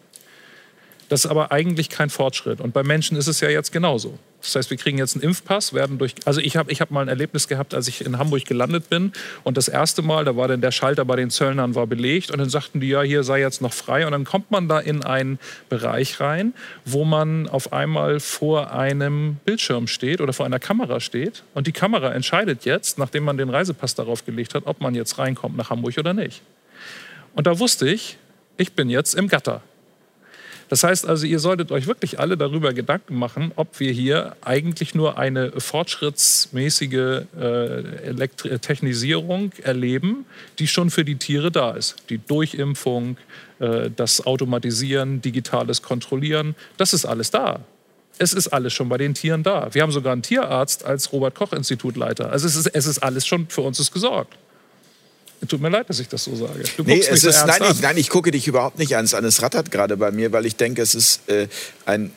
Das ist aber eigentlich kein Fortschritt. Und bei Menschen ist es ja jetzt genauso. Das heißt, wir kriegen jetzt einen Impfpass, werden durch. Also ich habe ich hab mal ein Erlebnis gehabt, als ich in Hamburg gelandet bin. Und das erste Mal, da war dann der Schalter bei den Zöllnern war belegt. Und dann sagten die, ja, hier sei jetzt noch frei. Und dann kommt man da in einen Bereich rein, wo man auf einmal vor einem Bildschirm steht oder vor einer Kamera steht. Und die Kamera entscheidet jetzt, nachdem man den Reisepass darauf gelegt hat, ob man jetzt reinkommt nach Hamburg oder nicht. Und da wusste ich, ich bin jetzt im Gatter. Das heißt also, ihr solltet euch wirklich alle darüber Gedanken machen, ob wir hier eigentlich nur eine fortschrittsmäßige äh, Technisierung erleben, die schon für die Tiere da ist. Die Durchimpfung, äh, das Automatisieren, digitales Kontrollieren, das ist alles da. Es ist alles schon bei den Tieren da. Wir haben sogar einen Tierarzt als Robert-Koch-Institutleiter. Also es ist, es ist alles schon für uns ist gesorgt. Tut mir leid, dass ich das so sage. Du nee, es ist, nein, ich, nein, ich gucke dich überhaupt nicht an. Es rattert gerade bei mir, weil ich denke, es ist äh, ein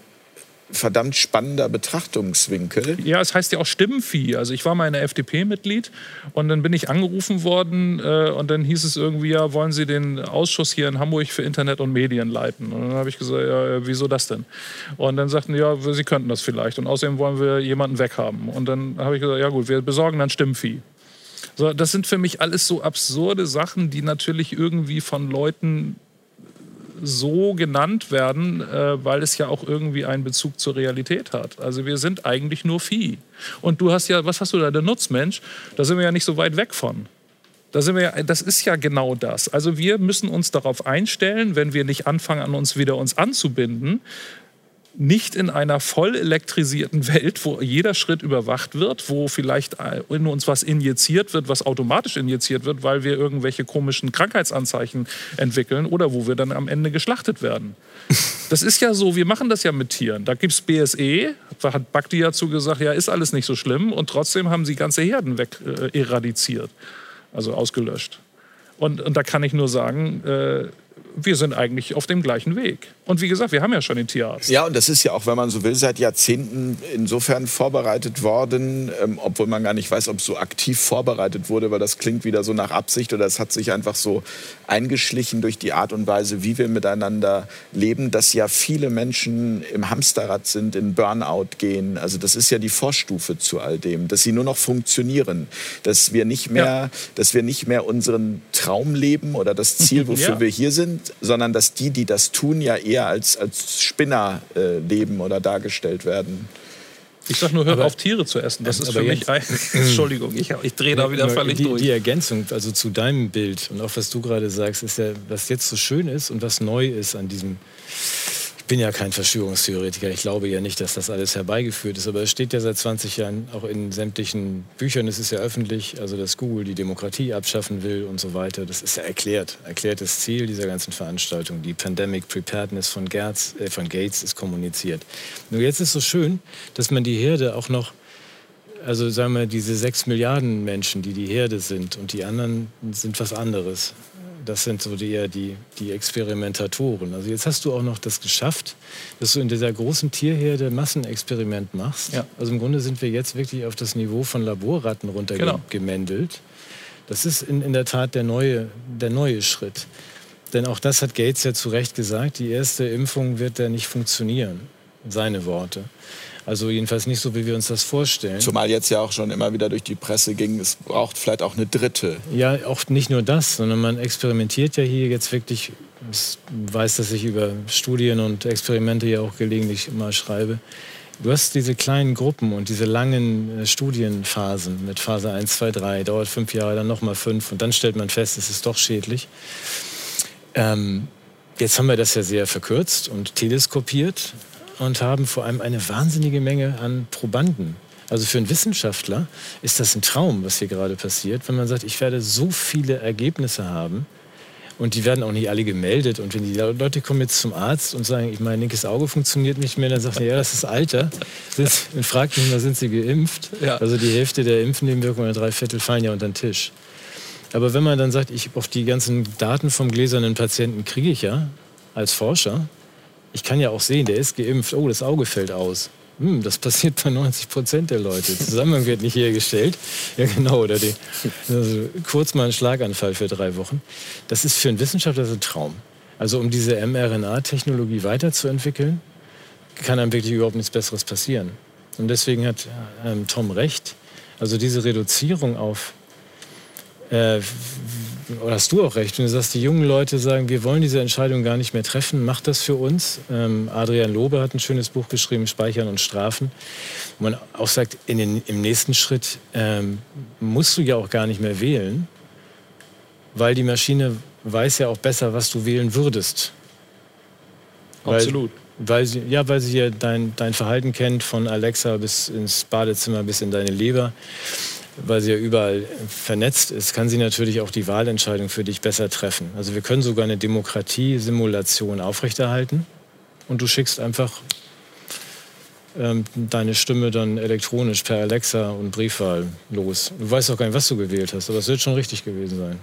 verdammt spannender Betrachtungswinkel. Ja, es heißt ja auch Stimmenvieh. Also ich war mal in der FDP Mitglied und dann bin ich angerufen worden äh, und dann hieß es irgendwie, ja, wollen Sie den Ausschuss hier in Hamburg für Internet und Medien leiten? Und dann habe ich gesagt, ja, wieso das denn? Und dann sagten, ja, Sie könnten das vielleicht und außerdem wollen wir jemanden weghaben. Und dann habe ich gesagt, ja gut, wir besorgen dann Stimmenvieh. So, das sind für mich alles so absurde Sachen, die natürlich irgendwie von Leuten so genannt werden, äh, weil es ja auch irgendwie einen Bezug zur Realität hat. Also wir sind eigentlich nur Vieh. Und du hast ja, was hast du da, der Nutzmensch? Da sind wir ja nicht so weit weg von. Da sind wir ja, das ist ja genau das. Also wir müssen uns darauf einstellen, wenn wir nicht anfangen, an uns wieder uns anzubinden, nicht in einer voll elektrisierten Welt, wo jeder Schritt überwacht wird, wo vielleicht in uns was injiziert wird, was automatisch injiziert wird, weil wir irgendwelche komischen Krankheitsanzeichen entwickeln oder wo wir dann am Ende geschlachtet werden. Das ist ja so, wir machen das ja mit Tieren. Da gibt es BSE, da hat Bakti ja zu gesagt, ja, ist alles nicht so schlimm und trotzdem haben sie ganze Herden weg äh, eradiziert, also ausgelöscht. Und, und da kann ich nur sagen, äh, wir sind eigentlich auf dem gleichen Weg. Und wie gesagt, wir haben ja schon den Tierarzt. Ja, und das ist ja auch, wenn man so will, seit Jahrzehnten insofern vorbereitet worden, ähm, obwohl man gar nicht weiß, ob es so aktiv vorbereitet wurde, weil das klingt wieder so nach Absicht oder es hat sich einfach so eingeschlichen durch die Art und Weise, wie wir miteinander leben, dass ja viele Menschen im Hamsterrad sind, in Burnout gehen. Also das ist ja die Vorstufe zu all dem, dass sie nur noch funktionieren, dass wir nicht mehr, ja. dass wir nicht mehr unseren Traum leben oder das Ziel, wofür ja. wir hier sind, sondern dass die, die das tun, ja eher als, als Spinner äh, leben oder dargestellt werden. Ich sag nur, hör aber, auf, Tiere zu essen. Das ist für mich. Entschuldigung, ich, ich drehe da wieder völlig die, durch. Die Ergänzung, also zu deinem Bild und auch was du gerade sagst, ist ja, was jetzt so schön ist und was neu ist an diesem bin ja kein Verschwörungstheoretiker. Ich glaube ja nicht, dass das alles herbeigeführt ist. Aber es steht ja seit 20 Jahren auch in sämtlichen Büchern. Es ist ja öffentlich, also dass Google die Demokratie abschaffen will und so weiter. Das ist ja erklärt. Erklärtes Ziel dieser ganzen Veranstaltung. Die Pandemic Preparedness von, Gerz, äh, von Gates ist kommuniziert. Nur jetzt ist es so schön, dass man die Herde auch noch also sagen wir, diese sechs Milliarden Menschen, die die Herde sind und die anderen sind was anderes das sind so die, die, die Experimentatoren. Also jetzt hast du auch noch das geschafft, dass du in dieser großen Tierherde Massenexperiment machst. Ja. Also im Grunde sind wir jetzt wirklich auf das Niveau von Laborratten runtergemändelt. Genau. Das ist in, in der Tat der neue, der neue Schritt. Denn auch das hat Gates ja zu Recht gesagt, die erste Impfung wird da nicht funktionieren. Seine Worte. Also jedenfalls nicht so, wie wir uns das vorstellen. Zumal jetzt ja auch schon immer wieder durch die Presse ging, es braucht vielleicht auch eine dritte. Ja, auch nicht nur das, sondern man experimentiert ja hier jetzt wirklich, ich weiß, dass ich über Studien und Experimente ja auch gelegentlich immer schreibe. Du hast diese kleinen Gruppen und diese langen äh, Studienphasen mit Phase 1, 2, 3, dauert fünf Jahre, dann nochmal fünf und dann stellt man fest, es ist doch schädlich. Ähm, jetzt haben wir das ja sehr verkürzt und teleskopiert und haben vor allem eine wahnsinnige Menge an Probanden. Also für einen Wissenschaftler ist das ein Traum, was hier gerade passiert, wenn man sagt, ich werde so viele Ergebnisse haben und die werden auch nicht alle gemeldet. Und wenn die Leute kommen jetzt zum Arzt und sagen, mein linkes Auge funktioniert nicht mehr, dann sagt er, ja, das ist Alter. Und fragt mich mal, sind sie geimpft? Ja. Also die Hälfte der Impfnebenwirkungen oder drei Viertel fallen ja unter den Tisch. Aber wenn man dann sagt, ich auf die ganzen Daten vom gläsernen Patienten kriege ich ja als Forscher, ich kann ja auch sehen, der ist geimpft, oh, das Auge fällt aus. Hm, das passiert bei 90 Prozent der Leute. Zusammenhang wird nicht hergestellt. Ja, genau. Oder die, also kurz mal ein Schlaganfall für drei Wochen. Das ist für einen Wissenschaftler ein Traum. Also um diese mRNA-Technologie weiterzuentwickeln, kann einem wirklich überhaupt nichts Besseres passieren. Und deswegen hat ähm, Tom recht. Also diese Reduzierung auf äh, oder hast du auch recht, wenn du sagst, die jungen Leute sagen, wir wollen diese Entscheidung gar nicht mehr treffen, macht das für uns. Ähm, Adrian Lobe hat ein schönes Buch geschrieben, Speichern und Strafen, wo man auch sagt, in den, im nächsten Schritt ähm, musst du ja auch gar nicht mehr wählen, weil die Maschine weiß ja auch besser, was du wählen würdest. Absolut. Weil sie, ja, weil sie ja dein, dein Verhalten kennt, von Alexa bis ins Badezimmer bis in deine Leber weil sie ja überall vernetzt ist, kann sie natürlich auch die Wahlentscheidung für dich besser treffen. Also wir können sogar eine Demokratie-Simulation aufrechterhalten und du schickst einfach ähm, deine Stimme dann elektronisch per Alexa und Briefwahl los. Du weißt auch gar nicht, was du gewählt hast, aber es wird schon richtig gewesen sein.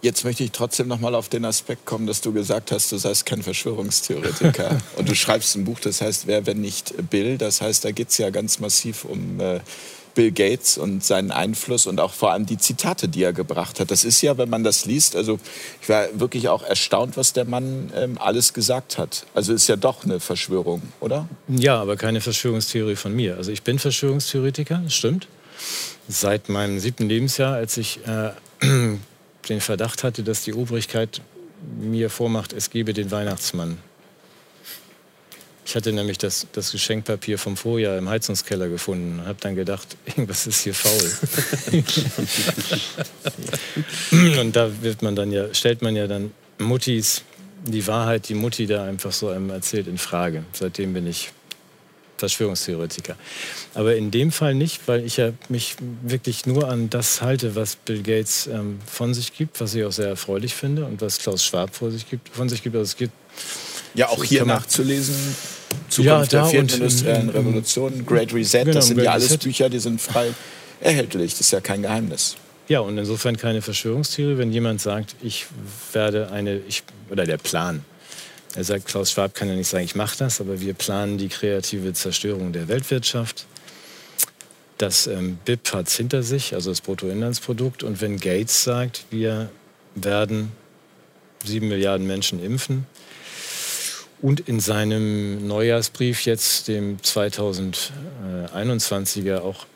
Jetzt möchte ich trotzdem noch mal auf den Aspekt kommen, dass du gesagt hast, du seist kein Verschwörungstheoretiker. und du schreibst ein Buch, das heißt Wer, wenn nicht Bill. Das heißt, da geht es ja ganz massiv um äh, Bill Gates und seinen Einfluss und auch vor allem die Zitate, die er gebracht hat. Das ist ja, wenn man das liest, also ich war wirklich auch erstaunt, was der Mann ähm, alles gesagt hat. Also ist ja doch eine Verschwörung, oder? Ja, aber keine Verschwörungstheorie von mir. Also ich bin Verschwörungstheoretiker, stimmt. Seit meinem siebten Lebensjahr, als ich äh, den Verdacht hatte, dass die Obrigkeit mir vormacht, es gebe den Weihnachtsmann. Ich hatte nämlich das, das Geschenkpapier vom Vorjahr im Heizungskeller gefunden und habe dann gedacht, irgendwas ist hier faul. und da wird man dann ja, stellt man ja dann Muttis, die Wahrheit, die Mutti da einfach so einem erzählt, in Frage. Seitdem bin ich Verschwörungstheoretiker. Aber in dem Fall nicht, weil ich ja mich wirklich nur an das halte, was Bill Gates ähm, von sich gibt, was ich auch sehr erfreulich finde und was Klaus Schwab vor sich gibt, von sich gibt. Also es gibt ja, auch hier nachzulesen. Zukunft ja, der vierten industriellen Revolution, Great Reset, genau, das sind Great ja alles Reset. Bücher, die sind frei erhältlich. Das ist ja kein Geheimnis. Ja, und insofern keine Verschwörungstheorie, wenn jemand sagt, ich werde eine, ich, oder der Plan, er sagt, Klaus Schwab kann ja nicht sagen, ich mache das, aber wir planen die kreative Zerstörung der Weltwirtschaft. Das ähm, BIP hat es hinter sich, also das Bruttoinlandsprodukt. Und wenn Gates sagt, wir werden sieben Milliarden Menschen impfen und in seinem Neujahrsbrief jetzt, dem 2021er, auch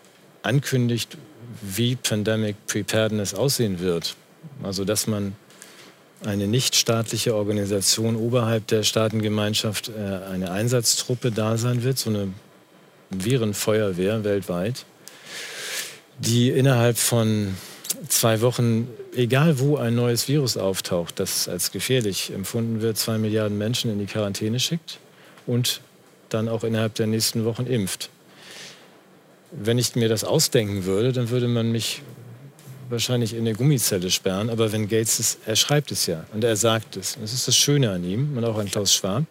ankündigt, wie Pandemic Preparedness aussehen wird. Also dass man eine nichtstaatliche Organisation oberhalb der Staatengemeinschaft äh, eine Einsatztruppe da sein wird, so eine Virenfeuerwehr weltweit, die innerhalb von zwei Wochen, egal wo ein neues Virus auftaucht, das als gefährlich empfunden wird, zwei Milliarden Menschen in die Quarantäne schickt und dann auch innerhalb der nächsten Wochen impft. Wenn ich mir das ausdenken würde, dann würde man mich wahrscheinlich in eine Gummizelle sperren, aber wenn Gates es, er schreibt es ja und er sagt es. Das ist das Schöne an ihm und auch an Klaus Schwab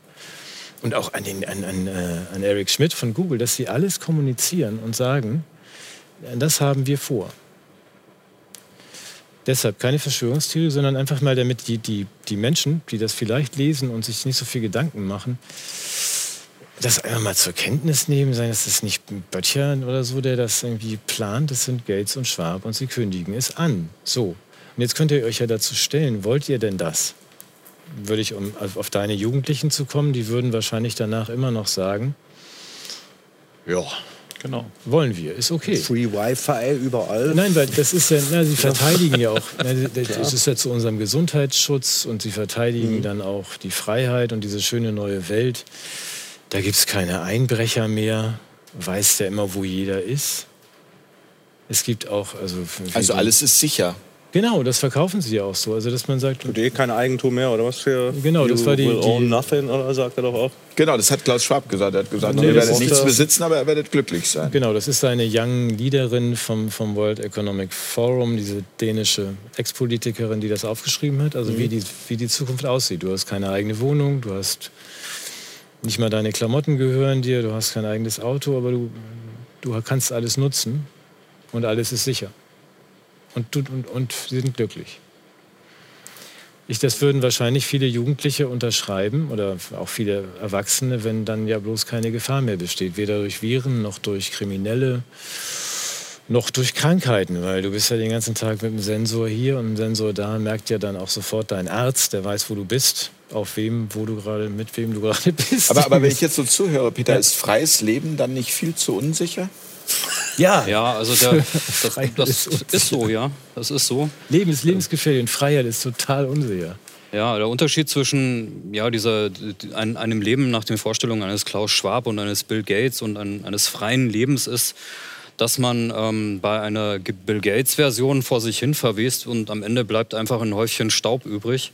und auch an, den, an, an, äh, an Eric Schmidt von Google, dass sie alles kommunizieren und sagen, das haben wir vor. Deshalb keine Verschwörungstheorie, sondern einfach mal damit die, die, die Menschen, die das vielleicht lesen und sich nicht so viel Gedanken machen, das einfach mal zur Kenntnis nehmen, sagen, das ist nicht Böttcher oder so, der das irgendwie plant, das sind Gates und Schwab und sie kündigen es an. So. Und jetzt könnt ihr euch ja dazu stellen, wollt ihr denn das? Würde ich, um auf deine Jugendlichen zu kommen, die würden wahrscheinlich danach immer noch sagen, ja, Genau. Wollen wir, ist okay. Free Wi-Fi überall. Nein, weil das ist ja, na, sie verteidigen ja auch, na, das ist ja zu unserem Gesundheitsschutz und sie verteidigen mhm. dann auch die Freiheit und diese schöne neue Welt. Da gibt es keine Einbrecher mehr. Weiß der immer, wo jeder ist. Es gibt auch, also. Also alles ist sicher. Genau, das verkaufen sie ja auch so. Also dass man sagt. Tut eh kein Eigentum mehr oder was für. Genau, das war die. Will own nothing oder sagt er doch auch. Genau, das hat Klaus Schwab gesagt. Er hat gesagt, nee, ihr werdet nichts besitzen, aber ihr werdet glücklich sein. Genau, das ist eine Young Leaderin vom, vom World Economic Forum, diese dänische Ex-Politikerin, die das aufgeschrieben hat. Also mhm. wie, die, wie die Zukunft aussieht. Du hast keine eigene Wohnung, du hast nicht mal deine Klamotten gehören dir, du hast kein eigenes Auto, aber du, du kannst alles nutzen und alles ist sicher. Und, und, und sie sind glücklich. Ich, das würden wahrscheinlich viele Jugendliche unterschreiben oder auch viele Erwachsene, wenn dann ja bloß keine Gefahr mehr besteht. Weder durch Viren noch durch Kriminelle noch durch Krankheiten, weil du bist ja den ganzen Tag mit dem Sensor hier und dem Sensor da, merkt ja dann auch sofort dein Arzt, der weiß, wo du bist, auf wem, wo du gerade, mit wem du gerade bist. Aber, aber wenn ich jetzt so zuhöre, Peter, ja. ist freies Leben dann nicht viel zu unsicher? Ja. Ja, also der, das, das ist so, ja. Das ist so. Leben ist lebensgefährlich und Freiheit ist total unsicher. Ja, der Unterschied zwischen ja, dieser, ein, einem Leben nach den Vorstellungen eines Klaus Schwab und eines Bill Gates und ein, eines freien Lebens ist, dass man ähm, bei einer Bill Gates-Version vor sich hin verwest und am Ende bleibt einfach ein Häufchen Staub übrig.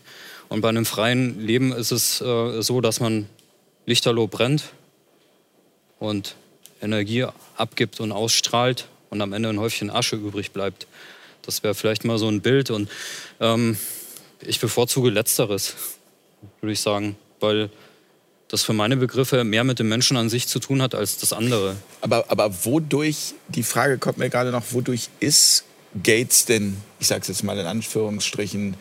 Und bei einem freien Leben ist es äh, so, dass man lichterloh brennt und Energie abgibt und ausstrahlt und am Ende ein Häufchen Asche übrig bleibt. Das wäre vielleicht mal so ein Bild. Und ähm, ich bevorzuge Letzteres, würde ich sagen, weil das für meine Begriffe mehr mit dem Menschen an sich zu tun hat als das andere. Aber, aber wodurch, die Frage kommt mir gerade noch, wodurch ist Gates denn, ich sage es jetzt mal in Anführungsstrichen,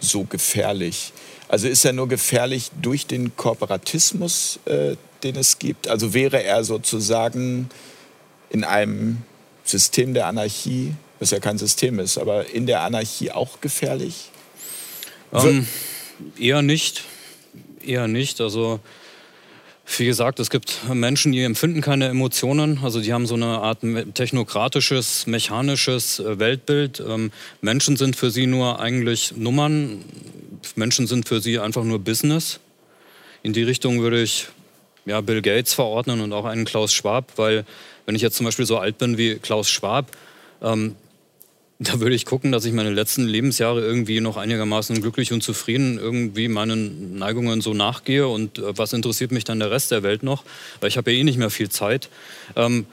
so gefährlich? Also ist er nur gefährlich durch den Kooperatismus, äh, den es gibt? Also wäre er sozusagen in einem System der Anarchie, was ja kein System ist, aber in der Anarchie auch gefährlich? Ähm, eher nicht. Eher nicht. Also wie gesagt, es gibt Menschen, die empfinden keine Emotionen. Also die haben so eine Art technokratisches, mechanisches äh, Weltbild. Ähm, Menschen sind für sie nur eigentlich Nummern. Menschen sind für sie einfach nur Business. In die Richtung würde ich ja, Bill Gates verordnen und auch einen Klaus Schwab, weil wenn ich jetzt zum Beispiel so alt bin wie Klaus Schwab, ähm, da würde ich gucken, dass ich meine letzten Lebensjahre irgendwie noch einigermaßen glücklich und zufrieden irgendwie meinen Neigungen so nachgehe. Und äh, was interessiert mich dann der Rest der Welt noch? Weil ich habe ja eh nicht mehr viel Zeit. Ähm,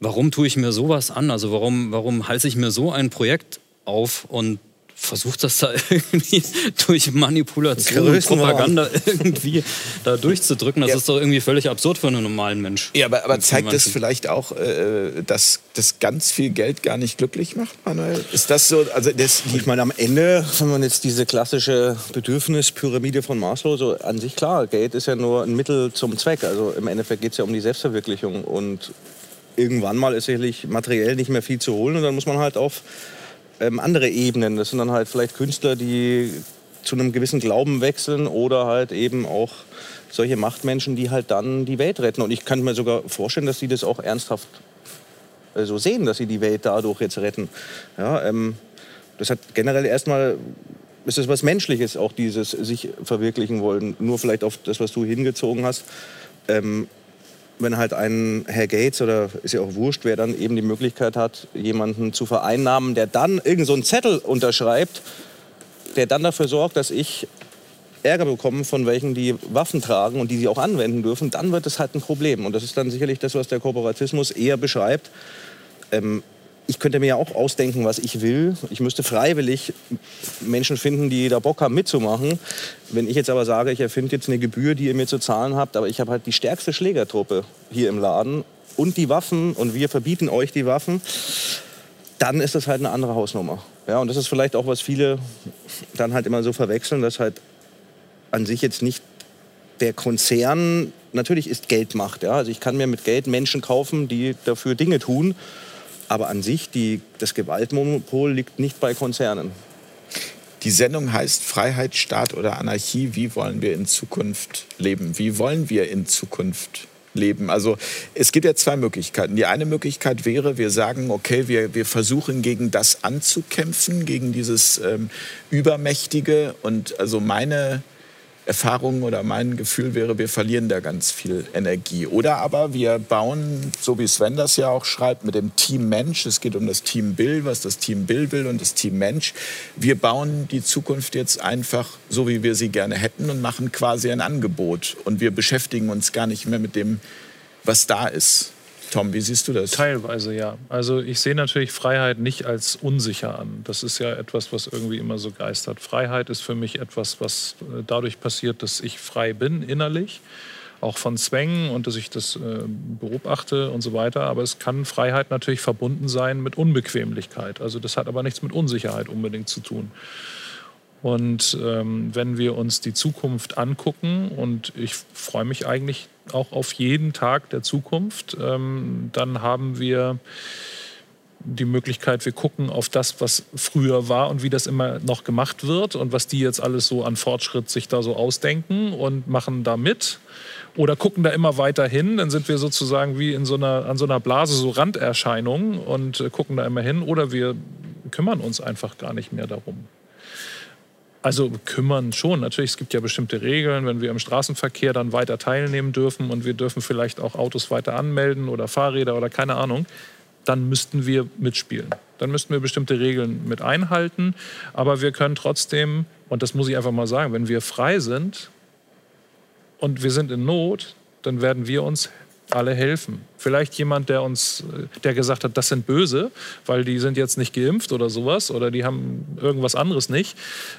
warum tue ich mir sowas an? Also warum, warum halte ich mir so ein Projekt auf und versucht das da irgendwie durch Manipulation und Propaganda irgendwie da durchzudrücken. Das ja. ist doch irgendwie völlig absurd für einen normalen Mensch. Ja, aber, aber zeigt das vielleicht auch, äh, dass das ganz viel Geld gar nicht glücklich macht, Manuel? Ist das so? Also das, ich meine, am Ende, wenn man jetzt diese klassische Bedürfnispyramide von Maslow, so an sich klar, Geld ist ja nur ein Mittel zum Zweck. Also im Endeffekt geht es ja um die Selbstverwirklichung und irgendwann mal ist sicherlich materiell nicht mehr viel zu holen und dann muss man halt auf ähm, andere Ebenen. Das sind dann halt vielleicht Künstler, die zu einem gewissen Glauben wechseln oder halt eben auch solche Machtmenschen, die halt dann die Welt retten. Und ich kann mir sogar vorstellen, dass sie das auch ernsthaft äh, so sehen, dass sie die Welt dadurch jetzt retten. Ja, ähm, das hat generell erstmal ist es was Menschliches, auch dieses sich verwirklichen wollen. Nur vielleicht auf das, was du hingezogen hast. Ähm, wenn halt ein Herr Gates oder ist ja auch wurscht, wer dann eben die Möglichkeit hat, jemanden zu vereinnahmen, der dann irgend so einen Zettel unterschreibt, der dann dafür sorgt, dass ich Ärger bekomme von welchen, die Waffen tragen und die sie auch anwenden dürfen, dann wird es halt ein Problem. Und das ist dann sicherlich das, was der Kooperatismus eher beschreibt. Ähm, ich könnte mir ja auch ausdenken, was ich will. Ich müsste freiwillig Menschen finden, die da Bock haben mitzumachen. Wenn ich jetzt aber sage, ich erfinde jetzt eine Gebühr, die ihr mir zu zahlen habt, aber ich habe halt die stärkste Schlägertruppe hier im Laden und die Waffen und wir verbieten euch die Waffen, dann ist das halt eine andere Hausnummer. Ja, und das ist vielleicht auch, was viele dann halt immer so verwechseln, dass halt an sich jetzt nicht der Konzern, natürlich ist Geld Macht. Ja? Also ich kann mir mit Geld Menschen kaufen, die dafür Dinge tun. Aber an sich, die, das Gewaltmonopol liegt nicht bei Konzernen. Die Sendung heißt Freiheit, Staat oder Anarchie. Wie wollen wir in Zukunft leben? Wie wollen wir in Zukunft leben? Also es gibt ja zwei Möglichkeiten. Die eine Möglichkeit wäre, wir sagen, okay, wir, wir versuchen gegen das anzukämpfen, gegen dieses ähm, Übermächtige. Und also meine Erfahrung oder mein Gefühl wäre, wir verlieren da ganz viel Energie. Oder aber wir bauen, so wie Sven das ja auch schreibt, mit dem Team Mensch, es geht um das Team Bill, was das Team Bill will und das Team Mensch. Wir bauen die Zukunft jetzt einfach so, wie wir sie gerne hätten und machen quasi ein Angebot. Und wir beschäftigen uns gar nicht mehr mit dem, was da ist. Tom, wie siehst du das? Teilweise ja. Also ich sehe natürlich Freiheit nicht als unsicher an. Das ist ja etwas, was irgendwie immer so geistert. Freiheit ist für mich etwas, was äh, dadurch passiert, dass ich frei bin innerlich, auch von Zwängen und dass ich das äh, beobachte und so weiter. Aber es kann Freiheit natürlich verbunden sein mit Unbequemlichkeit. Also das hat aber nichts mit Unsicherheit unbedingt zu tun. Und ähm, wenn wir uns die Zukunft angucken, und ich freue mich eigentlich auch auf jeden Tag der Zukunft, ähm, dann haben wir die Möglichkeit, wir gucken auf das, was früher war und wie das immer noch gemacht wird und was die jetzt alles so an Fortschritt sich da so ausdenken und machen da mit oder gucken da immer weiter hin, dann sind wir sozusagen wie in so einer, an so einer Blase so Randerscheinungen und äh, gucken da immer hin oder wir kümmern uns einfach gar nicht mehr darum. Also kümmern schon. Natürlich, es gibt ja bestimmte Regeln, wenn wir im Straßenverkehr dann weiter teilnehmen dürfen und wir dürfen vielleicht auch Autos weiter anmelden oder Fahrräder oder keine Ahnung, dann müssten wir mitspielen. Dann müssten wir bestimmte Regeln mit einhalten. Aber wir können trotzdem, und das muss ich einfach mal sagen, wenn wir frei sind und wir sind in Not, dann werden wir uns alle helfen. Vielleicht jemand, der uns, der gesagt hat, das sind böse, weil die sind jetzt nicht geimpft oder sowas oder die haben irgendwas anderes nicht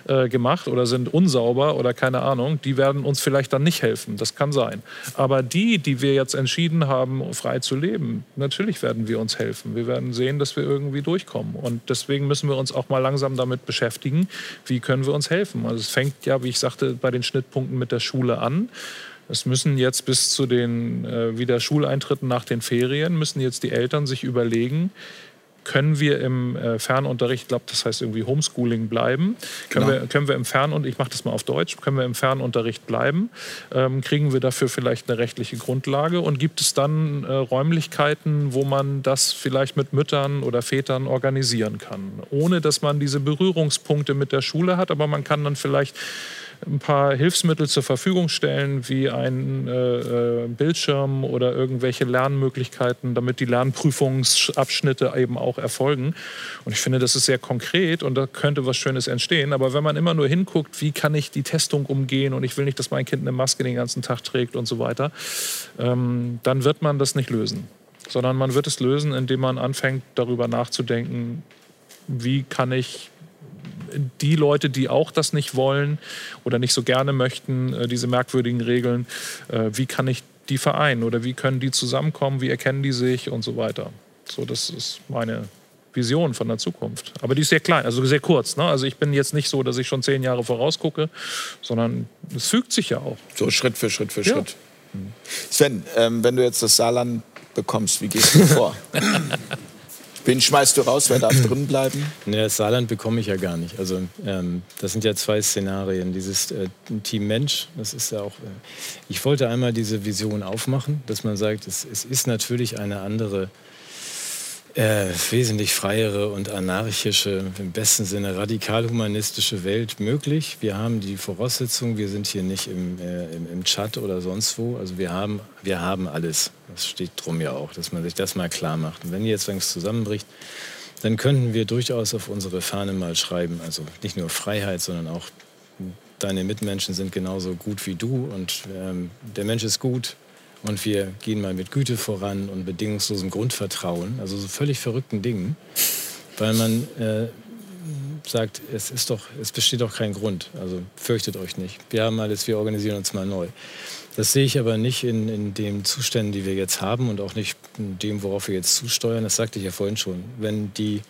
äh, gemacht oder sind unsauber oder keine Ahnung, die werden uns vielleicht dann nicht helfen. Das kann sein. Aber die, die wir jetzt entschieden haben, frei zu leben, natürlich werden wir uns helfen. Wir werden sehen, dass wir irgendwie durchkommen. Und deswegen müssen wir uns auch mal langsam damit beschäftigen, wie können wir uns helfen. Also es fängt ja, wie ich sagte, bei den Schnittpunkten mit der Schule an. Es müssen jetzt bis zu den äh, wieder Schuleintritten nach den Ferien, müssen jetzt die Eltern sich überlegen, können wir im äh, Fernunterricht, ich glaube, das heißt irgendwie Homeschooling bleiben? Können, genau. wir, können wir im Fernunterricht, ich mache das mal auf Deutsch, können wir im Fernunterricht bleiben? Ähm, kriegen wir dafür vielleicht eine rechtliche Grundlage? Und gibt es dann äh, Räumlichkeiten, wo man das vielleicht mit Müttern oder Vätern organisieren kann? Ohne dass man diese Berührungspunkte mit der Schule hat, aber man kann dann vielleicht ein paar Hilfsmittel zur Verfügung stellen, wie ein äh, äh, Bildschirm oder irgendwelche Lernmöglichkeiten, damit die Lernprüfungsabschnitte eben auch erfolgen. Und ich finde, das ist sehr konkret und da könnte was Schönes entstehen. Aber wenn man immer nur hinguckt, wie kann ich die Testung umgehen und ich will nicht, dass mein Kind eine Maske den ganzen Tag trägt und so weiter, ähm, dann wird man das nicht lösen. Sondern man wird es lösen, indem man anfängt, darüber nachzudenken, wie kann ich die Leute, die auch das nicht wollen oder nicht so gerne möchten, äh, diese merkwürdigen Regeln, äh, wie kann ich die vereinen oder wie können die zusammenkommen, wie erkennen die sich und so weiter. So, das ist meine Vision von der Zukunft. Aber die ist sehr klein, also sehr kurz. Ne? Also ich bin jetzt nicht so, dass ich schon zehn Jahre vorausgucke, sondern es fügt sich ja auch. So Schritt für Schritt für ja. Schritt. Sven, ähm, wenn du jetzt das Saarland bekommst, wie gehst du vor? Wen schmeißt du raus? Wer darf drin bleiben? Das Saarland bekomme ich ja gar nicht. Also ähm, das sind ja zwei Szenarien. Dieses äh, Team Mensch, das ist ja auch. Äh, ich wollte einmal diese Vision aufmachen, dass man sagt, es, es ist natürlich eine andere äh, wesentlich freiere und anarchische, im besten Sinne radikal-humanistische Welt möglich. Wir haben die Voraussetzungen, wir sind hier nicht im, äh, im, im Chat oder sonst wo. Also wir haben, wir haben alles. Das steht drum ja auch, dass man sich das mal klar macht. Und wenn jetzt was zusammenbricht, dann könnten wir durchaus auf unsere Fahne mal schreiben. Also nicht nur Freiheit, sondern auch deine Mitmenschen sind genauso gut wie du und ähm, der Mensch ist gut, und wir gehen mal mit Güte voran und bedingungslosem Grundvertrauen, also so völlig verrückten Dingen, weil man äh, sagt, es, ist doch, es besteht doch kein Grund, also fürchtet euch nicht. Wir haben alles, wir organisieren uns mal neu. Das sehe ich aber nicht in, in den Zuständen, die wir jetzt haben und auch nicht in dem, worauf wir jetzt zusteuern. Das sagte ich ja vorhin schon. Wenn die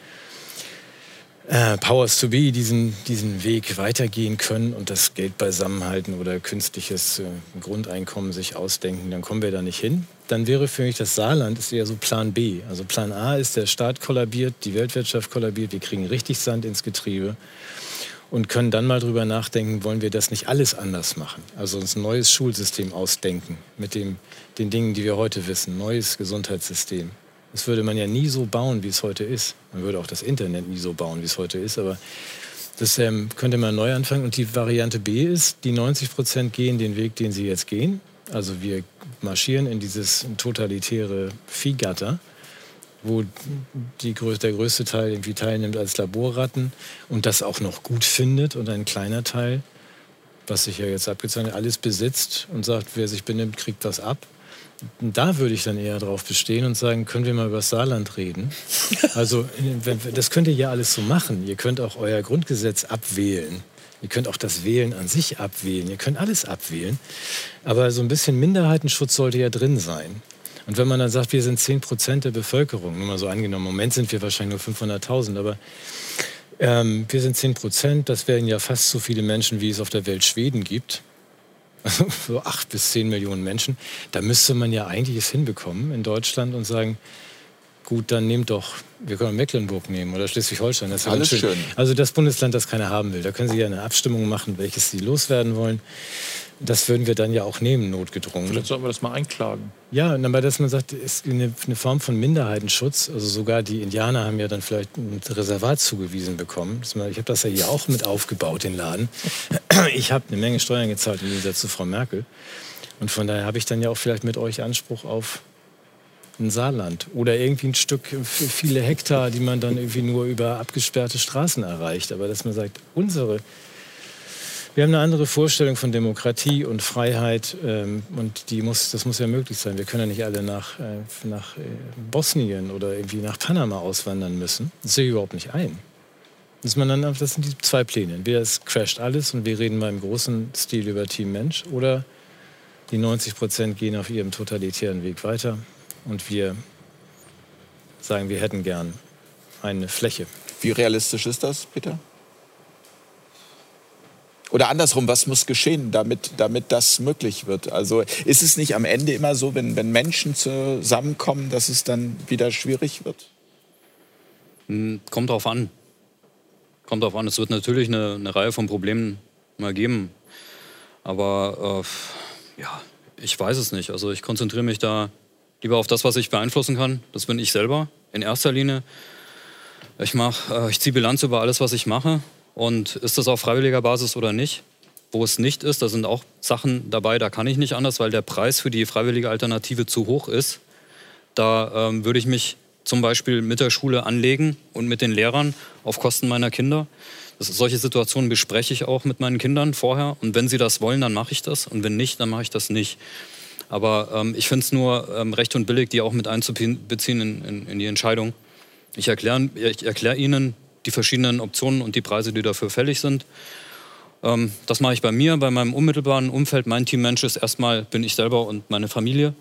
äh, Powers to be diesen, diesen Weg weitergehen können und das Geld beisammenhalten oder künstliches äh, Grundeinkommen sich ausdenken, dann kommen wir da nicht hin. Dann wäre für mich das Saarland ist eher so Plan B. Also Plan A ist, der Staat kollabiert, die Weltwirtschaft kollabiert, wir kriegen richtig Sand ins Getriebe und können dann mal drüber nachdenken, wollen wir das nicht alles anders machen? Also uns ein neues Schulsystem ausdenken mit dem, den Dingen, die wir heute wissen, neues Gesundheitssystem, das würde man ja nie so bauen, wie es heute ist. Man würde auch das Internet nie so bauen, wie es heute ist. Aber das ähm, könnte man neu anfangen. Und die Variante B ist, die 90 Prozent gehen den Weg, den sie jetzt gehen. Also wir marschieren in dieses totalitäre Viehgatter, wo die, der größte Teil irgendwie teilnimmt als Laborratten und das auch noch gut findet und ein kleiner Teil, was sich ja jetzt abgezeichnet, alles besitzt und sagt, wer sich benimmt, kriegt was ab da würde ich dann eher darauf bestehen und sagen, können wir mal über das Saarland reden? Also das könnt ihr ja alles so machen. Ihr könnt auch euer Grundgesetz abwählen. Ihr könnt auch das Wählen an sich abwählen. Ihr könnt alles abwählen. Aber so ein bisschen Minderheitenschutz sollte ja drin sein. Und wenn man dann sagt, wir sind 10 Prozent der Bevölkerung, nur mal so angenommen, im Moment sind wir wahrscheinlich nur 500.000, aber ähm, wir sind 10 Prozent, das wären ja fast so viele Menschen, wie es auf der Welt Schweden gibt. so acht bis zehn Millionen Menschen, da müsste man ja eigentlich es hinbekommen in Deutschland und sagen, gut, dann nehmt doch, wir können Mecklenburg nehmen oder Schleswig-Holstein. Das ist Alles schön. schön. Also das Bundesland, das keiner haben will. Da können Sie ja eine Abstimmung machen, welches Sie loswerden wollen das würden wir dann ja auch nehmen, notgedrungen. Vielleicht sollten wir das mal einklagen. Ja, aber dass man sagt, es ist eine, eine, Form von Minderheitenschutz. Also sogar die Indianer haben ja dann vielleicht ein Reservat zugewiesen bekommen. Ich habe das ja hier auch mit aufgebaut, den Laden. Ich habe eine Menge Steuern gezahlt im Gegensatz zu Frau Merkel. Und von daher habe ich dann ja auch vielleicht mit euch Anspruch auf ein Saarland oder irgendwie ein Stück für viele Hektar, die man dann irgendwie nur über abgesperrte Straßen erreicht. Aber dass man sagt, unsere Wir haben eine andere Vorstellung von Demokratie und Freiheit ähm, und die muss, das muss ja möglich sein. Wir können ja nicht alle nach, äh, nach äh, Bosnien oder irgendwie nach Panama auswandern müssen. Das sehe ich überhaupt nicht ein. Das, man dann, das sind die zwei Pläne. Entweder es crasht alles und wir reden mal im großen Stil über Team Mensch oder die 90 Prozent gehen auf ihrem totalitären Weg weiter und wir sagen, wir hätten gern eine Fläche. Wie realistisch ist das, Peter? Oder andersrum, was muss geschehen, damit, damit das möglich wird? Also ist es nicht am Ende immer so, wenn, wenn Menschen zusammenkommen, dass es dann wieder schwierig wird? Hm, kommt drauf an. Kommt drauf an. Es wird natürlich eine, eine Reihe von Problemen mal geben. Aber äh, ja, ich weiß es nicht. Also ich konzentriere mich da lieber auf das, was ich beeinflussen kann. Das bin ich selber in erster Linie. Ich, äh, ich ziehe Bilanz über alles, was ich mache. Und ist das auf freiwilliger Basis oder nicht? Wo es nicht ist, da sind auch Sachen dabei, da kann ich nicht anders, weil der Preis für die freiwillige Alternative zu hoch ist. Da ähm, würde ich mich zum Beispiel mit der Schule anlegen und mit den Lehrern auf Kosten meiner Kinder. Das, solche Situationen bespreche ich auch mit meinen Kindern vorher. Und wenn sie das wollen, dann mache ich das. Und wenn nicht, dann mache ich das nicht. Aber ähm, ich finde es nur ähm, recht und billig, die auch mit einzubeziehen in, in, in die Entscheidung. Ich erkläre ich erklär Ihnen die verschiedenen Optionen und die Preise, die dafür fällig sind. Ähm, das mache ich bei mir, bei meinem unmittelbaren Umfeld. Mein Teammensch ist erstmal bin ich selber und meine Familie.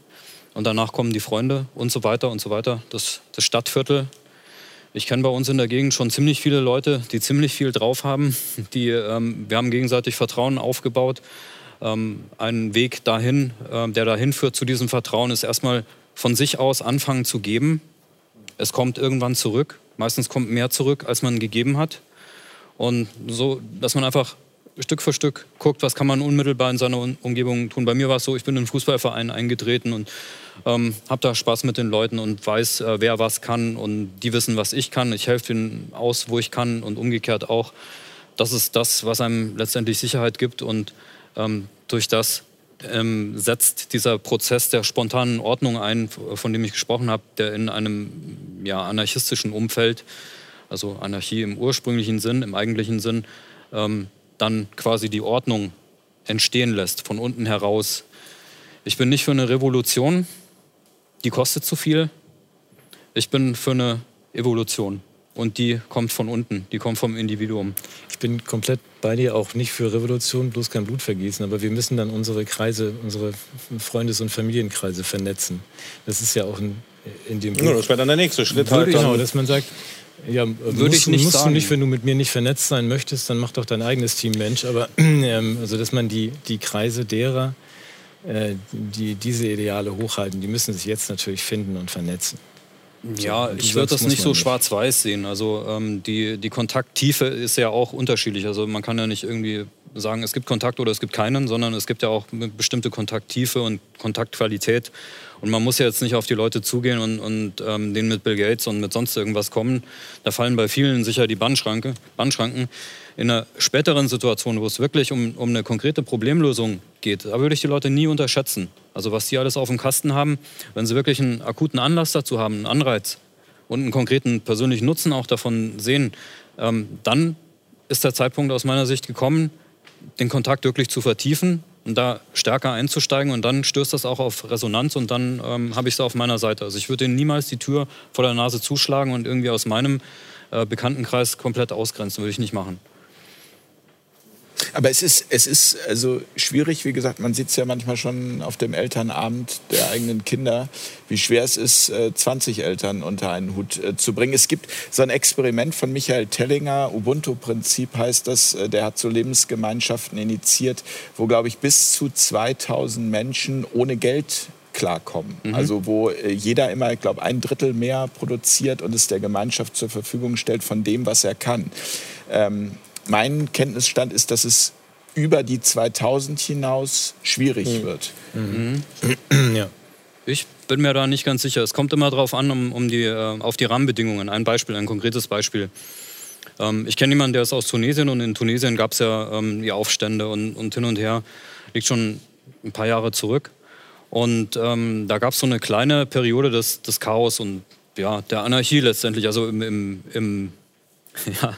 Und danach kommen die Freunde und so weiter und so weiter. Das, das Stadtviertel. Ich kenne bei uns in der Gegend schon ziemlich viele Leute, die ziemlich viel drauf haben. Die, ähm, wir haben gegenseitig Vertrauen aufgebaut. Ähm, ein Weg dahin, äh, der dahin führt zu diesem Vertrauen, ist erstmal von sich aus anfangen zu geben. Es kommt irgendwann zurück. Meistens kommt mehr zurück, als man gegeben hat. Und so, dass man einfach Stück für Stück guckt, was kann man unmittelbar in seiner Umgebung tun. Bei mir war es so, ich bin in einen Fußballverein eingetreten und ähm, habe da Spaß mit den Leuten und weiß, äh, wer was kann und die wissen, was ich kann. Ich helfe ihnen aus, wo ich kann und umgekehrt auch. Das ist das, was einem letztendlich Sicherheit gibt und ähm, durch das ähm, setzt dieser Prozess der spontanen Ordnung ein, von dem ich gesprochen habe, der in einem ja, anarchistischen Umfeld, also Anarchie im ursprünglichen Sinn, im eigentlichen Sinn, ähm, dann quasi die Ordnung entstehen lässt, von unten heraus. Ich bin nicht für eine Revolution, die kostet zu viel. Ich bin für eine Evolution und die kommt von unten, die kommt vom Individuum. Ich bin komplett bei dir, auch nicht für Revolution, bloß kein Blut vergießen, aber wir müssen dann unsere Kreise, unsere Freundes- und Familienkreise vernetzen. Das ist ja auch in, in dem Buch. Ja, das wäre dann der nächste Schritt. Halt genau, dass man sagt, ja, würde musst, ich nicht musst sagen. du nicht, wenn du mit mir nicht vernetzt sein möchtest, dann mach doch dein eigenes Team Mensch. Aber ähm, also, dass man die, die Kreise derer, äh, die diese Ideale hochhalten, die müssen sich jetzt natürlich finden und vernetzen. Ja, ich würde das nicht so schwarz-weiß sehen. Also ähm, die, die Kontakttiefe ist ja auch unterschiedlich. Also man kann ja nicht irgendwie sagen, es gibt Kontakt oder es gibt keinen, sondern es gibt ja auch eine bestimmte Kontakttiefe und Kontaktqualität. Und man muss ja jetzt nicht auf die Leute zugehen und, und ähm, denen mit Bill Gates und mit sonst irgendwas kommen. Da fallen bei vielen sicher die Bandschranke, Bandschranken. In einer späteren Situation, wo es wirklich um, um eine konkrete Problemlösung geht, da würde ich die Leute nie unterschätzen. Also was die alles auf dem Kasten haben, wenn sie wirklich einen akuten Anlass dazu haben, einen Anreiz und einen konkreten persönlichen Nutzen auch davon sehen, ähm, dann ist der Zeitpunkt aus meiner Sicht gekommen, den Kontakt wirklich zu vertiefen und da stärker einzusteigen und dann stößt das auch auf Resonanz und dann ähm, habe ich es auf meiner Seite. Also ich würde ihnen niemals die Tür vor der Nase zuschlagen und irgendwie aus meinem äh, Bekanntenkreis komplett ausgrenzen, würde ich nicht machen. Aber es ist, es ist also schwierig, wie gesagt, man sieht es ja manchmal schon auf dem Elternabend der eigenen Kinder, wie schwer es ist, 20 äh, Eltern unter einen Hut äh, zu bringen. Es gibt so ein Experiment von Michael Tellinger, Ubuntu-Prinzip heißt das, äh, der hat so Lebensgemeinschaften initiiert, wo, glaube ich, bis zu 2000 Menschen ohne Geld klarkommen. Mhm. Also wo jeder immer, ich glaube, ein Drittel mehr produziert und es der Gemeinschaft zur Verfügung stellt von dem, was er kann. Ähm, mein Kenntnisstand ist, dass es über die 2000 hinaus schwierig mhm. wird. Mhm. Ja. Ich bin mir da nicht ganz sicher. Es kommt immer darauf an, um, um die, äh, auf die Rahmenbedingungen. Ein Beispiel, ein konkretes Beispiel. Ähm, ich kenne jemanden, der ist aus Tunesien und in Tunesien gab es ja ähm, die Aufstände und, und hin und her. Liegt schon ein paar Jahre zurück. Und ähm, da gab es so eine kleine Periode des, des Chaos und ja, der Anarchie letztendlich, also im, im, im ja,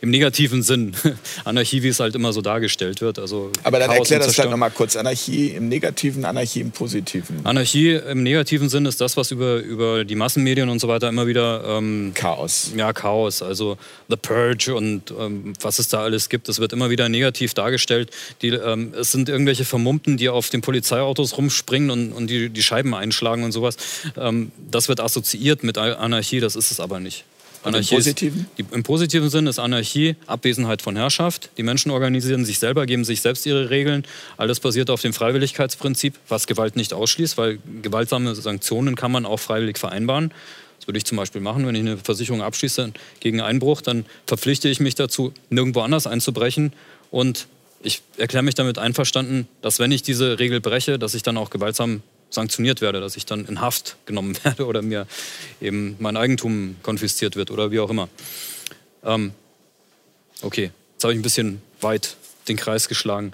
im negativen Sinn. Anarchie, wie es halt immer so dargestellt wird. Also Aber dann Chaos erklär das vielleicht nochmal kurz. Anarchie im negativen, Anarchie im positiven. Anarchie im negativen Sinn ist das, was über, über die Massenmedien und so weiter immer wieder... Ähm, Chaos. Ja, Chaos. Also The Purge und ähm, was es da alles gibt. Das wird immer wieder negativ dargestellt. Die, ähm, es sind irgendwelche Vermummten, die auf den Polizeiautos rumspringen und, und die, die Scheiben einschlagen und sowas. Ähm, das wird assoziiert mit Anarchie, das ist es aber nicht. Anarchie Im positiven? Ist, die, Im positiven Sinn ist Anarchie Abwesenheit von Herrschaft. Die Menschen organisieren sich selber, geben sich selbst ihre Regeln. Alles basiert auf dem Freiwilligkeitsprinzip, was Gewalt nicht ausschließt, weil gewaltsame Sanktionen kann man auch freiwillig vereinbaren. Das würde ich zum Beispiel machen, wenn ich eine Versicherung abschließe gegen Einbruch, dann verpflichte ich mich dazu, nirgendwo anders einzubrechen und ich erkläre mich damit einverstanden, dass wenn ich diese Regel breche, dass ich dann auch gewaltsam sanktioniert werde, dass ich dann in Haft genommen werde oder mir eben mein Eigentum konfisziert wird oder wie auch immer. Ähm, okay, jetzt habe ich ein bisschen weit den Kreis geschlagen.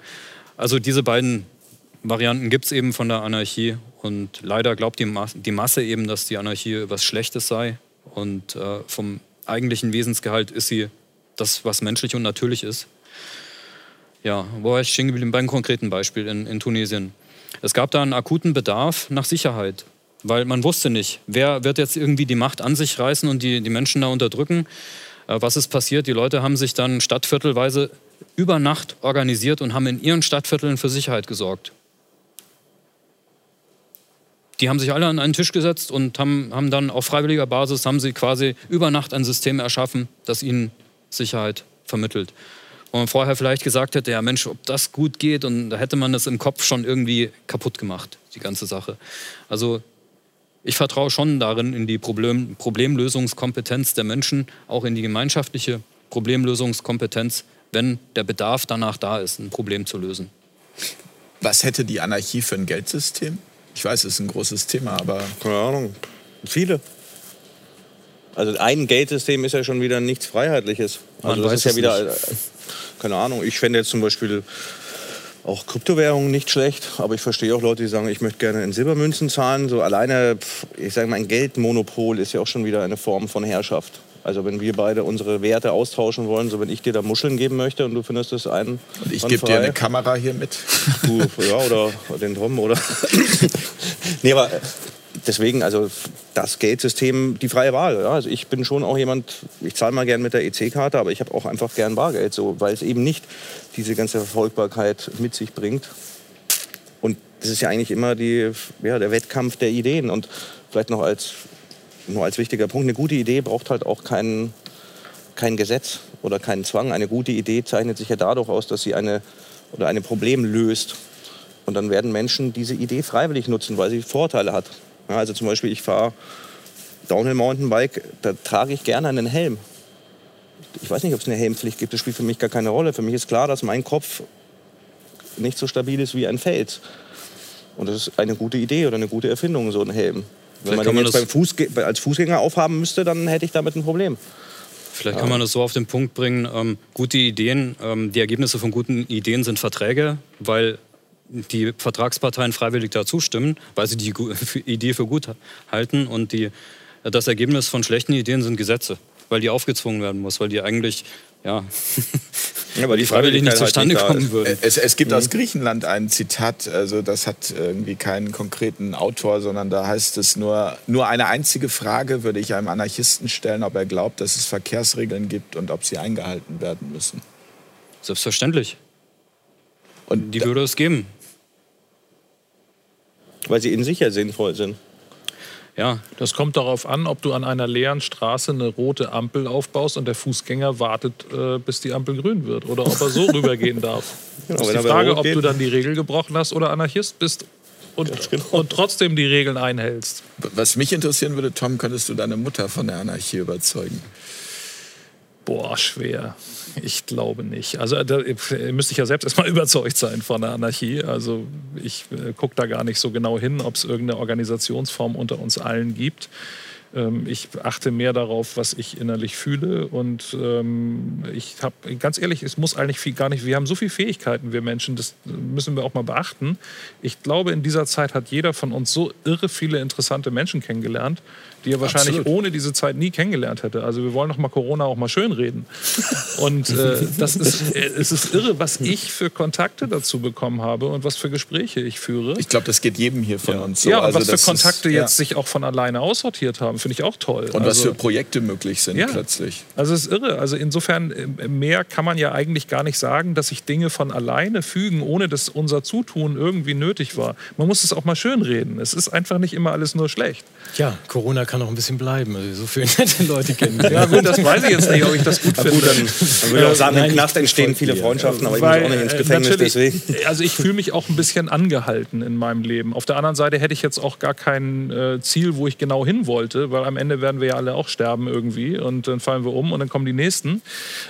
Also diese beiden Varianten gibt es eben von der Anarchie und leider glaubt die, Mas die, Masse eben, dass die Anarchie was Schlechtes sei und äh, vom eigentlichen Wesensgehalt ist sie das, was menschlich und natürlich ist. Ja, wo war ich stehen geblieben? Beim konkreten Beispiel in, in Tunesien. Es gab da einen akuten Bedarf nach Sicherheit, weil man wusste nicht, wer wird jetzt irgendwie die Macht an sich reißen und die, die Menschen da unterdrücken. Äh, was ist passiert? Die Leute haben sich dann stadtviertelweise über Nacht organisiert und haben in ihren Stadtvierteln für Sicherheit gesorgt. Die haben sich alle an einen Tisch gesetzt und haben, haben dann auf freiwilliger Basis haben sie quasi über Nacht ein System erschaffen, das ihnen Sicherheit vermittelt wo man vorher vielleicht gesagt hätte, ja Mensch, ob das gut geht und da hätte man das im Kopf schon irgendwie kaputt gemacht, die ganze Sache. Also ich vertraue schon darin in die Problem, Problemlösungskompetenz der Menschen, auch in die gemeinschaftliche Problemlösungskompetenz, wenn der Bedarf danach da ist, ein Problem zu lösen. Was hätte die Anarchie für ein Geldsystem? Ich weiß, es ist ein großes Thema, aber. Keine Ahnung. Viele. Also ein Geldsystem ist ja schon wieder nichts Freiheitliches. Also Man das ist ja wieder, nicht. Keine Ahnung, ich fände jetzt zum Beispiel auch Kryptowährungen nicht schlecht, aber ich verstehe auch Leute, die sagen, ich möchte gerne in Silbermünzen zahlen. So alleine, ich sage mal, ein Geldmonopol ist ja auch schon wieder eine Form von Herrschaft. Also wenn wir beide unsere Werte austauschen wollen, so wenn ich dir da Muscheln geben möchte und du findest das ein. Und ich gebe dir eine Kamera hier mit. Du, ja, oder den Tom, oder? nee, aber deswegen, also das Geldsystem, die freie Wahl. Ja. Also ich bin schon auch jemand, ich zahle mal gern mit der EC-Karte, aber ich habe auch einfach gern Bargeld, so, weil es eben nicht diese ganze Verfolgbarkeit mit sich bringt. Und das ist ja eigentlich immer die, ja, der Wettkampf der Ideen. Und vielleicht noch als, nur als wichtiger Punkt, eine gute Idee braucht halt auch kein, kein Gesetz oder keinen Zwang. Eine gute Idee zeichnet sich ja dadurch aus, dass sie eine, oder ein Problem löst. Und dann werden Menschen diese Idee freiwillig nutzen, weil sie Vorteile hat. Ja, also zum Beispiel, ich fahre Downhill Mountainbike, da trage ich gerne einen Helm. Ich weiß nicht, ob es eine Helmpflicht gibt, das spielt für mich gar keine Rolle. Für mich ist klar, dass mein Kopf nicht so stabil ist wie ein Fels. Und das ist eine gute Idee oder eine gute Erfindung, so ein Helm. Wenn man den jetzt beim Fuß, als Fußgänger aufhaben müsste, dann hätte ich damit ein Problem. Vielleicht kann man das so auf den Punkt bringen, ähm, gute Ideen, ähm, die Ergebnisse von guten Ideen sind Verträge, weil die Vertragsparteien freiwillig da zustimmen, weil sie die Idee für gut halten. Und die, das Ergebnis von schlechten Ideen sind Gesetze, weil die aufgezwungen werden muss, weil die eigentlich ja, ja weil die freiwillig nicht halt zustande halt kommen würden. Es, es gibt mhm. aus Griechenland ein Zitat, also das hat irgendwie keinen konkreten Autor, sondern da heißt es nur, nur eine einzige Frage würde ich einem Anarchisten stellen, ob er glaubt, dass es Verkehrsregeln gibt und ob sie eingehalten werden müssen. Selbstverständlich. Und die würde es geben. Weil sie in sich ja sinnvoll sind. Ja. Das kommt darauf an, ob du an einer leeren Straße eine rote Ampel aufbaust und der Fußgänger wartet, äh, bis die Ampel grün wird. Oder ob er so rübergehen darf. Genau, das ist die Frage, ob du dann die Regel gebrochen hast oder Anarchist bist und, genau. und trotzdem die Regeln einhältst. Was mich interessieren würde, Tom, könntest du deine Mutter von der Anarchie überzeugen? Boah, schwer. Ich glaube nicht. Also da müsste ich ja selbst erstmal überzeugt sein von der Anarchie. Also ich äh, gucke da gar nicht so genau hin, ob es irgendeine Organisationsform unter uns allen gibt. Ähm, ich achte mehr darauf, was ich innerlich fühle. Und ähm, ich habe, ganz ehrlich, es muss eigentlich viel, gar nicht, wir haben so viele Fähigkeiten, wir Menschen, das müssen wir auch mal beachten. Ich glaube, in dieser Zeit hat jeder von uns so irre viele interessante Menschen kennengelernt, die er wahrscheinlich Absolut. ohne diese Zeit nie kennengelernt hätte. Also wir wollen doch mal Corona auch mal schön reden. Und äh, das ist, äh, es ist irre, was ich für Kontakte dazu bekommen habe und was für Gespräche ich führe. Ich glaube, das geht jedem hier von ja. uns so. Ja, und also was für Kontakte ist, jetzt ja. sich auch von alleine aussortiert haben, finde ich auch toll. Und also, was für Projekte möglich sind ja. plötzlich. Also es ist irre. Also insofern, äh, mehr kann man ja eigentlich gar nicht sagen, dass sich Dinge von alleine fügen, ohne dass unser Zutun irgendwie nötig war. Man muss es auch mal schön reden. Es ist einfach nicht immer alles nur schlecht. Ja, Corona kann auch ein bisschen bleiben. Also so viele nette Leute kennen. ja gut, das weiß ich jetzt nicht, ob ich das gut finde. Gut, dann, dann würde ich auch sagen, im Knast entstehen viele Freundschaften, aber Weil, ich muss auch nicht ins Gefängnis deswegen. Also ich fühle mich auch ein bisschen angehalten in meinem Leben. Auf der anderen Seite hätte ich jetzt auch gar kein äh, Ziel, wo ich genau hin wollte, weil am Ende werden wir ja alle auch sterben irgendwie und dann fallen wir um und dann kommen die nächsten.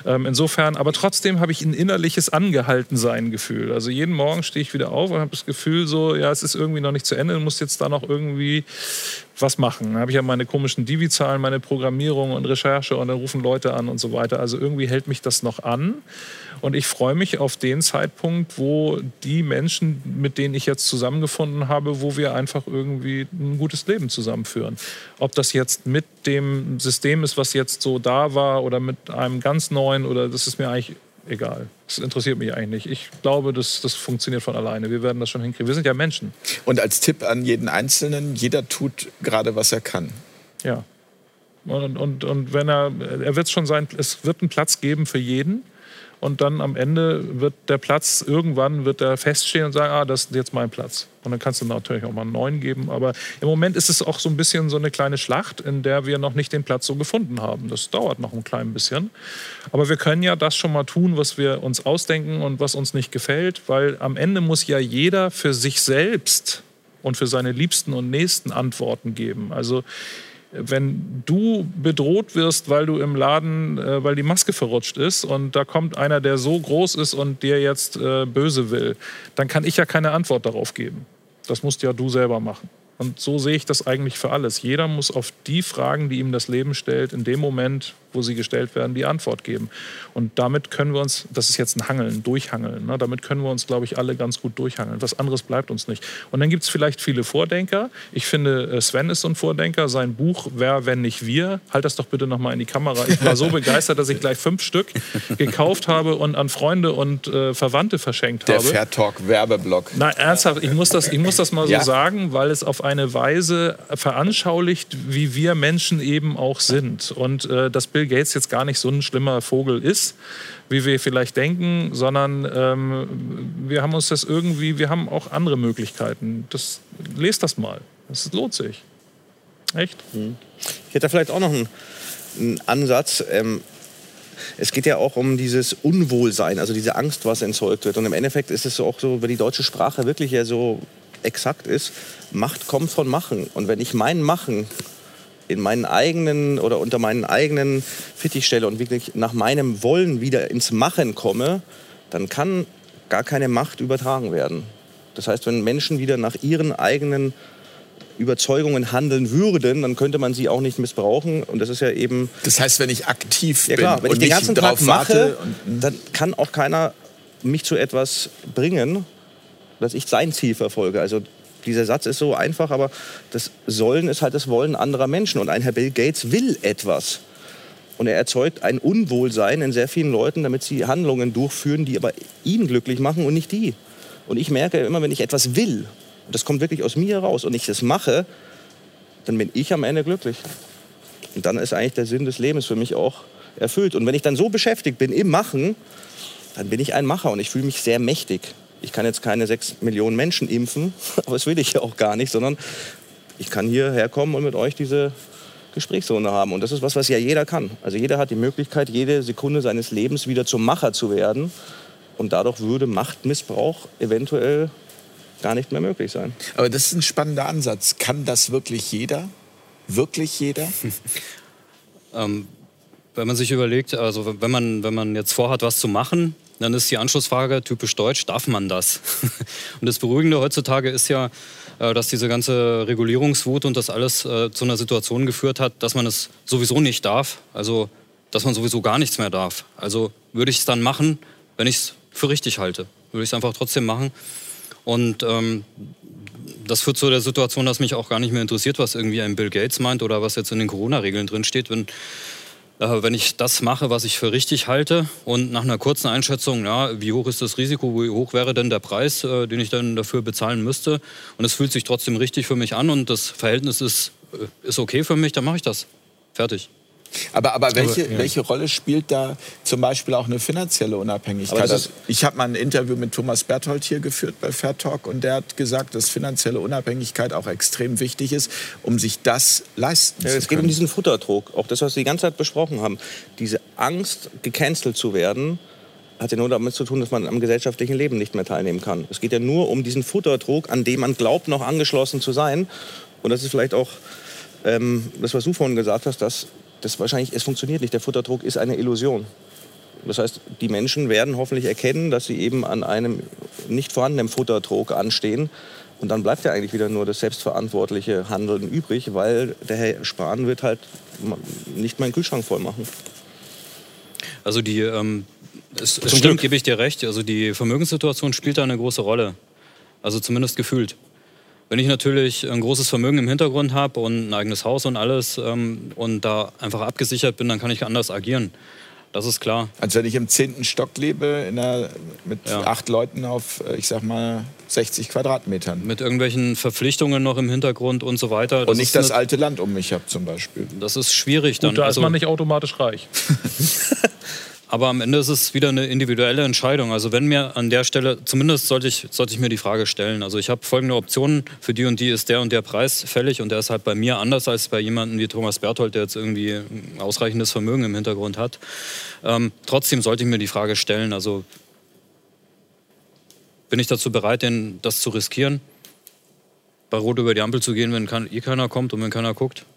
Ähm, insofern, aber trotzdem habe ich ein innerliches Angehaltensein-Gefühl. Also jeden Morgen stehe ich wieder auf und habe das Gefühl so, ja, es ist irgendwie noch nicht zu Ende, du musst jetzt da noch irgendwie was machen. Dann habe ich ja meine komischen Divi-Zahlen, meine Programmierung und Recherche und dann rufen Leute an und so weiter. Also irgendwie hält mich das noch an. Und ich freue mich auf den Zeitpunkt, wo die Menschen, mit denen ich jetzt zusammengefunden habe, wo wir einfach irgendwie ein gutes Leben zusammenführen. Ob das jetzt mit dem System ist, was jetzt so da war oder mit einem ganz neuen oder das ist mir eigentlich egal. Das interessiert mich eigentlich nicht. Ich glaube, das, das funktioniert von alleine. Wir werden das schon hinkriegen. Wir sind ja Menschen. Und als Tipp an jeden Einzelnen, jeder tut gerade, was er kann. Ja. Und, und, und wenn er, er wird schon sein, es wird einen Platz geben für jeden und dann am Ende wird der Platz, irgendwann wird er feststehen und sagen, ah, das ist jetzt mein Platz. Und dann kannst du natürlich auch mal einen neuen geben. Aber im Moment ist es auch so ein bisschen so eine kleine Schlacht, in der wir noch nicht den Platz so gefunden haben. Das dauert noch ein klein bisschen. Aber wir können ja das schon mal tun, was wir uns ausdenken und was uns nicht gefällt, weil am Ende muss ja jeder für sich selbst und für seine Liebsten und Nächsten Antworten geben. Also wenn du bedroht wirst, weil du im Laden, äh, weil die Maske verrutscht ist und da kommt einer, der so groß ist und dir jetzt äh, böse will, dann kann ich ja keine Antwort darauf geben. Das musst ja du selber machen. Und so sehe ich das eigentlich für alles. Jeder muss auf die Fragen, die ihm das Leben stellt, in dem Moment wo sie gestellt werden, die Antwort geben. Und damit können wir uns, das ist jetzt ein Hangeln, Durchhangeln, ne? damit können wir uns, glaube ich, alle ganz gut durchhangeln. Was anderes bleibt uns nicht. Und dann gibt es vielleicht viele Vordenker. Ich finde, äh, Sven ist so ein Vordenker. Sein Buch Wer, wenn nicht wir, halt das doch bitte nochmal in die Kamera. Ich war so begeistert, dass ich gleich fünf Stück gekauft habe und an Freunde und äh, Verwandte verschenkt Der habe. Der Fair Talk Werbeblock. Nein, ernsthaft, ich muss das, ich muss das mal so ja. sagen, weil es auf eine Weise veranschaulicht, wie wir Menschen eben auch sind. Und äh, das Bild Bill Gates jetzt gar nicht so ein schlimmer Vogel ist, wie wir vielleicht denken, sondern ähm, wir haben uns das irgendwie, wir haben auch andere Möglichkeiten. Das, lest das mal. Das lohnt sich. Echt? Hm. Ich hätte vielleicht auch noch einen, einen Ansatz. Ähm, es geht ja auch um dieses Unwohlsein, also diese Angst, was entzeugt wird. Und im Endeffekt ist es auch so, wenn die deutsche Sprache wirklich ja so exakt ist, Macht kommt von Machen. Und wenn ich mein Machen in meinen eigenen oder unter meinen eigenen Fittich stelle und wirklich nach meinem Wollen wieder ins Machen komme, dann kann gar keine Macht übertragen werden. Das heißt, wenn Menschen wieder nach ihren eigenen Überzeugungen handeln würden, dann könnte man sie auch nicht missbrauchen. Und das ist ja eben. Das heißt, wenn ich aktiv ja, klar, bin wenn und ich den ganzen Tag mache, dann kann auch keiner mich zu etwas bringen, dass ich sein Ziel verfolge. Also dieser Satz ist so einfach, aber das Sollen ist halt das Wollen anderer Menschen. Und ein Herr Bill Gates will etwas. Und er erzeugt ein Unwohlsein in sehr vielen Leuten, damit sie Handlungen durchführen, die aber ihn glücklich machen und nicht die. Und ich merke immer, wenn ich etwas will, und das kommt wirklich aus mir heraus, und ich das mache, dann bin ich am Ende glücklich. Und dann ist eigentlich der Sinn des Lebens für mich auch erfüllt. Und wenn ich dann so beschäftigt bin im Machen, dann bin ich ein Macher und ich fühle mich sehr mächtig ich kann jetzt keine sechs Millionen Menschen impfen, aber das will ich ja auch gar nicht, sondern ich kann hierher kommen und mit euch diese Gesprächsrunde haben. Und das ist was, was ja jeder kann. Also jeder hat die Möglichkeit, jede Sekunde seines Lebens wieder zum Macher zu werden. Und dadurch würde Machtmissbrauch eventuell gar nicht mehr möglich sein. Aber das ist ein spannender Ansatz. Kann das wirklich jeder? Wirklich jeder? ähm, wenn man sich überlegt, also wenn man, wenn man jetzt vorhat, was zu machen, Dann ist die Anschlussfrage typisch deutsch, darf man das? und das Beruhigende heutzutage ist ja, äh, dass diese ganze Regulierungswut und das alles äh, zu einer Situation geführt hat, dass man es sowieso nicht darf. Also, dass man sowieso gar nichts mehr darf. Also würde ich es dann machen, wenn ich es für richtig halte. Würde ich es einfach trotzdem machen. Und ähm, das führt zu der Situation, dass mich auch gar nicht mehr interessiert, was irgendwie ein Bill Gates meint oder was jetzt in den Corona-Regeln drinsteht. Wenn wenn ich das mache, was ich für richtig halte und nach einer kurzen Einschätzung, ja, wie hoch ist das Risiko, wie hoch wäre denn der Preis, äh, den ich dann dafür bezahlen müsste und es fühlt sich trotzdem richtig für mich an und das Verhältnis ist, äh, ist okay für mich, dann mache ich das. Fertig. Aber, aber welche, aber, ja. welche Rolle spielt da zum Beispiel auch eine finanzielle Unabhängigkeit? Also ich habe mal ein Interview mit Thomas Berthold hier geführt bei Fair Talk und der hat gesagt, dass finanzielle Unabhängigkeit auch extrem wichtig ist, um sich das leisten ja, zu können. Es geht um diesen Futterdruck, auch das, was wir die ganze Zeit besprochen haben. Diese Angst, gecancelt zu werden, hat ja nur damit zu tun, dass man am gesellschaftlichen Leben nicht mehr teilnehmen kann. Es geht ja nur um diesen Futterdruck, an dem man glaubt, noch angeschlossen zu sein. Und das ist vielleicht auch ähm, das, was du vorhin gesagt hast, dass das wahrscheinlich, es funktioniert nicht. Der Futterdruck ist eine Illusion. Das heißt, die Menschen werden hoffentlich erkennen, dass sie eben an einem nicht vorhandenen Futterdruck anstehen. Und dann bleibt ja eigentlich wieder nur das selbstverantwortliche Handeln übrig, weil der Herr Spahn wird halt nicht meinen Kühlschrank voll machen. Also die, ähm, es, es stimmt, gebe ich dir recht. Also die Vermögenssituation spielt da eine große Rolle. Also zumindest gefühlt. Wenn ich natürlich ein großes Vermögen im Hintergrund habe und ein eigenes Haus und alles ähm, und da einfach abgesichert bin, dann kann ich anders agieren. Das ist klar. Als wenn ich im zehnten Stock lebe, einer, mit ja. acht Leuten auf, äh, ich sag mal, 60 Quadratmetern. Mit irgendwelchen Verpflichtungen noch im Hintergrund und so weiter. Das und nicht das alte Land um mich habe zum Beispiel. Das ist schwierig dann. Gut, da also, ist man nicht automatisch reich. Aber am Ende ist es wieder eine individuelle Entscheidung. Also wenn mir an der Stelle, zumindest sollte ich, sollte ich mir die Frage stellen. Also ich habe folgende Optionen, für die und die ist der und der Preis fällig und der ist halt bei mir anders als bei jemandem wie Thomas Berthold, der jetzt irgendwie ausreichendes Vermögen im Hintergrund hat. Ähm, trotzdem sollte ich mir die Frage stellen, also bin ich dazu bereit, denn das zu riskieren? Bei Rot über die Ampel zu gehen, wenn eh keiner kommt und wenn keiner guckt?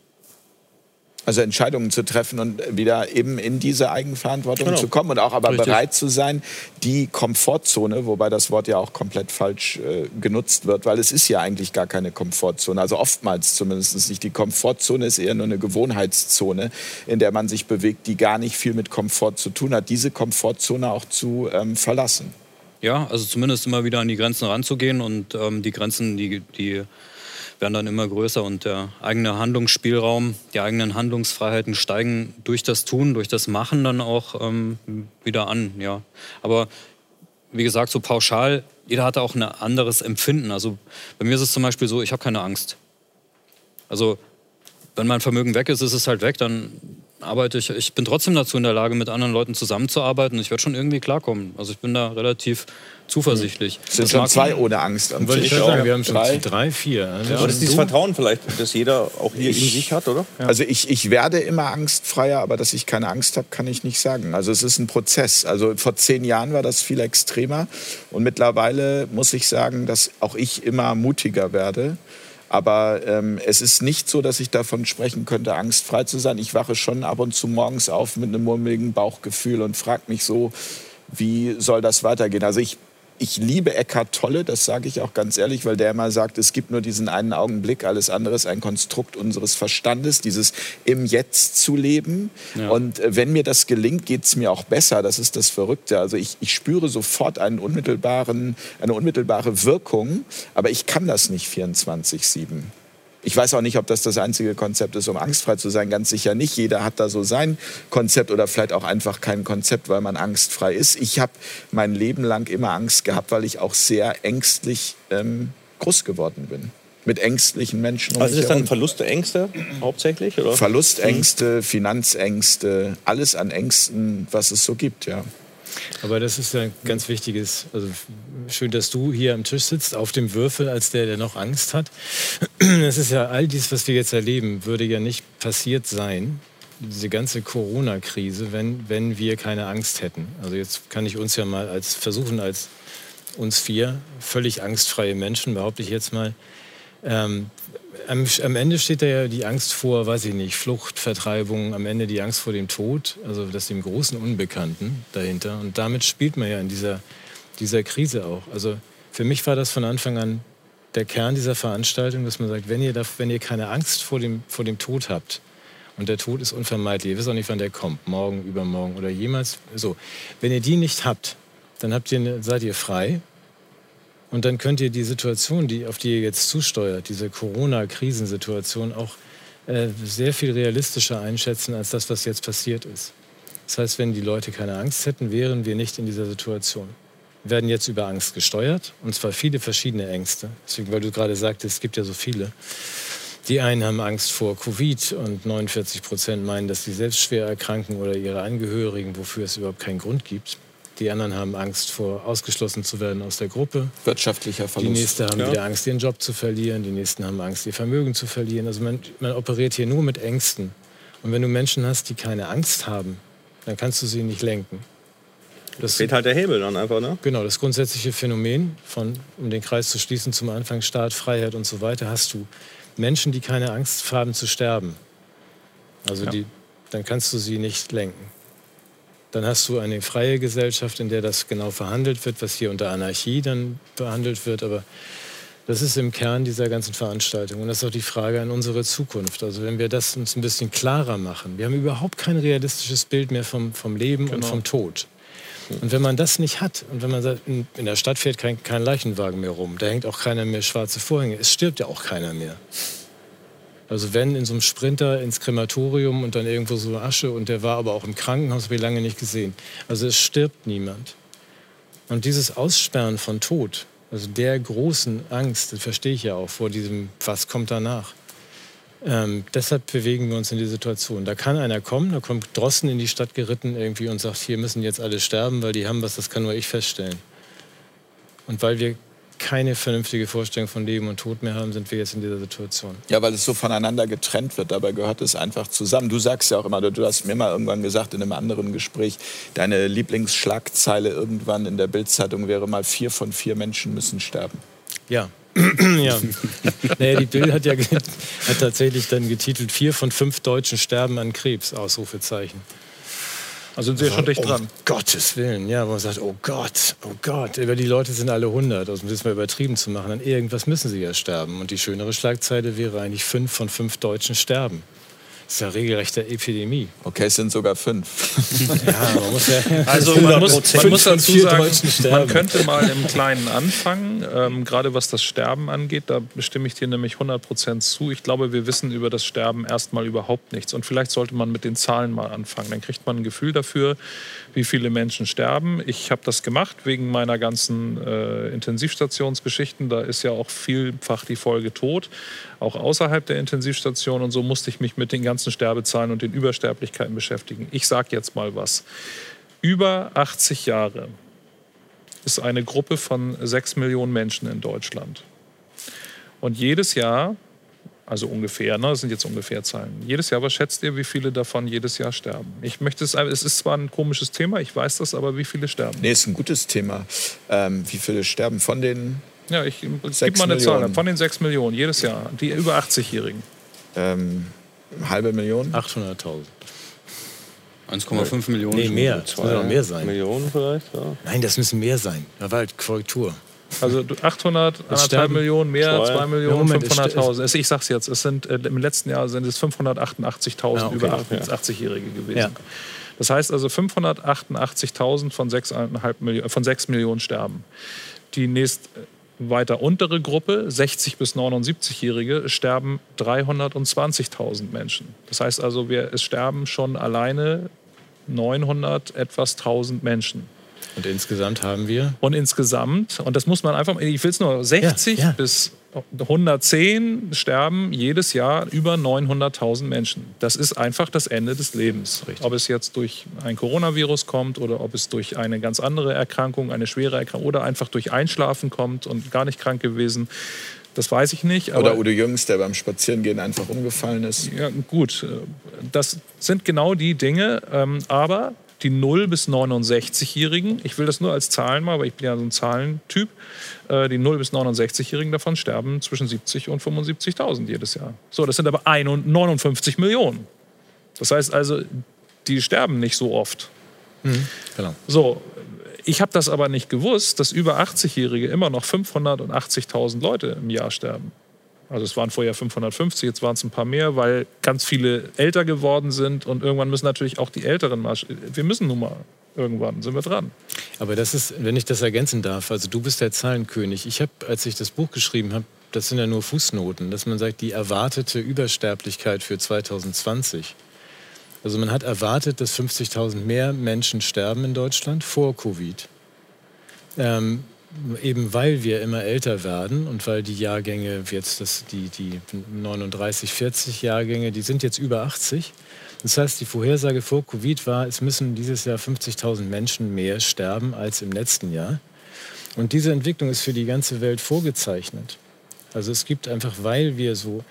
Also Entscheidungen zu treffen und wieder eben in diese Eigenverantwortung genau. zu kommen und auch aber Richtig. bereit zu sein, die Komfortzone, wobei das Wort ja auch komplett falsch äh, genutzt wird, weil es ist ja eigentlich gar keine Komfortzone, also oftmals zumindest nicht. Die Komfortzone ist eher nur eine Gewohnheitszone, in der man sich bewegt, die gar nicht viel mit Komfort zu tun hat, diese Komfortzone auch zu ähm, verlassen. Ja, also zumindest immer wieder an die Grenzen ranzugehen und ähm, die Grenzen, die, die werden dann immer größer und der eigene Handlungsspielraum, die eigenen Handlungsfreiheiten steigen durch das Tun, durch das Machen dann auch ähm, wieder an. Ja. Aber wie gesagt, so pauschal, jeder hat auch ein anderes Empfinden. Also bei mir ist es zum Beispiel so, ich habe keine Angst. Also wenn mein Vermögen weg ist, ist es halt weg, dann arbeite ich. Ich bin trotzdem dazu in der Lage, mit anderen Leuten zusammenzuarbeiten. Ich werde schon irgendwie klarkommen. Also ich bin da relativ zuversichtlich. Es sind schon zwei ohne Angst. Am ich sagen, wir haben schon drei, drei vier. Also ja. das ist dieses Vertrauen vielleicht, das jeder auch hier ich, in sich hat, oder? Ja. Also ich, ich werde immer angstfreier, aber dass ich keine Angst habe, kann ich nicht sagen. Also es ist ein Prozess. Also vor zehn Jahren war das viel extremer und mittlerweile muss ich sagen, dass auch ich immer mutiger werde. Aber ähm, es ist nicht so, dass ich davon sprechen könnte, angstfrei zu sein. Ich wache schon ab und zu morgens auf mit einem murmeligen Bauchgefühl und frage mich so, wie soll das weitergehen? Also ich ich liebe Eckhart Tolle, das sage ich auch ganz ehrlich, weil der immer sagt, es gibt nur diesen einen Augenblick, alles andere ist ein Konstrukt unseres Verstandes, dieses im Jetzt zu leben. Ja. Und äh, wenn mir das gelingt, geht es mir auch besser. Das ist das Verrückte. Also ich, ich spüre sofort einen unmittelbaren, eine unmittelbare Wirkung, aber ich kann das nicht 24-7. Ich weiß auch nicht, ob das das einzige Konzept ist, um angstfrei zu sein. Ganz sicher nicht. Jeder hat da so sein Konzept oder vielleicht auch einfach kein Konzept, weil man angstfrei ist. Ich habe mein Leben lang immer Angst gehabt, weil ich auch sehr ängstlich ähm, groß geworden bin mit ängstlichen Menschen. Um also ist das dann Verlustängste hauptsächlich? Oder? Verlustängste, Finanzängste, alles an Ängsten, was es so gibt, ja. Aber das ist ein ganz wichtiges, also schön, dass du hier am Tisch sitzt, auf dem Würfel, als der, der noch Angst hat. Es ist ja all dies, was wir jetzt erleben, würde ja nicht passiert sein, diese ganze Corona-Krise, wenn, wenn wir keine Angst hätten. Also jetzt kann ich uns ja mal als versuchen, als uns vier völlig angstfreie Menschen, behaupte ich jetzt mal, Ähm, am, am, Ende steht da ja die Angst vor, weiß ich nicht, Flucht, Vertreibung, am Ende die Angst vor dem Tod, also das dem großen Unbekannten dahinter. Und damit spielt man ja in dieser, dieser Krise auch. Also für mich war das von Anfang an der Kern dieser Veranstaltung, dass man sagt, wenn ihr, da, wenn ihr keine Angst vor dem, vor dem Tod habt, und der Tod ist unvermeidlich, ihr wisst auch nicht, wann der kommt, morgen, übermorgen oder jemals, so. Wenn ihr die nicht habt, dann habt ihr, seid ihr frei und dann könnt ihr die Situation, die, auf die ihr jetzt zusteuert, diese Corona-Krisensituation, auch äh, sehr viel realistischer einschätzen als das, was jetzt passiert ist. Das heißt, wenn die Leute keine Angst hätten, wären wir nicht in dieser Situation. Wir werden jetzt über Angst gesteuert, und zwar viele verschiedene Ängste. Deswegen, weil du gerade sagtest, es gibt ja so viele. Die einen haben Angst vor Covid und 49 Prozent meinen, dass sie selbst schwer erkranken oder ihre Angehörigen, wofür es überhaupt keinen Grund gibt. Die anderen haben Angst vor, ausgeschlossen zu werden aus der Gruppe. Wirtschaftlicher Verlust. Die nächsten haben ja. wieder Angst, ihren Job zu verlieren. Die nächsten haben Angst, ihr Vermögen zu verlieren. Also man, man operiert hier nur mit Ängsten. Und wenn du Menschen hast, die keine Angst haben, dann kannst du sie nicht lenken. Das fehlt halt der Hebel dann einfach, ne? Genau, das grundsätzliche Phänomen von, um den Kreis zu schließen, zum Anfang Staat, Freiheit und so weiter, hast du Menschen, die keine Angst haben zu sterben. Also ja. die, dann kannst du sie nicht lenken. Dann hast du eine freie Gesellschaft, in der das genau verhandelt wird, was hier unter Anarchie dann behandelt wird. Aber das ist im Kern dieser ganzen Veranstaltung. Und das ist auch die Frage an unsere Zukunft. Also wenn wir das uns ein bisschen klarer machen. Wir haben überhaupt kein realistisches Bild mehr vom, vom Leben genau. und vom Tod. Und wenn man das nicht hat und wenn man sagt, in der Stadt fährt kein, kein Leichenwagen mehr rum, da hängt auch keiner mehr schwarze Vorhänge, es stirbt ja auch keiner mehr. Also wenn in so einem Sprinter ins Krematorium und dann irgendwo so Asche und der war aber auch im Krankenhaus, habe ich lange nicht gesehen. Also es stirbt niemand. Und dieses Aussperren von Tod, also der großen Angst, das verstehe ich ja auch vor diesem, was kommt danach. Ähm, deshalb bewegen wir uns in die Situation. Da kann einer kommen, da kommt Drossen in die Stadt geritten irgendwie und sagt, hier müssen jetzt alle sterben, weil die haben was, das kann nur ich feststellen. Und weil wir keine vernünftige Vorstellung von Leben und Tod mehr haben, sind wir jetzt in dieser Situation. Ja, weil es so voneinander getrennt wird. Dabei gehört es einfach zusammen. Du sagst ja auch immer, du hast mir mal irgendwann gesagt in einem anderen Gespräch, deine Lieblingsschlagzeile irgendwann in der Bildzeitung wäre mal, vier von vier Menschen müssen sterben. Ja, ja. Naja, die Bild hat ja hat tatsächlich dann getitelt, vier von fünf Deutschen sterben an Krebs, Ausrufezeichen. Also sind Sie ja schon dicht dran. Um Gottes Willen, ja, wo man sagt, oh Gott, oh Gott, die Leute sind alle 100, also um das mal übertrieben zu machen, an irgendwas müssen sie ja sterben. Und die schönere Schlagzeile wäre eigentlich, fünf von fünf Deutschen sterben. Das ist ja regelrechte Epidemie. Okay, es sind sogar fünf. ja, man muss ja also man muss, man muss dazu sagen, man könnte mal im Kleinen anfangen, ähm, gerade was das Sterben angeht. Da bestimme ich dir nämlich 100 Prozent zu. Ich glaube, wir wissen über das Sterben erstmal überhaupt nichts. Und vielleicht sollte man mit den Zahlen mal anfangen. Dann kriegt man ein Gefühl dafür, wie viele Menschen sterben. Ich habe das gemacht wegen meiner ganzen äh, Intensivstationsgeschichten. Da ist ja auch vielfach die Folge tot, auch außerhalb der Intensivstation. Und so musste ich mich mit den ganzen Sterbezahlen und den Übersterblichkeiten beschäftigen. Ich sage jetzt mal was. Über 80 Jahre ist eine Gruppe von 6 Millionen Menschen in Deutschland. Und jedes Jahr also ungefähr, ne? das sind jetzt ungefähr Zahlen. Jedes Jahr, was schätzt ihr, wie viele davon jedes Jahr sterben? Ich möchte es, es ist zwar ein komisches Thema, ich weiß das, aber wie viele sterben? Nee, ist ein gutes Thema. Ähm, wie viele sterben von den Ja, ich gebe mal eine Millionen. Zahl. Von den 6 Millionen jedes Jahr, die über 80-Jährigen. Ähm, halbe Million? 800.000. 1,5 Millionen. Nee, mehr. Das muss noch mehr sein. Millionen vielleicht? Ja. Nein, das müssen mehr sein. Da war halt Korrektur. Also 800, anderthalb Millionen mehr, 2 Millionen, 500.000. Ich sag's jetzt, es sind, äh, im letzten Jahr sind es 588.000 ah, okay, über 80-Jährige gewesen. Ja. Das heißt also 588.000 von 6,5 Millionen, von 6 Millionen sterben. Die nächst weiter untere Gruppe, 60 bis 79-Jährige, sterben 320.000 Menschen. Das heißt also, wir, es sterben schon alleine 900 etwas 1000 Menschen. Und insgesamt haben wir? Und insgesamt, und das muss man einfach, ich will es nur, 60 ja, ja. bis 110 sterben jedes Jahr über 900.000 Menschen. Das ist einfach das Ende des Lebens. Richtig. Ob es jetzt durch ein Coronavirus kommt oder ob es durch eine ganz andere Erkrankung, eine schwere Erkrankung oder einfach durch Einschlafen kommt und gar nicht krank gewesen. Das weiß ich nicht. Oder Udo Jüngs, der beim Spazierengehen einfach umgefallen ist. Ja, gut. Das sind genau die Dinge. Ähm, aber die 0 bis 69-Jährigen, ich will das nur als Zahlen mal, aber ich bin ja so ein Zahlentyp, äh, die 0 bis 69-Jährigen davon sterben zwischen 70 und 75.000 jedes Jahr. So, das sind aber 59 Millionen. Das heißt also, die sterben nicht so oft. Mhm, genau. So, ich habe das aber nicht gewusst, dass über 80-Jährige immer noch 580.000 Leute im Jahr sterben. Also es waren vorher 550, jetzt waren es ein paar mehr, weil ganz viele älter geworden sind und irgendwann müssen natürlich auch die Älteren mal. Wir müssen nun mal irgendwann sind wir dran. Aber das ist, wenn ich das ergänzen darf, also du bist der Zahlenkönig. Ich habe, als ich das Buch geschrieben habe, das sind ja nur Fußnoten, dass man sagt, die erwartete Übersterblichkeit für 2020. Also man hat erwartet, dass 50.000 mehr Menschen sterben in Deutschland vor Covid. Ähm, eben weil wir immer älter werden und weil die Jahrgänge jetzt, das, die, die 39, 40 Jahrgänge, die sind jetzt über 80. Das heißt, die Vorhersage vor Covid war, es müssen dieses Jahr 50.000 Menschen mehr sterben als im letzten Jahr. Und diese Entwicklung ist für die ganze Welt vorgezeichnet. Also es gibt einfach, weil wir so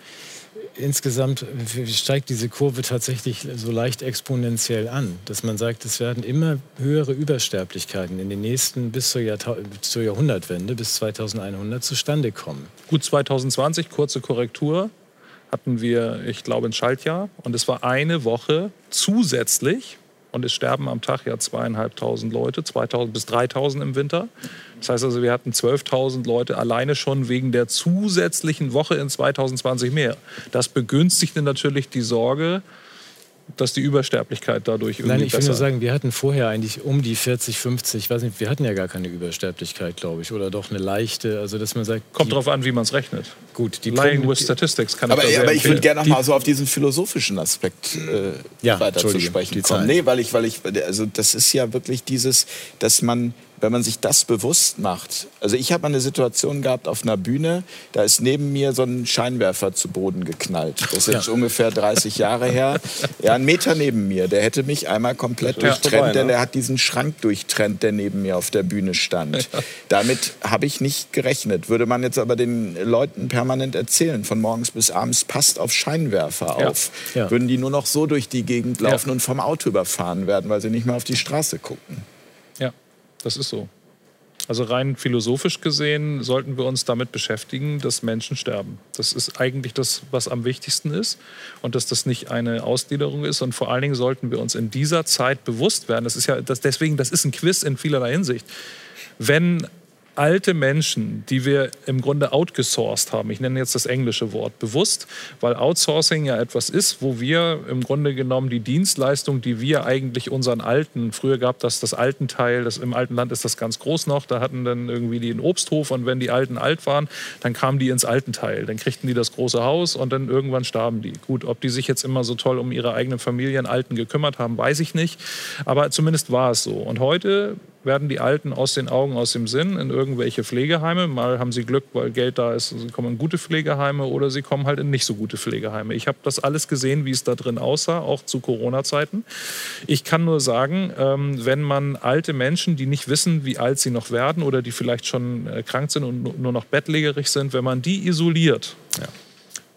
insgesamt steigt diese Kurve tatsächlich so leicht exponentiell an, dass man sagt, es werden immer höhere Übersterblichkeiten in den nächsten bis zur, Jahrta zur Jahrhundertwende, bis 2100 zustande kommen. Gut 2020, kurze Korrektur, hatten wir, ich glaube, ein Schaltjahr und es war eine Woche zusätzlich und es sterben am Tag ja zweieinhalbtausend Leute, 2000 bis 3000 im Winter. Das heißt also, wir hatten 12.000 Leute alleine schon wegen der zusätzlichen Woche in 2020 mehr. Das begünstigte natürlich die Sorge, dass die Übersterblichkeit dadurch irgendwie Nein, ich will nur sagen, wir hatten vorher eigentlich um die 40, 50, ich weiß nicht, wir hatten ja gar keine Übersterblichkeit, glaube ich, oder doch eine leichte, also dass man sagt... Kommt darauf an, wie man es rechnet. Gut, die Lying with Statistics kann aber, ich da Aber ich würde gerne noch mal so auf diesen philosophischen Aspekt äh, ja, weiter zu sprechen kommen. Nee, weil ich, weil ich, also das ist ja wirklich dieses, dass man wenn man sich das bewusst macht. Also ich habe eine Situation gehabt auf einer Bühne, da ist neben mir so ein Scheinwerfer zu Boden geknallt. Das ist jetzt ja. ungefähr 30 Jahre her. Ja, ein Meter neben mir. Der hätte mich einmal komplett durchtrennt, vorbei, denn ne? er hat diesen Schrank durchtrennt, der neben mir auf der Bühne stand. Ja. Damit habe ich nicht gerechnet. Würde man jetzt aber den Leuten permanent erzählen, von morgens bis abends, passt auf Scheinwerfer auf, würden die nur noch so durch die Gegend laufen und vom Auto überfahren werden, weil sie nicht mehr auf die Straße gucken. Das ist so. Also rein philosophisch gesehen sollten wir uns damit beschäftigen, dass Menschen sterben. Das ist eigentlich das, was am wichtigsten ist und dass das nicht eine Ausgliederung ist. Und vor allen Dingen sollten wir uns in dieser Zeit bewusst werden. Das ist ja das, deswegen, das ist ein Quiz in vielerlei Hinsicht. Wenn alte Menschen, die wir im Grunde outgesourced haben. Ich nenne jetzt das englische Wort bewusst, weil Outsourcing ja etwas ist, wo wir im Grunde genommen die Dienstleistung, die wir eigentlich unseren Alten, früher gab das das alten Teil, das, im alten Land ist das ganz groß noch, da hatten dann irgendwie die einen Obsthof und wenn die Alten alt waren, dann kamen die ins alten Teil, dann kriegten die das große Haus und dann irgendwann starben die. Gut, ob die sich jetzt immer so toll um ihre eigenen Familien Alten gekümmert haben, weiß ich nicht, aber zumindest war es so. Und heute werden die Alten aus den Augen, aus dem Sinn in irgendwelche Pflegeheime. Mal haben sie Glück, weil Geld da ist, sie kommen in gute Pflegeheime oder sie kommen halt in nicht so gute Pflegeheime. Ich habe das alles gesehen, wie es da drin aussah, auch zu Corona-Zeiten. Ich kann nur sagen, ähm, wenn man alte Menschen, die nicht wissen, wie alt sie noch werden oder die vielleicht schon äh, krank sind und nur noch bettlägerig sind, wenn man die isoliert, ja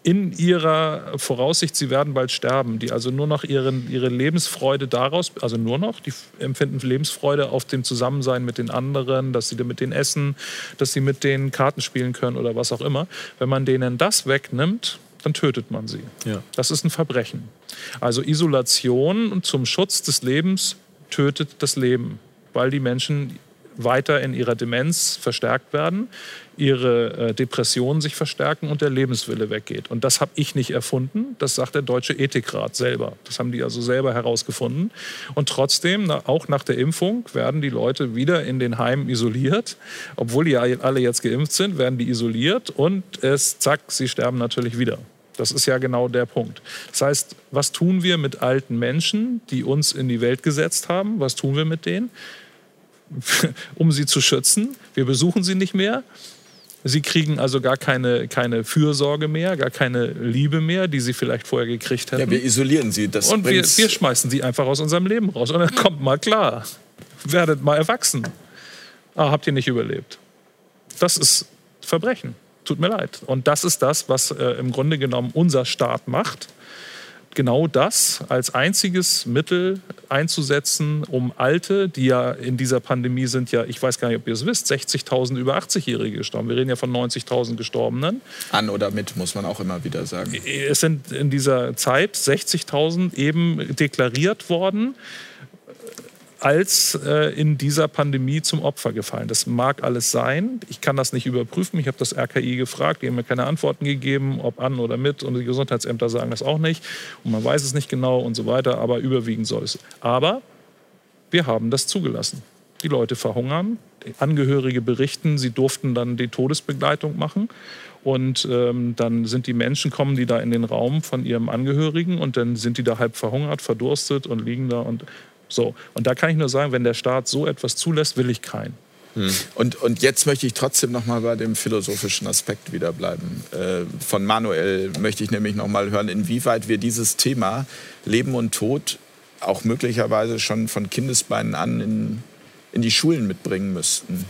in ihrer Voraussicht, sie werden bald sterben, die also nur noch ihren, ihre Lebensfreude daraus, also nur noch, die empfinden Lebensfreude auf dem Zusammensein mit den anderen, dass sie mit denen essen, dass sie mit denen Karten spielen können oder was auch immer. Wenn man denen das wegnimmt, dann tötet man sie. Ja. Das ist ein Verbrechen. Also Isolation zum Schutz des Lebens tötet das Leben, weil die Menschen weiter in ihrer Demenz verstärkt werden, ihre äh, Depressionen sich verstärken und der Lebenswille weggeht. Und das habe ich nicht erfunden, das sagt der Deutsche Ethikrat selber. Das haben die also selber herausgefunden. Und trotzdem, auch nach der Impfung, werden die Leute wieder in den Heimen isoliert. Obwohl die alle jetzt geimpft sind, werden die isoliert und es, zack, sie sterben natürlich wieder. Das ist ja genau der Punkt. Das heißt, was tun wir mit alten Menschen, die uns in die Welt gesetzt haben? Was tun wir mit denen? um sie zu schützen. Wir besuchen sie nicht mehr. Sie kriegen also gar keine, keine Fürsorge mehr, gar keine Liebe mehr, die sie vielleicht vorher gekriegt hätten. Ja, wir isolieren sie. Das und wir, wir schmeißen sie einfach aus unserem Leben raus. Und dann kommt mal klar. Werdet mal erwachsen. Ah, habt ihr nicht überlebt. Das ist Verbrechen. Tut mir leid. Und das ist das, was äh, im Grunde genommen unser Staat macht genau das als einziges Mittel einzusetzen, um Alte, die ja in dieser Pandemie sind, ja, ich weiß gar nicht, ob ihr es wisst, 60.000 über 80-Jährige gestorben. Wir reden ja von 90.000 Gestorbenen. An oder mit, muss man auch immer wieder sagen. Es sind in dieser Zeit 60.000 eben deklariert worden als äh, in dieser Pandemie zum Opfer gefallen. Das mag alles sein. Ich kann das nicht überprüfen. Ich habe das RKI gefragt. Die haben mir keine Antworten gegeben, ob an oder mit. Und die Gesundheitsämter sagen das auch nicht. Und man weiß es nicht genau und so weiter. Aber überwiegend soll es. Aber wir haben das zugelassen. Die Leute verhungern. Angehörige berichten, sie durften dann die Todesbegleitung machen. Und ähm, dann sind die Menschen, kommen die da in den Raum von ihrem Angehörigen und dann sind die da halb verhungert, verdurstet und liegen da und so, und da kann ich nur sagen, wenn der Staat so etwas zulässt, will ich keinen. Hm. Und, und jetzt möchte ich trotzdem noch mal bei dem philosophischen Aspekt wieder bleiben. Äh, von Manuel möchte ich nämlich noch mal hören, inwieweit wir dieses Thema Leben und Tod auch möglicherweise schon von Kindesbeinen an in, in die Schulen mitbringen müssten.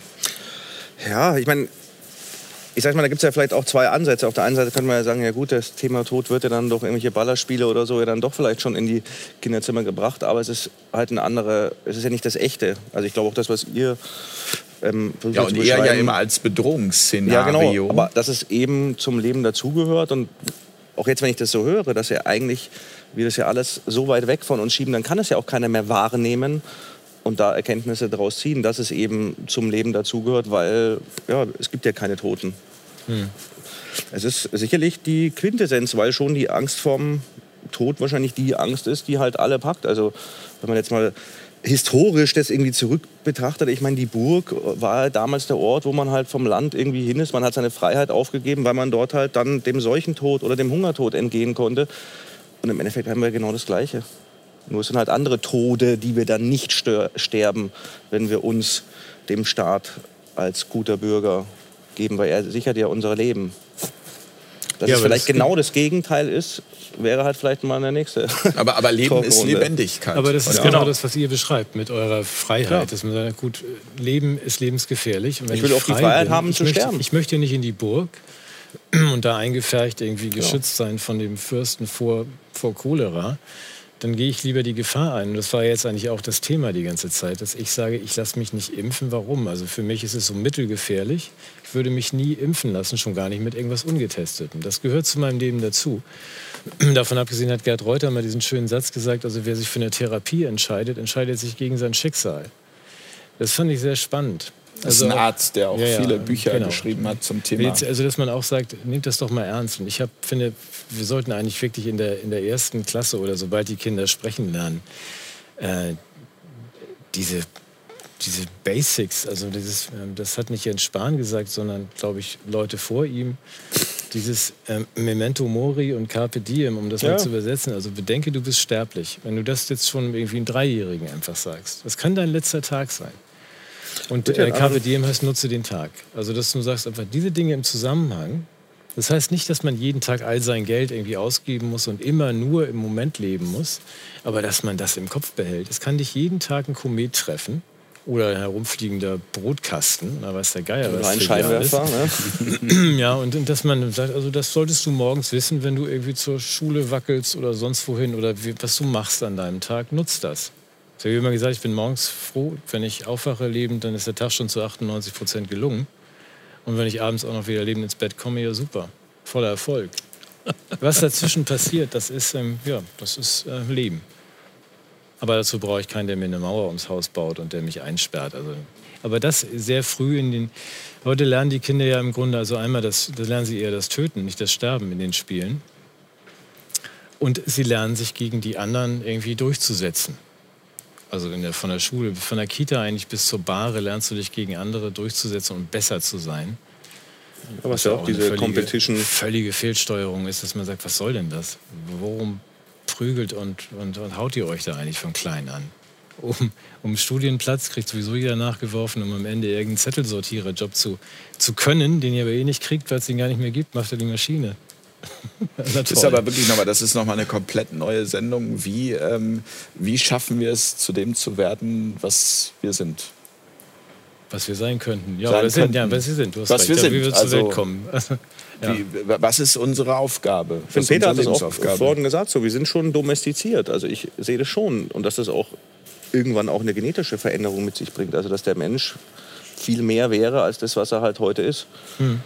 Ja, ich meine, ich sag mal, da gibt es ja vielleicht auch zwei Ansätze. Auf der einen Seite könnte man ja sagen, ja gut, das Thema Tod wird ja dann durch irgendwelche Ballerspiele oder so ja dann doch vielleicht schon in die Kinderzimmer gebracht. Aber es ist halt eine andere, es ist ja nicht das Echte. Also ich glaube auch das, was ihr ähm, ja, und eher ja immer als Bedrohungsszenario. Ja, genau. Aber dass es eben zum Leben dazugehört und auch jetzt, wenn ich das so höre, dass ja eigentlich wir das ja alles so weit weg von uns schieben, dann kann es ja auch keiner mehr wahrnehmen und da Erkenntnisse daraus ziehen, dass es eben zum Leben dazugehört, weil ja, es gibt ja keine Toten. Es ist sicherlich die Quintessenz, weil schon die Angst vorm Tod wahrscheinlich die Angst ist, die halt alle packt. Also wenn man jetzt mal historisch das irgendwie zurück betrachtet, ich meine, die Burg war damals der Ort, wo man halt vom Land irgendwie hin ist. Man hat seine Freiheit aufgegeben, weil man dort halt dann dem Seuchentod oder dem Hungertod entgehen konnte. Und im Endeffekt haben wir genau das Gleiche. Nur es sind halt andere Tode, die wir dann nicht sterben, wenn wir uns dem Staat als guter Bürger geben, weil er sichert ja unser Leben. Dass ja, es vielleicht das genau das Gegenteil ist, wäre halt vielleicht mal der nächste. Aber, aber Leben ist Lebendigkeit. Aber das ist ja. genau das, was ihr beschreibt mit eurer Freiheit. Ja. Dass man sagt, gut, Leben ist lebensgefährlich. ich will auch die Freiheit bin, haben zu möchte, sterben. Ich möchte nicht in die Burg und da eingefärcht irgendwie geschützt sein von dem Fürsten vor, vor Cholera dann gehe ich lieber die Gefahr ein. Und das war jetzt eigentlich auch das Thema die ganze Zeit, dass ich sage, ich lasse mich nicht impfen. Warum? Also für mich ist es so mittelgefährlich. Ich würde mich nie impfen lassen, schon gar nicht mit irgendwas Ungetestetem. Das gehört zu meinem Leben dazu. Davon abgesehen hat Gerd Reuter mal diesen schönen Satz gesagt, also wer sich für eine Therapie entscheidet, entscheidet sich gegen sein Schicksal. Das fand ich sehr spannend. Das ist ein also, Arzt, der auch ja, viele ja, Bücher genau. geschrieben hat zum Thema. Also, dass man auch sagt, nehmt das doch mal ernst. Und ich hab, finde, wir sollten eigentlich wirklich in der, in der ersten Klasse oder sobald die Kinder sprechen lernen, äh, diese, diese Basics, also dieses, äh, das hat nicht Jens Spahn gesagt, sondern, glaube ich, Leute vor ihm, dieses äh, Memento Mori und Carpe Diem, um das ja. mal zu übersetzen. Also bedenke, du bist sterblich. Wenn du das jetzt schon irgendwie einen Dreijährigen einfach sagst, das kann dein letzter Tag sein. Und äh, Carpe Diem heißt nutze den Tag. Also dass du sagst einfach diese Dinge im Zusammenhang. Das heißt nicht, dass man jeden Tag all sein Geld irgendwie ausgeben muss und immer nur im Moment leben muss, aber dass man das im Kopf behält. Es kann dich jeden Tag ein Komet treffen oder ein herumfliegender Brotkasten, da weiß der Geier was. Ein Scheinwerfer, ne? ja, und, und, dass man sagt, also das solltest du morgens wissen, wenn du irgendwie zur Schule wackelst oder sonst wohin oder wie, was du machst an deinem Tag, nutzt das. Ich habe immer gesagt, ich bin morgens froh, wenn ich aufwache lebend, dann ist der Tag schon zu 98 Prozent gelungen. Und wenn ich abends auch noch wieder lebend ins Bett komme, ja super, voller Erfolg. Was dazwischen passiert, das ist, ähm, ja, das ist äh, Leben. Aber dazu brauche ich keinen, der mir eine Mauer ums Haus baut und der mich einsperrt. Also, aber das sehr früh in den. Heute lernen die Kinder ja im Grunde, also einmal, das, das lernen sie eher das Töten, nicht das Sterben in den Spielen. Und sie lernen sich gegen die anderen irgendwie durchzusetzen. Also der, von der Schule, von der Kita eigentlich bis zur Bahre lernst du dich gegen andere durchzusetzen und besser zu sein. Aber was ja auch, auch diese völlige, Competition. Völlige Fehlsteuerung ist, dass man sagt, was soll denn das? Worum prügelt und, und, und haut ihr euch da eigentlich von klein an? Um, um Studienplatz kriegt sowieso jeder nachgeworfen, um am Ende irgendeinen Zettelsortiererjob zu, zu können, den ihr aber eh nicht kriegt, weil es den gar nicht mehr gibt, macht er die Maschine. das ist aber wirklich nochmal, das ist nochmal eine komplett neue Sendung. Wie, ähm, wie schaffen wir es, zu dem zu werden, was wir sind? Was wir sein könnten. Ja, sein was, sind, ja was wir sind. Du hast was recht. wir sind. Ja, wie wir also, zur Welt kommen. ja. wie, was ist unsere Aufgabe? Ich finde, Peter hat es auch vorhin gesagt, so, wir sind schon domestiziert. Also ich sehe das schon. Und dass das auch irgendwann auch eine genetische Veränderung mit sich bringt. Also dass der Mensch viel mehr wäre als das, was er halt heute ist. Hm.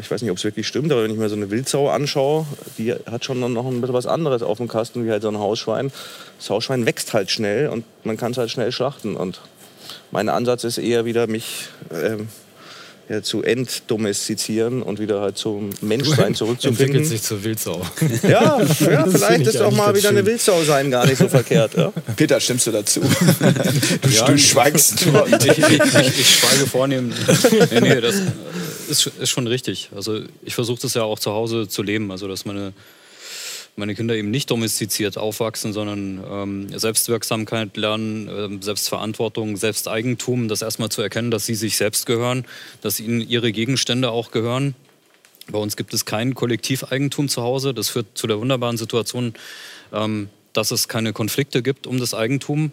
Ich weiß nicht, ob es wirklich stimmt, aber wenn ich mir so eine Wildsau anschaue, die hat schon noch ein bisschen was anderes auf dem Kasten wie halt so ein Hausschwein. Das Hausschwein wächst halt schnell und man kann es halt schnell schlachten. Und mein Ansatz ist eher wieder, mich ähm, ja, zu entdomestizieren und wieder halt zum Menschsein zurückzufinden. Entwickelt sich zur Wildsau. Ja, ja vielleicht ist auch mal wieder schön. eine Wildsau sein gar nicht so verkehrt. Ja? Peter, stimmst du dazu? du, ja, du schweigst nur. Ich, ich, ich, ich, schweige vornehm. Nee, nee, das ist, ist schon richtig. Also ich versuche das ja auch zu Hause zu leben. Also dass meine meine Kinder eben nicht domestiziert aufwachsen, sondern ähm, Selbstwirksamkeit lernen, äh, Selbstverantwortung, Selbsteigentum, das erstmal zu erkennen, dass sie sich selbst gehören, dass ihnen ihre Gegenstände auch gehören. Bei uns gibt es kein Kollektiveigentum zu Hause. Das führt zu der wunderbaren Situation, ähm, dass es keine Konflikte gibt um das Eigentum.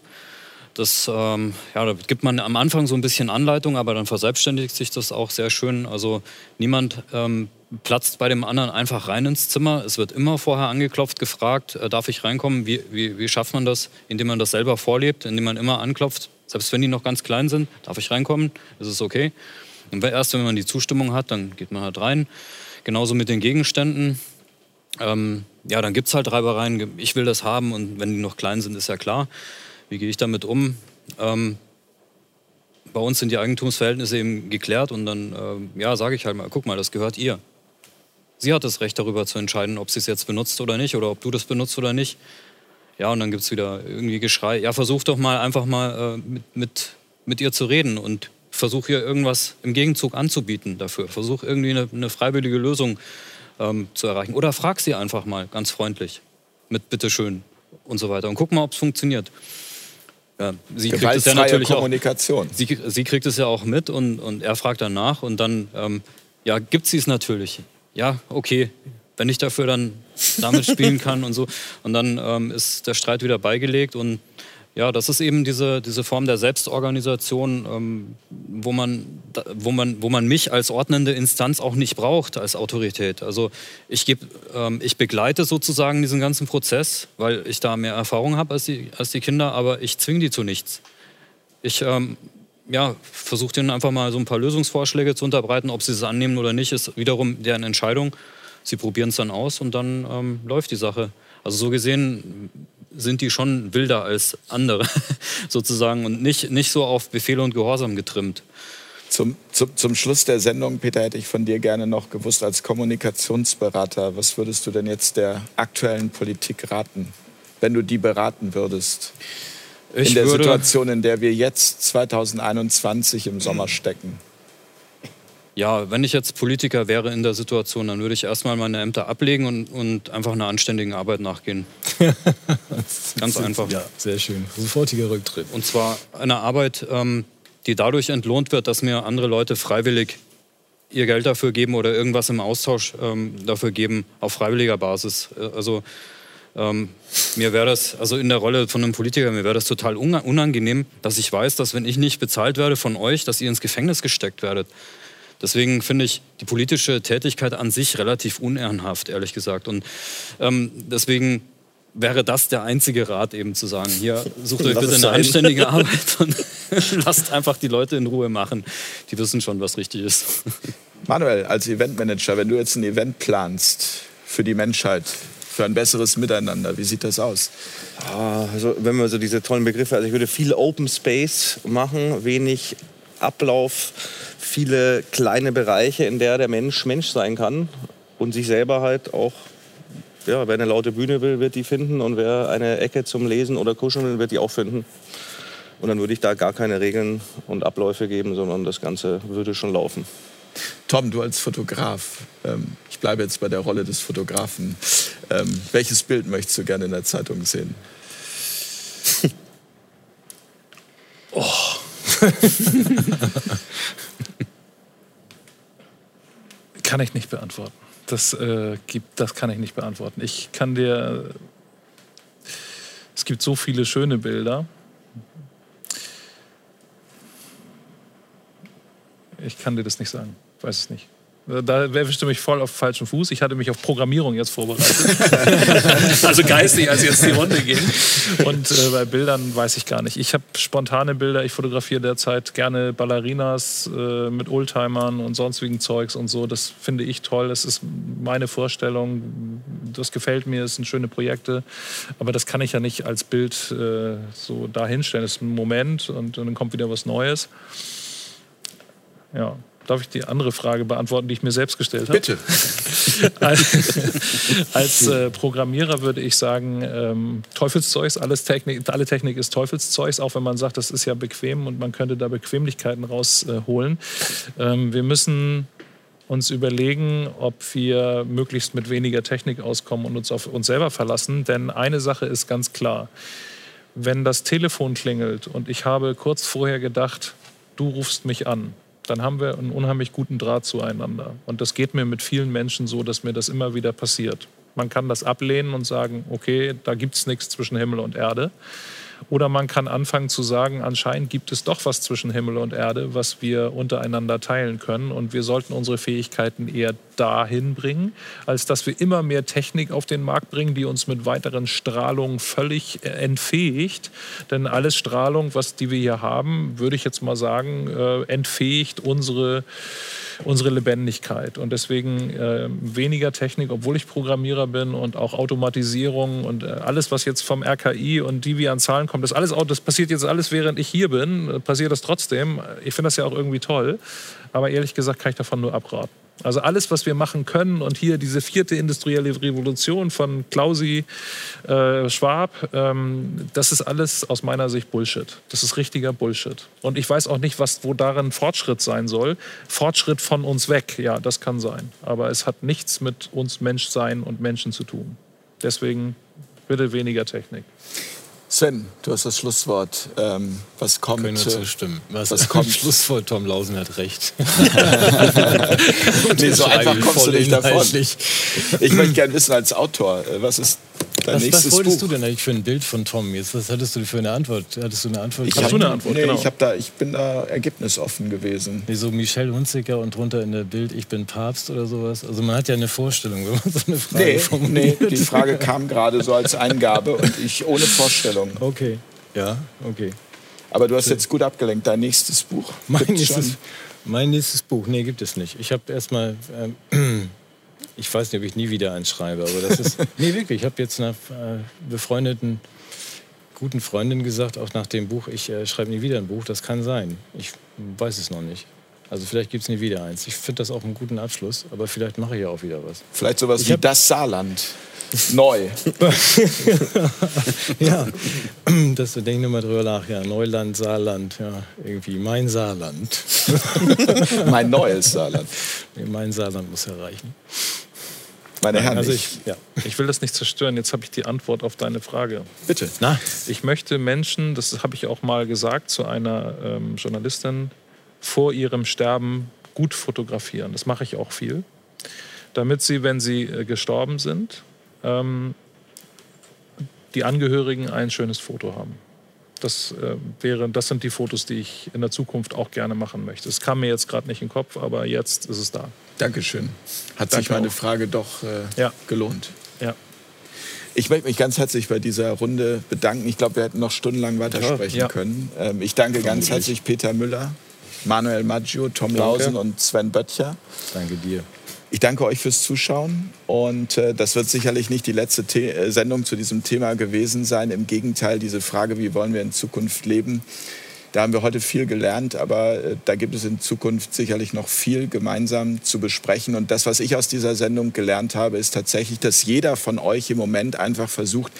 Das, ähm, ja, da gibt man am Anfang so ein bisschen Anleitung, aber dann verselbstständigt sich das auch sehr schön. Also niemand ähm, platzt bei dem anderen einfach rein ins Zimmer. Es wird immer vorher angeklopft, gefragt, äh, darf ich reinkommen? Wie, wie, wie schafft man das? Indem man das selber vorlebt, indem man immer anklopft. Selbst wenn die noch ganz klein sind, darf ich reinkommen? Ist es okay? Und erst wenn man die Zustimmung hat, dann geht man halt rein. Genauso mit den Gegenständen. Ähm, ja, dann gibt es halt Reibereien. Ich will das haben und wenn die noch klein sind, ist ja klar. Wie gehe ich damit um? Ähm, bei uns sind die Eigentumsverhältnisse eben geklärt und dann äh, ja, sage ich halt mal, guck mal, das gehört ihr. Sie hat das Recht darüber zu entscheiden, ob sie es jetzt benutzt oder nicht oder ob du das benutzt oder nicht. Ja, und dann gibt es wieder irgendwie Geschrei. Ja, versuch doch mal einfach mal äh, mit, mit, mit ihr zu reden und versuch ihr irgendwas im Gegenzug anzubieten dafür. Versuch irgendwie eine, eine freiwillige Lösung ähm, zu erreichen. Oder frag sie einfach mal ganz freundlich mit Bitteschön und so weiter und guck mal, ob es funktioniert. Ja, sie kriegt es ja natürlich Kommunikation. Auch, sie, sie, kriegt es ja auch mit und, und er fragt danach und dann ähm, ja, gibt sie es natürlich ja, okay, wenn ich dafür dann damit spielen kann und so. Und dann ähm, ist der Streit wieder beigelegt und ja, das ist eben diese, diese Form der Selbstorganisation, ähm, wo, man, wo, man, wo man mich als ordnende Instanz auch nicht braucht als Autorität. Also ich, geb, ähm, ich begleite sozusagen diesen ganzen Prozess, weil ich da mehr Erfahrung habe als die, als die Kinder, aber ich zwinge die zu nichts. Ich ähm, ja, versucht ihnen einfach mal so ein paar Lösungsvorschläge zu unterbreiten. Ob sie es annehmen oder nicht, ist wiederum deren Entscheidung. Sie probieren es dann aus und dann ähm, läuft die Sache. Also so gesehen sind die schon wilder als andere sozusagen und nicht, nicht so auf Befehle und Gehorsam getrimmt. Zum, zum, zum Schluss der Sendung, Peter, hätte ich von dir gerne noch gewusst, als Kommunikationsberater, was würdest du denn jetzt der aktuellen Politik raten, wenn du die beraten würdest? Ich in der Situation, in der wir jetzt 2021 im Sommer stecken? Ja, wenn ich jetzt Politiker wäre in der Situation, dann würde ich erstmal meine Ämter ablegen und, und einfach einer anständigen Arbeit nachgehen. Ganz einfach. Ja, sehr schön. Sofortiger Rücktritt. Und zwar eine Arbeit, ähm, die dadurch entlohnt wird, dass mir andere Leute freiwillig ihr Geld dafür geben oder irgendwas im Austausch ähm, dafür geben, auf freiwilliger Basis. Äh, also ähm, mir wäre das, also in der Rolle von einem Politiker, mir wäre das total unangenehm, dass ich weiß, dass wenn ich nicht bezahlt werde von euch, dass ihr ins Gefängnis gesteckt werdet. Deswegen finde ich die politische Tätigkeit an sich relativ unehrenhaft, ehrlich gesagt. Und ähm, deswegen wäre das der einzige Rat, eben zu sagen, hier sucht euch bitte eine anständige Arbeit und lasst einfach die Leute in Ruhe machen. Die wissen schon, was richtig ist. Manuel, als Eventmanager, wenn du jetzt ein Event planst für die Menschheit, für ein besseres Miteinander. Wie sieht das aus? Ah, also wenn wir so diese tollen Begriffe, also ich würde viel Open Space machen, wenig Ablauf, viele kleine Bereiche, in der der Mensch Mensch sein kann und sich selber halt auch, ja, wer eine laute Bühne will, wird die finden und wer eine Ecke zum Lesen oder Kuscheln will, wird die auch finden. Und dann würde ich da gar keine Regeln und Abläufe geben, sondern das Ganze würde schon laufen. Tom, du als Fotograf, ähm, ich bleibe jetzt bei der Rolle des Fotografen. Ähm, welches Bild möchtest du gerne in der Zeitung sehen? oh. kann ich nicht beantworten. Das, äh, gibt, das kann ich nicht beantworten. Ich kann dir. Es gibt so viele schöne Bilder. Ich kann dir das nicht sagen. Weiß es nicht. Da erwischte du mich voll auf falschen Fuß. Ich hatte mich auf Programmierung jetzt vorbereitet. also geistig, als jetzt die Runde ging. Und äh, bei Bildern weiß ich gar nicht. Ich habe spontane Bilder. Ich fotografiere derzeit gerne Ballerinas äh, mit Oldtimern und sonstigen Zeugs und so. Das finde ich toll. Das ist meine Vorstellung. Das gefällt mir. Das sind schöne Projekte. Aber das kann ich ja nicht als Bild äh, so dahinstellen. Das ist ein Moment und, und dann kommt wieder was Neues. Ja. Darf ich die andere Frage beantworten, die ich mir selbst gestellt habe? Bitte. als, äh, Programmierer würde ich sagen, ähm, Teufelszeugs, alles Technik, alle Technik ist Teufelszeugs, auch wenn man sagt, das ist ja bequem und man könnte da Bequemlichkeiten rausholen. Äh, ähm, wir müssen uns überlegen, ob wir möglichst mit weniger Technik auskommen und uns auf uns selber verlassen. Denn eine Sache ist ganz klar. Wenn das Telefon klingelt und ich habe kurz vorher gedacht, du rufst mich an, dann haben wir einen unheimlich guten Draht zueinander. Und das geht mir mit vielen Menschen so, dass mir das immer wieder passiert. Man kann das ablehnen und sagen, okay, da gibt es nichts zwischen Himmel und Erde. Oder man kann anfangen zu sagen, anscheinend gibt es doch was zwischen Himmel und Erde, was wir untereinander teilen können. Und wir sollten unsere Fähigkeiten eher dahin bringen, als dass wir immer mehr Technik auf den Markt bringen, die uns mit weiteren Strahlungen völlig äh, entfähigt. Denn alles Strahlung, was die wir hier haben, würde ich jetzt mal sagen, äh, entfähigt unsere unsere Lebendigkeit. Und deswegen äh, weniger Technik, obwohl ich Programmierer bin und auch Automatisierung und äh, alles, was jetzt vom RKI und die wie an Zahlen kommt, das alles, das passiert jetzt alles, während ich hier bin, äh, passiert das trotzdem. Ich finde das ja auch irgendwie toll. Aber ehrlich gesagt kann ich davon nur abraten. Also alles, was wir machen können und hier diese vierte industrielle Revolution von Klausi, äh, Schwab, ähm, das ist alles aus meiner Sicht Bullshit. Das ist richtiger Bullshit. Und ich weiß auch nicht, was, wo darin Fortschritt sein soll. Fortschritt von uns weg, ja, das kann sein. Aber es hat nichts mit uns Menschsein und Menschen zu tun. Deswegen bitte weniger Technik. Sven, du hast das Schlusswort. Ähm, was kommt? Können wir äh, zustimmen. Was, was kommt? Schlusswort, Tom Lausen hat recht. nee, so einfach kommst du nicht davon. Ich möchte gerne wissen als Autor, äh, was ist dein was, nächstes was wolltest Buch? du denn eigentlich für ein Bild von Tom? Jetzt, was hattest du für eine Antwort? Hattest du eine Antwort? Ich Hast hab, du eine Antwort? Nee, Genau. ich, hab da, ich bin da ergebnisoffen gewesen. Wie so Michelle Hunziker und drunter in der Bild, ich bin Papst oder sowas. Also man hat ja eine Vorstellung, wenn man so eine Frage Nee, formuliert. nee, die Frage kam gerade so als Eingabe und ich ohne Vorstellung. Okay, ja, okay. Aber du hast jetzt gut abgelenkt. Dein nächstes Buch? Mein nächstes, mein nächstes Buch, nee, gibt es nicht. Ich habe erstmal, ähm, ich weiß nicht, ob ich nie wieder eins schreibe, aber das ist, nee, wirklich, ich habe jetzt einer äh, befreundeten, guten Freundin gesagt, auch nach dem Buch, ich äh, schreibe nie wieder ein Buch, das kann sein. Ich weiß es noch nicht. Also vielleicht gibt es nie wieder eins. Ich finde das auch einen guten Abschluss, aber vielleicht mache ich ja auch wieder was. Vielleicht sowas Ich wie das Saarland. Neu. Ja, das denke ich nur mal drüber nach. Ja, Neuland, Saarland, ja, irgendwie mein Saarland. Mein neues Saarland. Nee, mein Saarland muss erreichen. Meine Herren, Also ich, ich, ja. Ich will das nicht zerstören. Jetzt habe ich die Antwort auf deine Frage. bitte. Na, Ich möchte Menschen, das habe ich auch mal gesagt zu einer ähm, Journalistin, vor ihrem Sterben gut fotografieren. Das mache ich auch viel. Damit sie, wenn sie äh, gestorben sind, ähm, die Angehörigen ein schönes Foto haben. Das, äh, wäre, das sind die Fotos, die ich in der Zukunft auch gerne machen möchte. Es kam mir jetzt gerade nicht in den Kopf, aber jetzt ist es da. Dankeschön. Hat Danke sich meine auch. Frage doch äh, Ja. gelohnt. Ja. Ich möchte mich ganz herzlich bei dieser Runde bedanken. Ich glaube, wir hätten noch stundenlang weitersprechen Ja. können. Ähm, ich danke ganz herzlich Peter Müller, Manuel Maggio, Tom Lausen und Sven Böttcher. danke dir. Ich danke euch fürs Zuschauen und äh, das wird sicherlich nicht die letzte The äh, Sendung zu diesem Thema gewesen sein. Im Gegenteil, diese Frage, wie wollen wir in Zukunft leben, da haben wir heute viel gelernt, aber äh, da gibt es in Zukunft sicherlich noch viel gemeinsam zu besprechen. Und das, was ich aus dieser Sendung gelernt habe, ist tatsächlich, dass jeder von euch im Moment einfach versucht,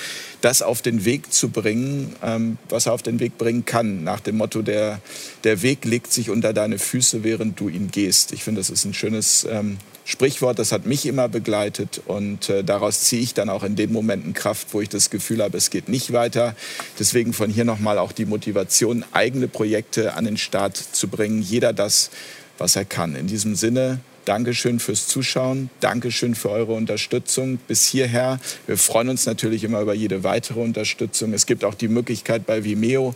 das auf den Weg zu bringen, ähm, was er auf den Weg bringen kann. Nach dem Motto, der, der Weg legt sich unter deine Füße, während du ihn gehst. Ich finde, das ist ein schönes ähm, Sprichwort, das hat mich immer begleitet und äh, daraus ziehe ich dann auch in den Momenten Kraft, wo ich das Gefühl habe, es geht nicht weiter. Deswegen von hier nochmal auch die Motivation, eigene Projekte an den Start zu bringen. Jeder das, was er kann. In diesem Sinne, Dankeschön fürs Zuschauen, Dankeschön für eure Unterstützung bis hierher. Wir freuen uns natürlich immer über jede weitere Unterstützung. Es gibt auch die Möglichkeit bei Vimeo,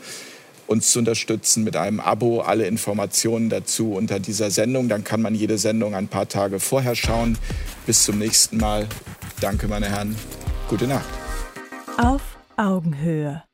uns zu unterstützen mit einem Abo. Alle Informationen dazu unter dieser Sendung. Dann kann man jede Sendung ein paar Tage vorher schauen. Bis zum nächsten Mal. Danke, meine Herren. Gute Nacht. Auf Augenhöhe.